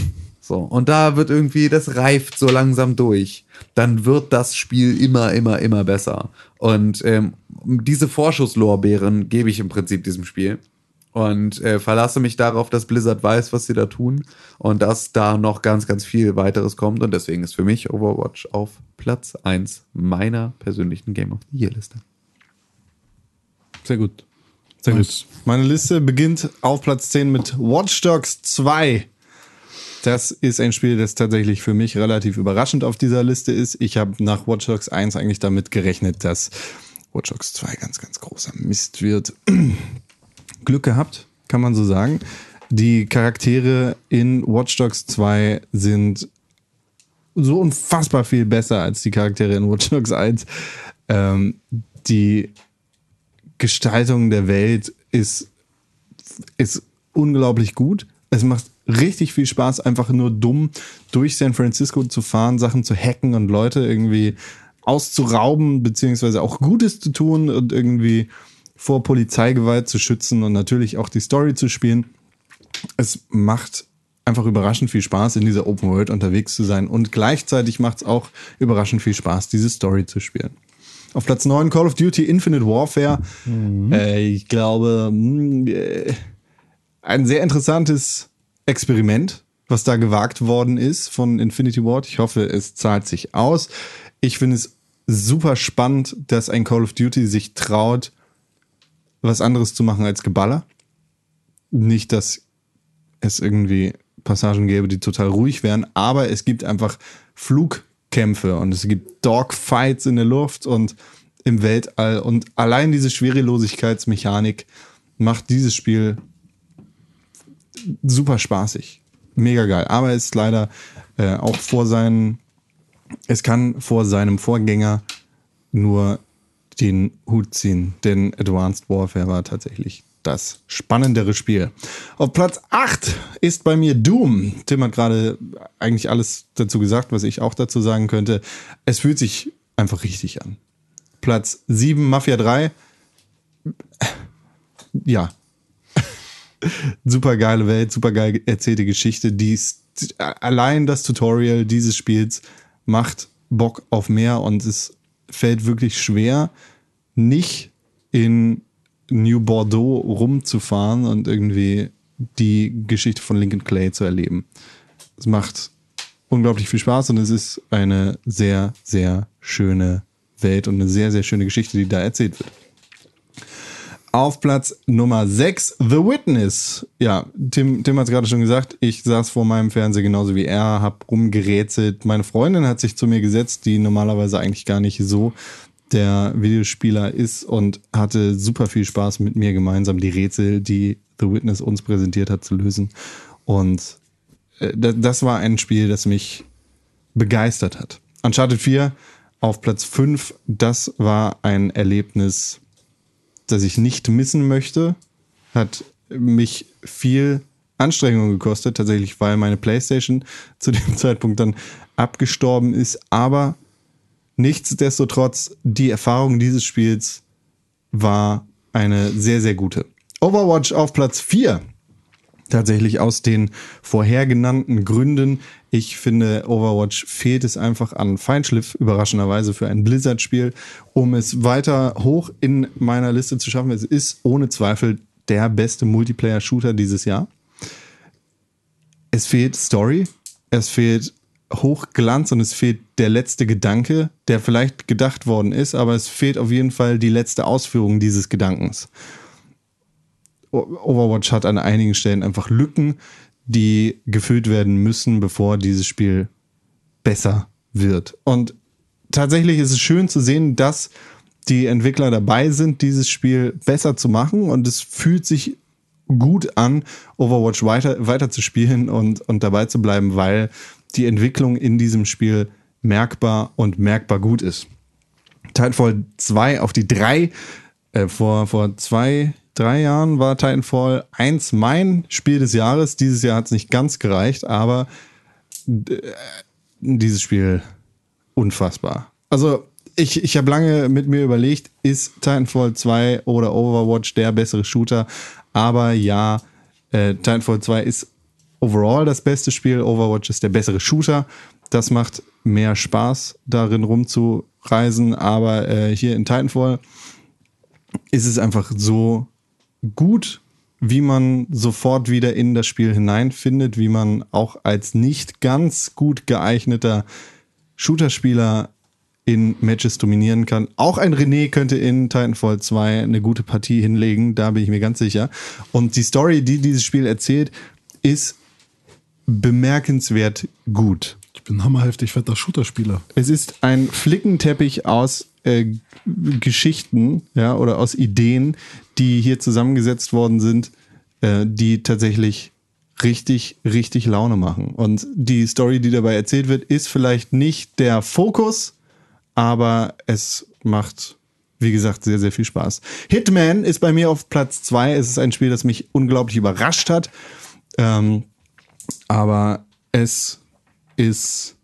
so, und da wird irgendwie, das reift so langsam durch, dann wird das Spiel immer, immer, immer besser. Und ähm, diese Vorschusslorbeeren gebe ich im Prinzip diesem Spiel und äh, verlasse mich darauf, dass Blizzard weiß, was sie da tun und dass da noch ganz, ganz viel weiteres kommt. Und deswegen ist für mich Overwatch auf Platz 1 meiner persönlichen Game of the Year Liste.
Sehr gut. Sehr
Nice.
gut. Meine Liste beginnt auf Platz 10 mit Watch Dogs 2. Das ist ein Spiel, das tatsächlich für mich relativ überraschend auf dieser Liste ist. Ich habe nach Watch Dogs 1 eigentlich damit gerechnet, dass Watch Dogs 2 ganz, ganz großer Mist wird. Glück gehabt, kann man so sagen. Die Charaktere in Watch Dogs 2 sind so unfassbar viel besser als die Charaktere in Watch Dogs 1. Ähm, die Gestaltung der Welt ist, ist unglaublich gut. Es macht richtig viel Spaß, einfach nur dumm durch San Francisco zu fahren, Sachen zu hacken und Leute irgendwie auszurauben, beziehungsweise auch Gutes zu tun und irgendwie vor Polizeigewalt zu schützen und natürlich auch die Story zu spielen. Es macht einfach überraschend viel Spaß, in dieser Open World unterwegs zu sein und gleichzeitig macht es auch überraschend viel Spaß, diese Story zu spielen. Auf Platz 9 Call of Duty Infinite Warfare. Äh, ich glaube, mh, äh, ein sehr interessantes Experiment, was da gewagt worden ist von Infinity Ward. Ich hoffe, es zahlt sich aus. Ich finde es super spannend, dass ein Call of Duty sich traut, was anderes zu machen als Geballer. Nicht, dass es irgendwie Passagen gäbe, die total ruhig wären, aber es gibt einfach Flugkämpfe und es gibt Dogfights in der Luft und im Weltall und allein diese Schwerelosigkeitsmechanik macht dieses Spiel super spaßig. Mega geil. Aber es ist leider äh, auch vor seinen, es kann vor seinem Vorgänger nur den Hut ziehen, denn Advanced Warfare war tatsächlich das spannendere Spiel. Auf Platz 8 ist bei mir Doom. Tim hat gerade eigentlich alles dazu gesagt, was ich auch dazu sagen könnte. Es fühlt sich einfach richtig an. Platz 7 Mafia 3. Ja. super geile Welt, super geil erzählte Geschichte. Dies, allein das Tutorial dieses Spiels macht Bock auf mehr und es fällt wirklich schwer, nicht in New Bordeaux rumzufahren und irgendwie die Geschichte von Lincoln Clay zu erleben. Es macht unglaublich viel Spaß und es ist eine sehr, sehr schöne Welt und eine sehr, sehr schöne Geschichte, die da erzählt wird. Auf Platz Nummer 6, The Witness. Ja, Tim, Tim hat es gerade schon gesagt, ich saß vor meinem Fernseher genauso wie er, hab rumgerätselt. Meine Freundin hat sich zu mir gesetzt, die normalerweise eigentlich gar nicht so der Videospieler ist und hatte super viel Spaß mit mir gemeinsam die Rätsel, die The Witness uns präsentiert hat, zu lösen. Und äh, da- das war ein Spiel, das mich begeistert hat. Uncharted 4 auf Platz 5, das war ein Erlebnis, das ich nicht missen möchte. Hat mich viel Anstrengung gekostet, tatsächlich, weil meine Playstation zu dem Zeitpunkt dann abgestorben ist. Aber nichtsdestotrotz, die Erfahrung dieses Spiels war eine sehr, sehr gute. Overwatch auf Platz 4 tatsächlich aus den vorher genannten Gründen. Ich finde, Overwatch fehlt es einfach an Feinschliff, überraschenderweise für ein Blizzard-Spiel, um es weiter hoch in meiner Liste zu schaffen. Es ist ohne Zweifel der beste Multiplayer-Shooter dieses Jahr. Es fehlt Story, es fehlt Hochglanz und es fehlt der letzte Gedanke, der vielleicht gedacht worden ist, aber es fehlt auf jeden Fall die letzte Ausführung dieses Gedankens. Overwatch hat an einigen Stellen einfach Lücken, die gefüllt werden müssen, bevor dieses Spiel besser wird. Und tatsächlich ist es schön zu sehen, dass die Entwickler dabei sind, dieses Spiel besser zu machen. Und es fühlt sich gut an, Overwatch weiter, weiter zu spielen und, und dabei zu bleiben, weil die Entwicklung in diesem Spiel merkbar und merkbar gut ist. Titanfall 2 auf die 3. Äh, vor, vor zwei, drei Jahren war Titanfall 1 mein Spiel des Jahres. Dieses Jahr hat es nicht ganz gereicht, aber äh, dieses Spiel unfassbar. Also ich, ich habe lange mit mir überlegt, ist Titanfall 2 oder Overwatch der bessere Shooter? Aber ja, äh, Titanfall 2 ist overall das beste Spiel. Overwatch ist der bessere Shooter. Das macht mehr Spaß, darin rumzureisen. Aber äh, hier in Titanfall ist es einfach so gut, wie man sofort wieder in das Spiel hineinfindet, wie man auch als nicht ganz gut geeigneter Shooter-Spieler in Matches dominieren kann. Auch ein René könnte in Titanfall 2 eine gute Partie hinlegen, da bin ich mir ganz sicher. Und die Story, die dieses Spiel erzählt, ist bemerkenswert gut.
Ich bin hammerheftig fetter Shooter-Spieler.
Es ist ein Flickenteppich aus äh, Geschichten, ja, oder aus Ideen, die hier zusammengesetzt worden sind, äh, die tatsächlich richtig, richtig Laune machen. Und die Story, die dabei erzählt wird, ist vielleicht nicht der Fokus, aber es macht, wie gesagt, sehr, sehr viel Spaß. Hitman ist bei mir auf Platz zwei. Es ist ein Spiel, das mich unglaublich überrascht hat. Ähm, aber es ist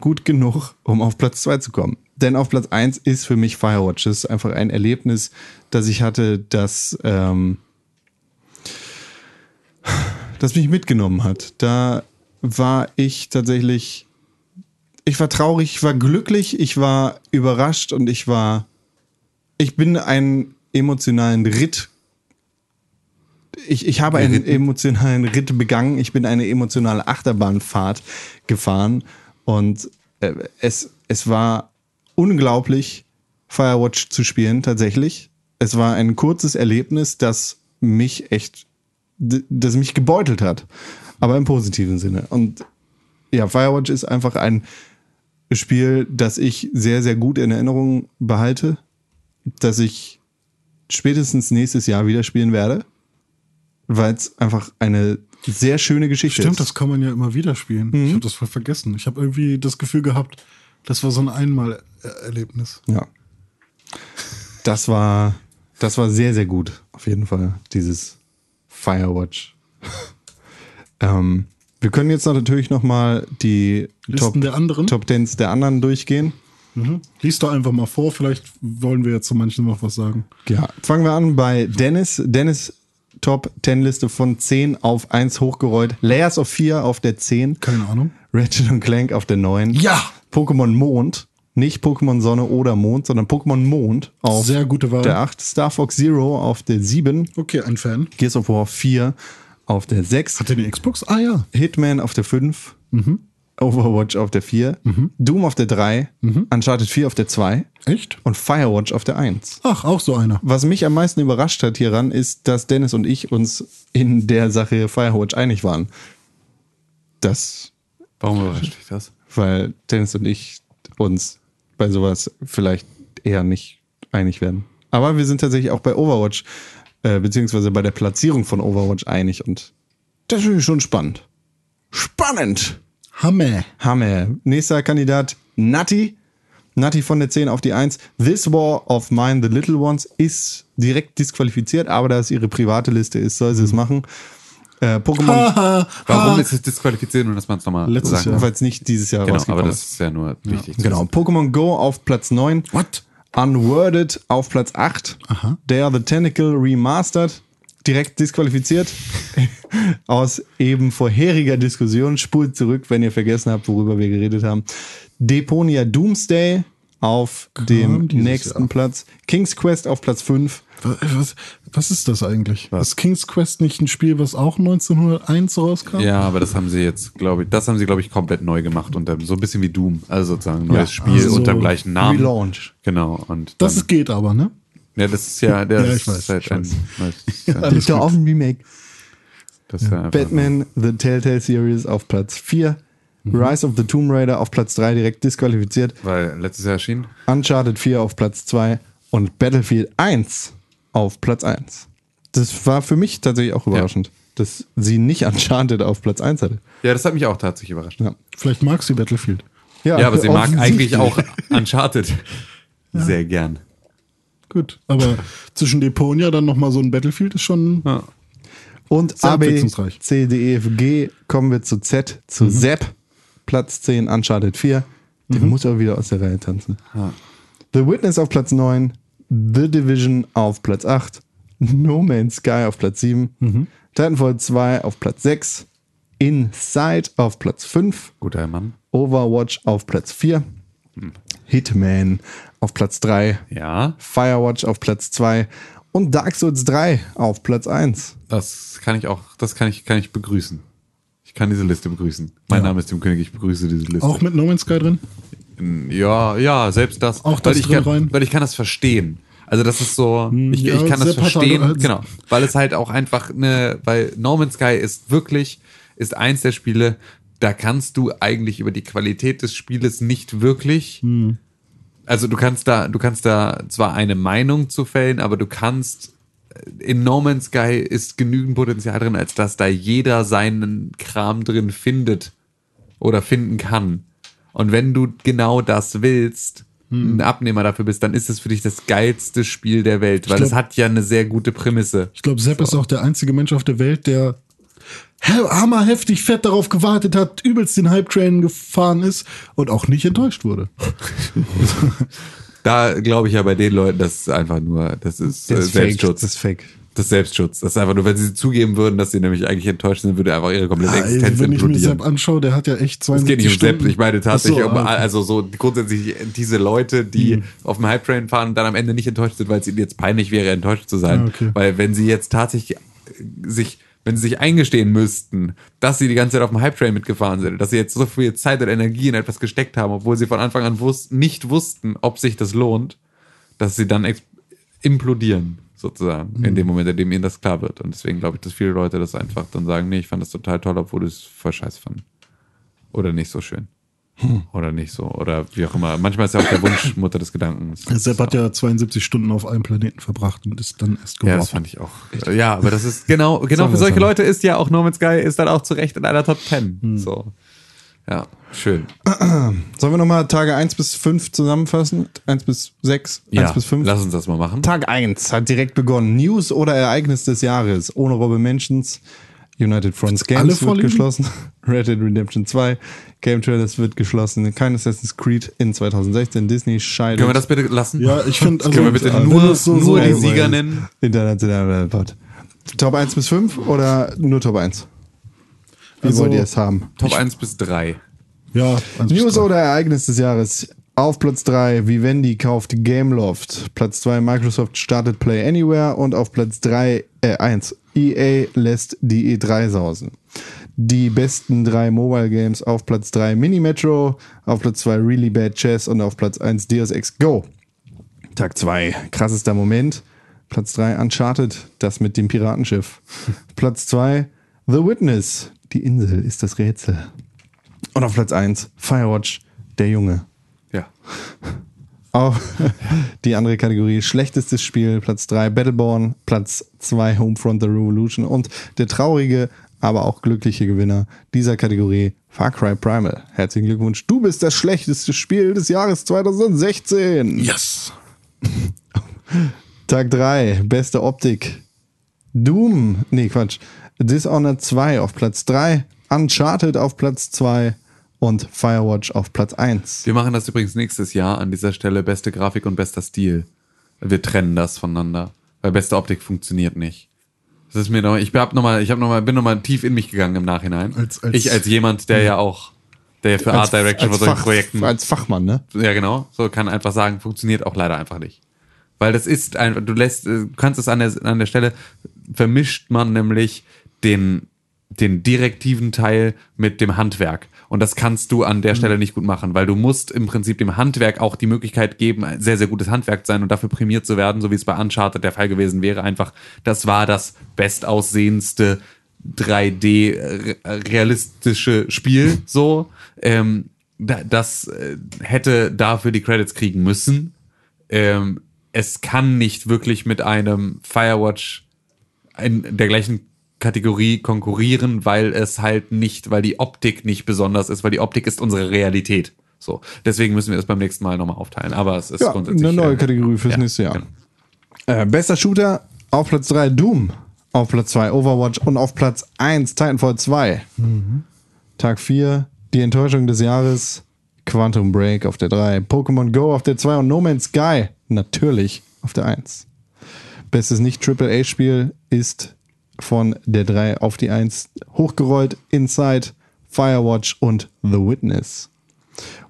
gut genug, um auf Platz 2 zu kommen. Denn auf Platz 1 ist für mich Firewatch. Das ist einfach ein Erlebnis, das ich hatte, das, ähm, das mich mitgenommen hat. Da war ich tatsächlich, ich war traurig, ich war glücklich, ich war überrascht und ich war, ich bin einen emotionalen Ritt ich, ich habe einen emotionalen Ritt begangen. Ich bin eine emotionale Achterbahnfahrt gefahren und äh, es, es war unglaublich, Firewatch zu spielen, tatsächlich. Es war ein kurzes Erlebnis, das mich echt, das mich gebeutelt hat, aber im positiven Sinne. Und ja, Firewatch ist einfach ein Spiel, das ich sehr, sehr gut in Erinnerung behalte, das ich spätestens nächstes Jahr wieder spielen werde weil es einfach eine sehr schöne Geschichte
Stimmt,
ist.
das kann man ja immer wieder spielen. Ich habe das voll vergessen. Ich habe irgendwie das Gefühl gehabt, das war so ein Einmal-Erlebnis.
Ja. Das war, das war sehr, sehr gut. Auf jeden Fall, dieses Firewatch. ähm, wir können jetzt natürlich noch mal die
Listen
Top,
der anderen?
Top Tens der anderen durchgehen.
Lies doch einfach mal vor, vielleicht wollen wir jetzt zu manchen noch was sagen.
Ja, fangen wir an bei Dennis. Dennis Top 10 Liste von 10 auf 1 hochgerollt. Layers of 4 auf der 10.
Keine Ahnung.
Ratchet und Clank auf der 9.
Ja!
Pokémon Mond Nicht Pokémon Sonne oder Mond, sondern Pokémon Mond auf
Sehr gute Wahl.
der 8, Star Fox Zero auf der 7,
Okay, ein Fan.
Gears of War 4 auf der 6,
Hat der eine Xbox? Ah ja.
Hitman auf der 5,
Mhm.
Overwatch auf der 4, Doom auf der 3, Uncharted 4 auf der 2
Echt?
und Firewatch auf der 1.
Ach, auch so einer.
Was mich am meisten überrascht hat hieran, ist, dass Dennis und ich uns in der Sache Firewatch einig waren. Das,
Warum überrascht dich das?
Weil Dennis und ich uns bei sowas vielleicht eher nicht einig werden. Aber wir sind tatsächlich auch bei Overwatch, äh, beziehungsweise bei der Platzierung von Overwatch einig und das finde ich schon spannend. Spannend!
Hammer.
Hammer. Nächster Kandidat, Natti. Natti von der 10 auf die 1. This War of Mine, The Little Ones ist direkt disqualifiziert, aber da es ihre private Liste ist, soll sie es machen. Äh, Pokémon,
Warum ist es disqualifiziert und dass man es nochmal
Letztes
sagen
Jahr.
es nicht dieses Jahr
Genau,
rausgekommen
aber das
ist.
ja nur wichtig. zu
Genau. Pokémon Go auf Platz 9.
What?
Unworded auf Platz 8.
Aha.
Dare the Tentacle Remastered. Direkt disqualifiziert. Aus eben vorheriger Diskussion. Spult zurück, wenn ihr vergessen habt, worüber wir geredet haben. Deponia Doomsday auf dem
dieses
nächsten
Jahr.
Platz. King's Quest auf Platz 5.
Was, was, was ist das eigentlich? Ist King's Quest nicht ein Spiel, was auch 1901 rauskam?
Ja, aber das haben sie jetzt, glaube ich, das haben sie, glaube ich, komplett neu gemacht und so ein bisschen wie Doom. Also sozusagen neues
Ja,
Spiel
also
unter dem gleichen Namen.
Relaunch.
Genau. Und
Das
dann-
geht aber, ne?
ja, das ist ja, der
Ja,
ist
ich weiß,
halt
ich
ein
weiß.
Bitte
gut.
auf ein Remake.
Ja
Batman The Telltale Series auf Platz 4.
Mhm.
Rise of the Tomb Raider auf Platz 3 direkt disqualifiziert.
Weil letztes Jahr erschien.
Uncharted 4 auf Platz 2 und Battlefield 1 auf Platz 1. Das war für mich tatsächlich auch überraschend, dass sie nicht Uncharted auf Platz 1 hatte.
Ja, das hat mich auch tatsächlich überrascht.
Ja,
Vielleicht mag sie Battlefield.
Ja, aber sie mag eigentlich auch Uncharted sehr gern.
Gut. Aber zwischen Deponia dann nochmal so ein Battlefield ist schon.
Ja.
Und
Sehr
A, B. C, D, E, F, G kommen wir zu Z, zu
Mhm.
Sepp. Platz 10, Uncharted 4. Der muss aber wieder aus der Reihe tanzen. The Witness auf Platz 9. The Division auf Platz 8. No Man's Sky auf Platz 7.
Mhm.
Titanfall 2 auf Platz 6. Inside auf Platz 5.
Guter Mann.
Overwatch auf Platz 4. Hitman auf Platz 3.
Ja,
Firewatch auf Platz 2. Und Dark Souls 3 auf Platz 1.
das kann ich auch, das kann ich, kann ich begrüßen. Ich kann diese Liste begrüßen. Mein Name ist Tim König, ich begrüße diese Liste.
Auch mit No Man's Sky drin?
Ja, ja, selbst das.
Auch das
weil ich kann,
rein?
Weil ich kann das verstehen. Also das ist so, ich,
ja,
ich kann das verstehen,
halt-
genau, weil es halt auch einfach eine, weil No Man's Sky ist wirklich, ist eins der Spiele, da kannst du eigentlich über die Qualität des Spieles nicht wirklich,
Hm.
also du kannst da, du kannst da zwar eine Meinung zu fällen, aber du kannst in No Man's Sky ist genügend Potenzial drin, als dass da jeder seinen Kram drin findet oder finden kann. Und wenn du genau das willst, ein Abnehmer dafür bist, dann ist es für dich das geilste Spiel der Welt, weil
glaub-
es hat ja eine sehr gute Prämisse.
Ich glaube, Sepp ist auch der einzige Mensch auf der Welt, der he- hammerheftig fett darauf gewartet hat, übelst den Hype-Train gefahren ist und auch nicht enttäuscht wurde.
Da glaube ich ja bei den Leuten, das ist einfach nur, das ist, äh,
Das fake.
Selbstschutz.
Das ist fake.
Das ist Selbstschutz. Das ist einfach nur, wenn sie zugeben würden, dass sie nämlich eigentlich enttäuscht sind, würde einfach ihre komplette
ey,
Existenz
wenn ich mir. Sepp anschaue, der hat ja echt
Es
72
geht nicht um. Sepp, ich meine tatsächlich
so,
um,
ah,
also so grundsätzlich diese Leute, die auf dem Hype-Train fahren und dann am Ende nicht enttäuscht sind, weil es ihnen jetzt peinlich wäre, enttäuscht zu sein.
Ah, okay.
Weil wenn sie jetzt tatsächlich äh, sich, wenn sie sich eingestehen müssten, dass sie die ganze Zeit auf dem Hype-Train mitgefahren sind, dass sie jetzt so viel Zeit und Energie in etwas gesteckt haben, obwohl sie von Anfang an wus nicht wussten, ob sich das lohnt, dass sie dann implodieren, sozusagen,
Mhm.
in dem Moment, in dem ihnen das klar wird. Und deswegen glaube ich, dass viele Leute das einfach dann sagen, nee, ich fand das total toll, obwohl ich es voll scheiße fand. Oder nicht so schön.
Hm.
Oder nicht so. Oder wie auch immer. Manchmal ist ja auch der Wunsch Mutter des Gedankens.
Sepp hat ja 72 Stunden auf einem Planeten verbracht und ist dann erst
Ja,
geworden.
das fand ich auch. Ja, aber das ist genau, genau für solche Leute ist ja auch No Man's Sky ist dann auch zu Recht in einer Top 10.
Hm.
So. Ja, schön.
Sollen wir nochmal Tage 1 bis 5 zusammenfassen? 1 bis 6, 1
Ja,
bis 5?
lass uns das mal machen.
Tag 1 hat direkt begonnen. News oder Ereignis des Jahres. Ohne Robbe Mentions. United Fronts
alle
Games wird geschlossen. Red Dead Redemption 2. Game Trailers wird geschlossen. Kein Assassin's Creed in 2016. Disney scheidet.
Können wir das bitte lassen?
ja, ich finde, also,
Können wir bitte
äh,
nur,
so
nur
so
die Sieger nennen?
International Pod. Top 1 bis 5 oder nur Top 1? Wie
Also-
wollt ihr es haben?
Top 1 bis 3.
Ja,
News oder Ereignis des Jahres? Auf Platz 3 Vivendi kauft Gameloft. Platz 2 Microsoft startet Play Anywhere. Und auf Platz 3, äh, 1 EA lässt die E3 sausen. Die besten drei Mobile Games auf Platz 3 Mini Metro, auf Platz 2 Really Bad Chess und auf Platz 1 Deus Ex Go. Tag 2, krassester Moment. Platz 3 Uncharted, das mit dem Piratenschiff. Platz 2 The Witness, die Insel ist das Rätsel. Und auf Platz 1 Firewatch, der Junge.
Ja.
Auf die andere Kategorie schlechtestes Spiel, Platz 3 Battleborn, Platz 2 Homefront The Revolution und der traurige, aber auch glückliche Gewinner dieser Kategorie Far Cry Primal. Herzlichen Glückwunsch, du bist das schlechteste Spiel des Jahres 2016.
Yes.
Tag 3, beste Optik. Doom, nee, Quatsch. Dishonored 2 auf Platz 3, Uncharted auf Platz 2 und Firewatch auf Platz 1.
Wir machen das übrigens nächstes Jahr an dieser Stelle beste Grafik und bester Stil. Wir trennen das voneinander, weil beste Optik funktioniert nicht. Das ist mir noch, ich hab noch mal, ich hab noch mal, bin noch mal tief in mich gegangen im Nachhinein.
Als- als-
ich als jemand, der ja auch, der ja für Art Direction von solchen
Fach,
Projekten
als Fachmann, ne?
ja, genau. So kann einfach sagen, funktioniert auch leider einfach nicht. Weil das ist einfach, du lässt, du kannst es an der, an der Stelle, vermischt man nämlich den, den direktiven Teil mit dem Handwerk. Und das kannst du an der Stelle nicht gut machen, weil du musst im Prinzip dem Handwerk auch die Möglichkeit geben, ein sehr, sehr gutes Handwerk sein und dafür prämiert zu werden, so wie es bei Uncharted der Fall gewesen wäre. Einfach, das war das bestaussehendste 3D äh, realistische Spiel, so. Ähm, da- das äh, hätte dafür die Credits kriegen müssen. Ähm, es kann nicht wirklich mit einem Firewatch in der gleichen Kategorie konkurrieren, weil es halt nicht, weil die Optik nicht besonders ist, weil die Optik ist unsere Realität. So, deswegen müssen wir das beim nächsten Mal nochmal aufteilen. Aber es ist
Ja,
grundsätzlich
eine neue
äh,
Kategorie fürs
ja,
nächste Jahr.
genau.
Äh, bester Shooter auf Platz 3 Doom, auf Platz 2 Overwatch und auf Platz 1 Titanfall 2. Tag 4 die Enttäuschung des Jahres Quantum Break auf der 3, Pokémon Go auf der 2 und No Man's Sky natürlich auf der 1. Bestes Nicht-AAA-Spiel ist von der 3 auf die 1 hochgerollt Inside, Firewatch und The Witness.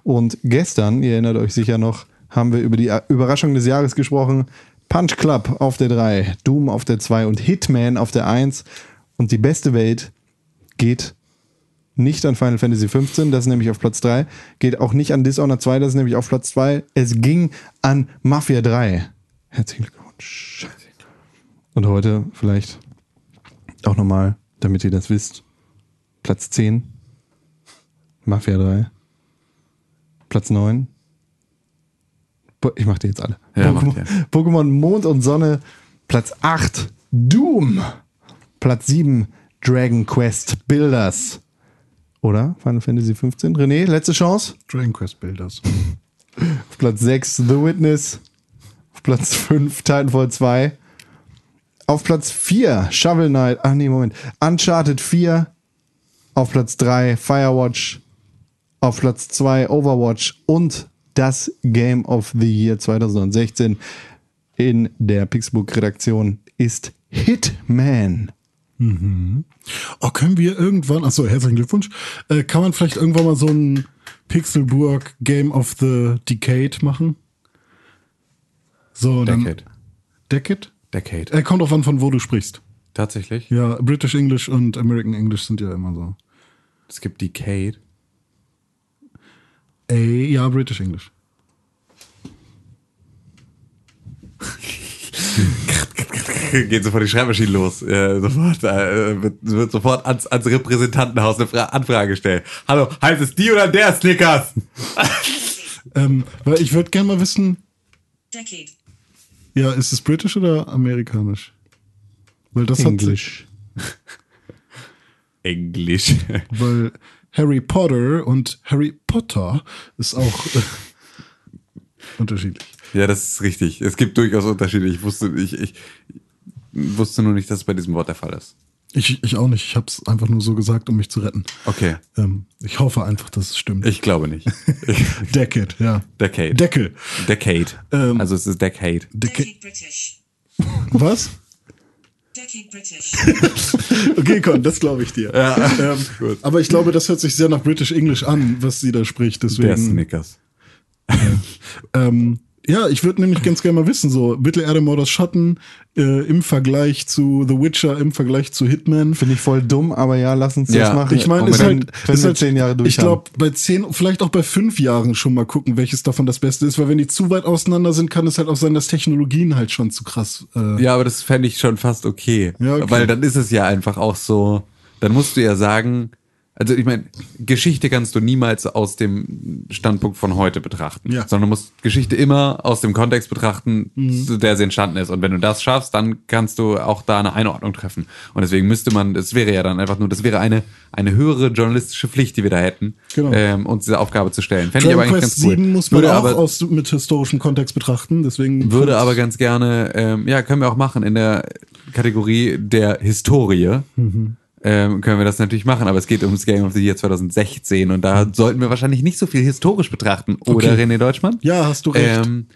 Und gestern, ihr erinnert euch sicher noch, haben wir über die Überraschung des Jahres gesprochen. Punch Club auf der 3, Doom auf der 2 und Hitman auf der 1. Und die beste Welt geht nicht an Final Fantasy 15, das ist nämlich auf Platz 3. Geht auch nicht an Dishonored 2, das ist nämlich auf Platz 2. Es ging an Mafia 3. Herzlichen Glückwunsch. Und heute vielleicht auch nochmal, damit ihr das wisst, Platz 10. Mafia 3. Platz 9. Po- Ich mach die jetzt alle.
Ja, mach
Pokémon,
die.
Pokémon Mond und Sonne. Platz 8. Doom. Platz 7. Dragon Quest Builders. Oder? Final Fantasy 15. René, letzte Chance.
Dragon Quest Builders.
Auf Platz 6 The Witness. Auf Platz 5 Titanfall 2. Auf Platz 4 Shovel Knight. Ach nee, Moment. Uncharted 4. Auf Platz 3 Firewatch. Auf Platz 2 Overwatch. Und das Game of the Year 2016 in der Pixelbook-Redaktion ist Hitman.
Oh, können wir irgendwann, achso, herzlichen Glückwunsch, äh, kann man vielleicht irgendwann mal so ein Pixelburg Game of the Decade machen? So, dann.
Decade.
Decade?
Decade.
Er kommt auf an, von wo du sprichst.
Tatsächlich?
Ja, British English und American English sind ja immer so.
Es gibt Decade.
Ey, ja, British English.
Geht sofort die Schreibmaschine los. Äh, sofort, äh, wird, wird sofort ans, ans Repräsentantenhaus eine Fra Anfrage gestellt. Hallo, heißt es die oder der Snickers?
Ähm, weil ich würde gerne mal wissen,
Decade.
Ja, ist es britisch oder amerikanisch? Weil das hat
Englisch.
Englisch.
weil Harry Potter und Harry Potter ist auch äh, unterschiedlich.
Ja, das ist richtig. Es gibt durchaus Unterschiede. Ich wusste, ich, ich wusste nur nicht, dass es bei diesem Wort der Fall ist.
Ich, ich auch nicht. Ich habe es einfach nur so gesagt, um mich zu retten.
Okay.
Ähm, ich hoffe einfach, dass es stimmt.
Ich glaube nicht. Ich,
Decade, ja.
Decade.
Deckel.
Decade.
Ähm,
also es ist Decade.
Decade.
Decade British.
Was?
Decade British.
Okay, Con, das glaube ich dir. ähm, aber ich glaube, das hört sich sehr nach British English an, was sie da spricht.
Der
Deswegen.
Snickers.
Ähm, ja, ich würde nämlich ganz gerne mal wissen, so Mittelerde Mordors Schatten äh, im Vergleich zu The Witcher, im Vergleich zu Hitman.
Finde ich voll dumm, aber ja, lass uns
Ja,
das machen.
Ich meine, ist halt,
wenn
ist halt
zehn Jahre durch
Ich glaube, bei zehn, vielleicht auch bei fünf Jahren schon mal gucken, welches davon das Beste ist, weil wenn die zu weit auseinander sind, kann es halt auch sein, dass Technologien halt schon zu krass. Äh,
Ja, aber das fände ich schon fast okay.
Ja, okay.
Weil dann ist es ja einfach auch so, dann musst du ja sagen, also ich meine, Geschichte kannst du niemals aus dem Standpunkt von heute betrachten,
Ja.
sondern du musst Geschichte immer aus dem Kontext betrachten,
Mhm.
zu der sie entstanden ist. Und wenn du das schaffst, dann kannst du auch da eine Einordnung treffen. Und deswegen müsste man, das wäre ja dann einfach nur, das wäre eine, eine höhere journalistische Pflicht, die wir da hätten,
Genau.
ähm, uns diese Aufgabe zu stellen. Fände ich aber eigentlich ganz cool.
7 muss man
Würde
auch
aber,
aus, mit historischem Kontext betrachten, deswegen.
würde aber ganz gerne, ähm, ja, können wir auch machen in der Kategorie der Historie. Ähm, können wir das natürlich machen, aber es geht ums Game of the Year 2016 und da sollten wir wahrscheinlich nicht so viel historisch betrachten, oder
Okay.
René Deutschmann?
Ja, hast du recht.
Ähm,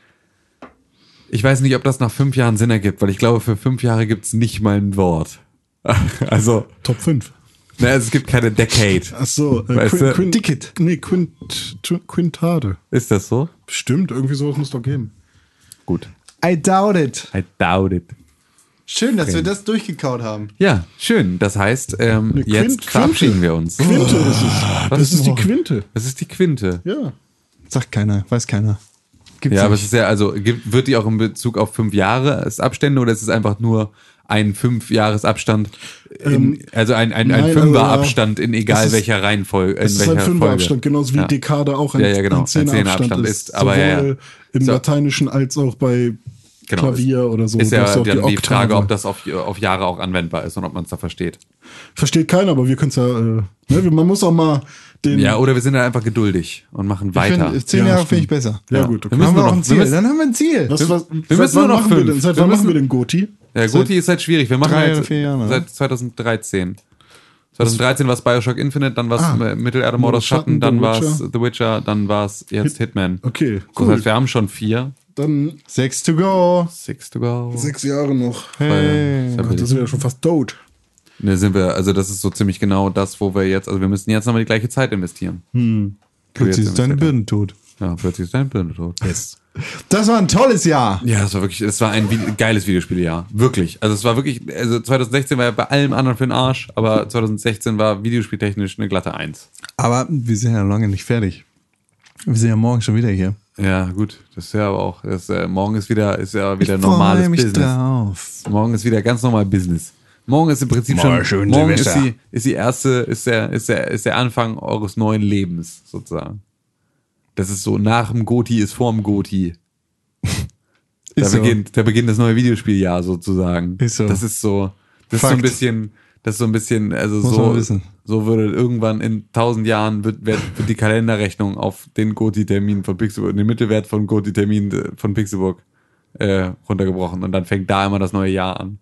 ich weiß nicht, ob das nach fünf Jahren Sinn ergibt, weil ich glaube, für fünf Jahre gibt's nicht mal ein Wort. Also,
Top 5.
ne, es gibt keine Decade.
Ach so, äh,
Weißt
Quin,
du?
Quin,
Ticket.
Nee, Quint, Quintade.
Ist das so?
Stimmt, irgendwie sowas muss doch geben.
Gut.
I doubt it.
I doubt it.
Schön, dass wir das durchgekaut haben.
Ja, schön. Das heißt, ähm,
Eine
jetzt
Quint-
verabschieden
Quinte.
wir uns.
Quinte ist es. Das
ist
ist die? Quinte.
Das ist die Quinte.
Ja.
Sagt keiner, weiß keiner. Gibt's
Ja, aber es
nicht.
ist ja, also gibt, wird die auch in Bezug auf fünf Jahre als Abstände oder ist es einfach nur ein fünf Jahres Abstand, in, also ein, ein, ein
also,
Abstand in egal
ist-
welcher Reihenfolge,
Es ist ein. Fünferabstand, genauso wie
Ja.
Dekade auch ein,
Ja, ja, genau,
ein Zehnerabstand
Zehnerabstand
ist.
ist, aber ja,
sowohl
ja.
im. Lateinischen als auch bei
Genau,
Klavier oder so.
Ist ja dann die,
Oktave.
Frage, ob das auf, auf Jahre auch anwendbar ist und ob man es da versteht.
Versteht keiner, aber wir können es ja, äh, ne, man muss auch mal den.
Ja, oder wir sind dann einfach geduldig und machen
Ich
weiter.
find, zehn
Ja,
Jahre finde ich besser.
Ja,
Ja.
gut, okay.
Wir müssen
haben wir auch
noch-
ein Ziel.
wir müssen-
Dann haben wir ein Ziel.
was, was,
wir
seit
müssen
wann
nur noch
machen wir
fünf.
denn, seit
Wir
wann machen
müssen-
wir den Goti?
Ja, Goti ist halt schwierig. Wir machen
drei
halt
Jahre,
seit 2013. 2013 war es Bioshock Infinite, dann war es
Ah.
Mittelerde Mordors Schatten,
Schatten,
dann war es. The Witcher, dann war es jetzt Hitman.
Okay,
Das
cool.
heißt, wir haben schon vier.
Dann
Sechs to go.
Six to go.
sechs Jahre noch.
Hey.
Gott,
Das sind wir ja schon fast tot.
Ne, sind wir, also das ist so ziemlich genau das, wo wir jetzt, also wir müssen jetzt nochmal die gleiche Zeit investieren.
Plötzlich ist deine Birne tot.
Ja, plötzlich ist dein Birne tot.
Yes. Das war ein tolles Jahr.
Ja, das war wirklich, es war ein Vide geiles Videospieljahr. Wirklich. Also es war wirklich, also 2016 war ja bei allem anderen für den Arsch, aber 2016 war videospieltechnisch eine glatte Eins.
Aber wir sind ja lange nicht fertig. Wir sind ja morgen schon wieder hier.
Ja, gut, das ist ja aber auch, das, äh, morgen ist wieder, ist ja wieder
Ich
normales
mich
Business.
drauf.
Morgen ist wieder ganz normal Business. Morgen ist im Prinzip
Morgen
schon,
schön
morgen ist die, ist die erste, ist der, ist der, ist der Anfang eures neuen Lebens, sozusagen. Das ist so, nach dem Goti ist vorm Goti. Da
so.
beginnt, da beginnt das neue Videospieljahr sozusagen.
Ist so.
Das ist so, das ist so ein
Fakt.
bisschen, das ist so ein bisschen, also
Muss
so, so würde irgendwann in tausend Jahren wird, wird, wird die Kalenderrechnung auf den Goti-Termin von Pixelburg, den Mittelwert von Goti-Termin äh, von Pixelburg äh, runtergebrochen und dann fängt da immer das neue Jahr an.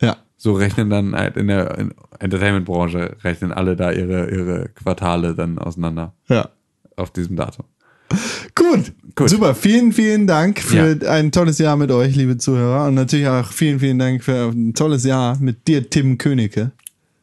Ja.
So rechnen dann halt in der in Entertainment-Branche rechnen alle da ihre, ihre Quartale dann auseinander
Ja.
auf diesem Datum.
Gut.
Gut.
Super. Vielen, vielen Dank für ein tolles Jahr mit euch, liebe Zuhörer. Und natürlich auch vielen, vielen Dank für ein tolles Jahr mit dir, Tim Königke.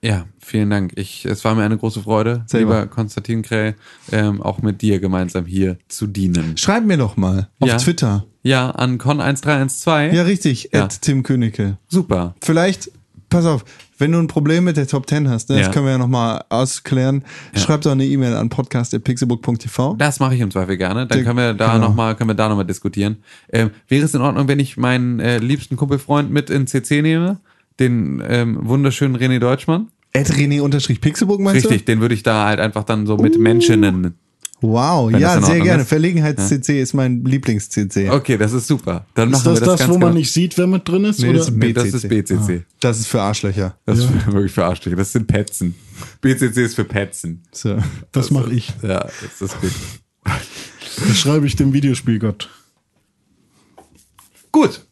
Ja, vielen Dank. Ich, es war mir eine große Freude,
Selber.
lieber Konstantin Kräh, ähm, auch mit dir gemeinsam hier zu dienen.
Schreib mir doch mal auf
Ja.
Twitter.
Ja, an Con1312.
Ja, richtig.
Ja.
At Tim Königke.
Super.
Vielleicht, pass auf, wenn du ein Problem mit der Top 10 hast, ne, das
Ja.
können wir ja nochmal ausklären, schreib doch eine E-Mail an podcast.pixelbook.tv.
Das mache ich im Zweifel gerne. Dann können wir da
genau.
noch mal, können wir da nochmal diskutieren. Ähm, wäre es in Ordnung, wenn ich meinen äh, liebsten Kumpelfreund mit in CC nehme? Den ähm, wunderschönen René Deutschmann?
At René-Pixelbook meinst
Richtig, den würde ich da halt einfach dann so mit Menschen nennen.
du? Wow,
Wenn
ja, sehr gerne. Verlegenheits-CC ist mein Lieblings-CC.
Okay, das ist super. Dann
Ist
machen
das
wir das,
das,
ganz
wo man
genau.
nicht sieht, wer mit drin ist?
Nee,
oder?
das ist
Nee, das
BCC.
ist BCC.
Das ist für Arschlöcher.
Das ist wirklich für Arschlöcher. Das sind Petzen. BCC ist für Petzen.
So.
das mache ich.
Ja, das ist gut.
Das schreibe ich dem Videospielgott.
Gut.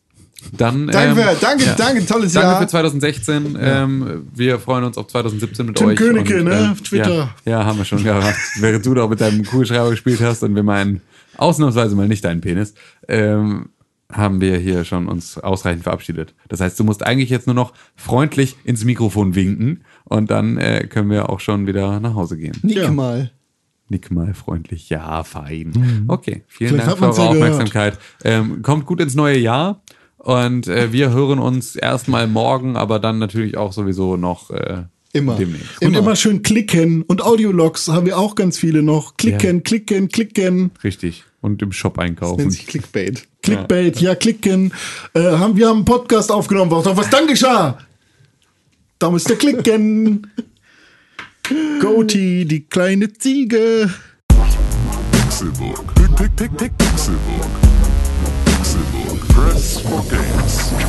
Dann,
Danke,
ähm,
für, danke,
ja.
danke, tolles
Danke
Jahr.
für 2016. Ähm, wir freuen uns auf 2017 mit
Tim
euch.
Königke,
und,
ne?
ähm,
Auf Twitter.
Ja, ja, haben wir schon gehabt. Während du doch mit deinem Kugelschreiber gespielt hast und wir meinen ausnahmsweise mal nicht deinen Penis, ähm, haben wir hier schon uns ausreichend verabschiedet. Das heißt, du musst eigentlich jetzt nur noch freundlich ins Mikrofon winken und dann äh, können wir auch schon wieder nach Hause gehen.
Nick
Ja.
mal.
Nick mal freundlich. Ja, fein. Okay, vielen
Vielleicht
Dank für eure
ja.
Aufmerksamkeit. Ähm, kommt gut ins neue Jahr. Und äh, wir hören uns erstmal morgen, aber dann natürlich auch sowieso noch äh,
Immer.
demnächst.
Und immer schön klicken. Und Audiologs haben wir auch ganz viele noch. Klicken, klicken, klicken.
Richtig. Und im Shop einkaufen.
Nennt sich Clickbait.
Clickbait, ja, klicken. Äh, haben, wir haben einen Podcast aufgenommen. Was, was dann geschah? Da müsst ihr klicken. Goatee, die kleine Ziege.
Pixelbook. Pick, pick, pick, pick, Pixelbook.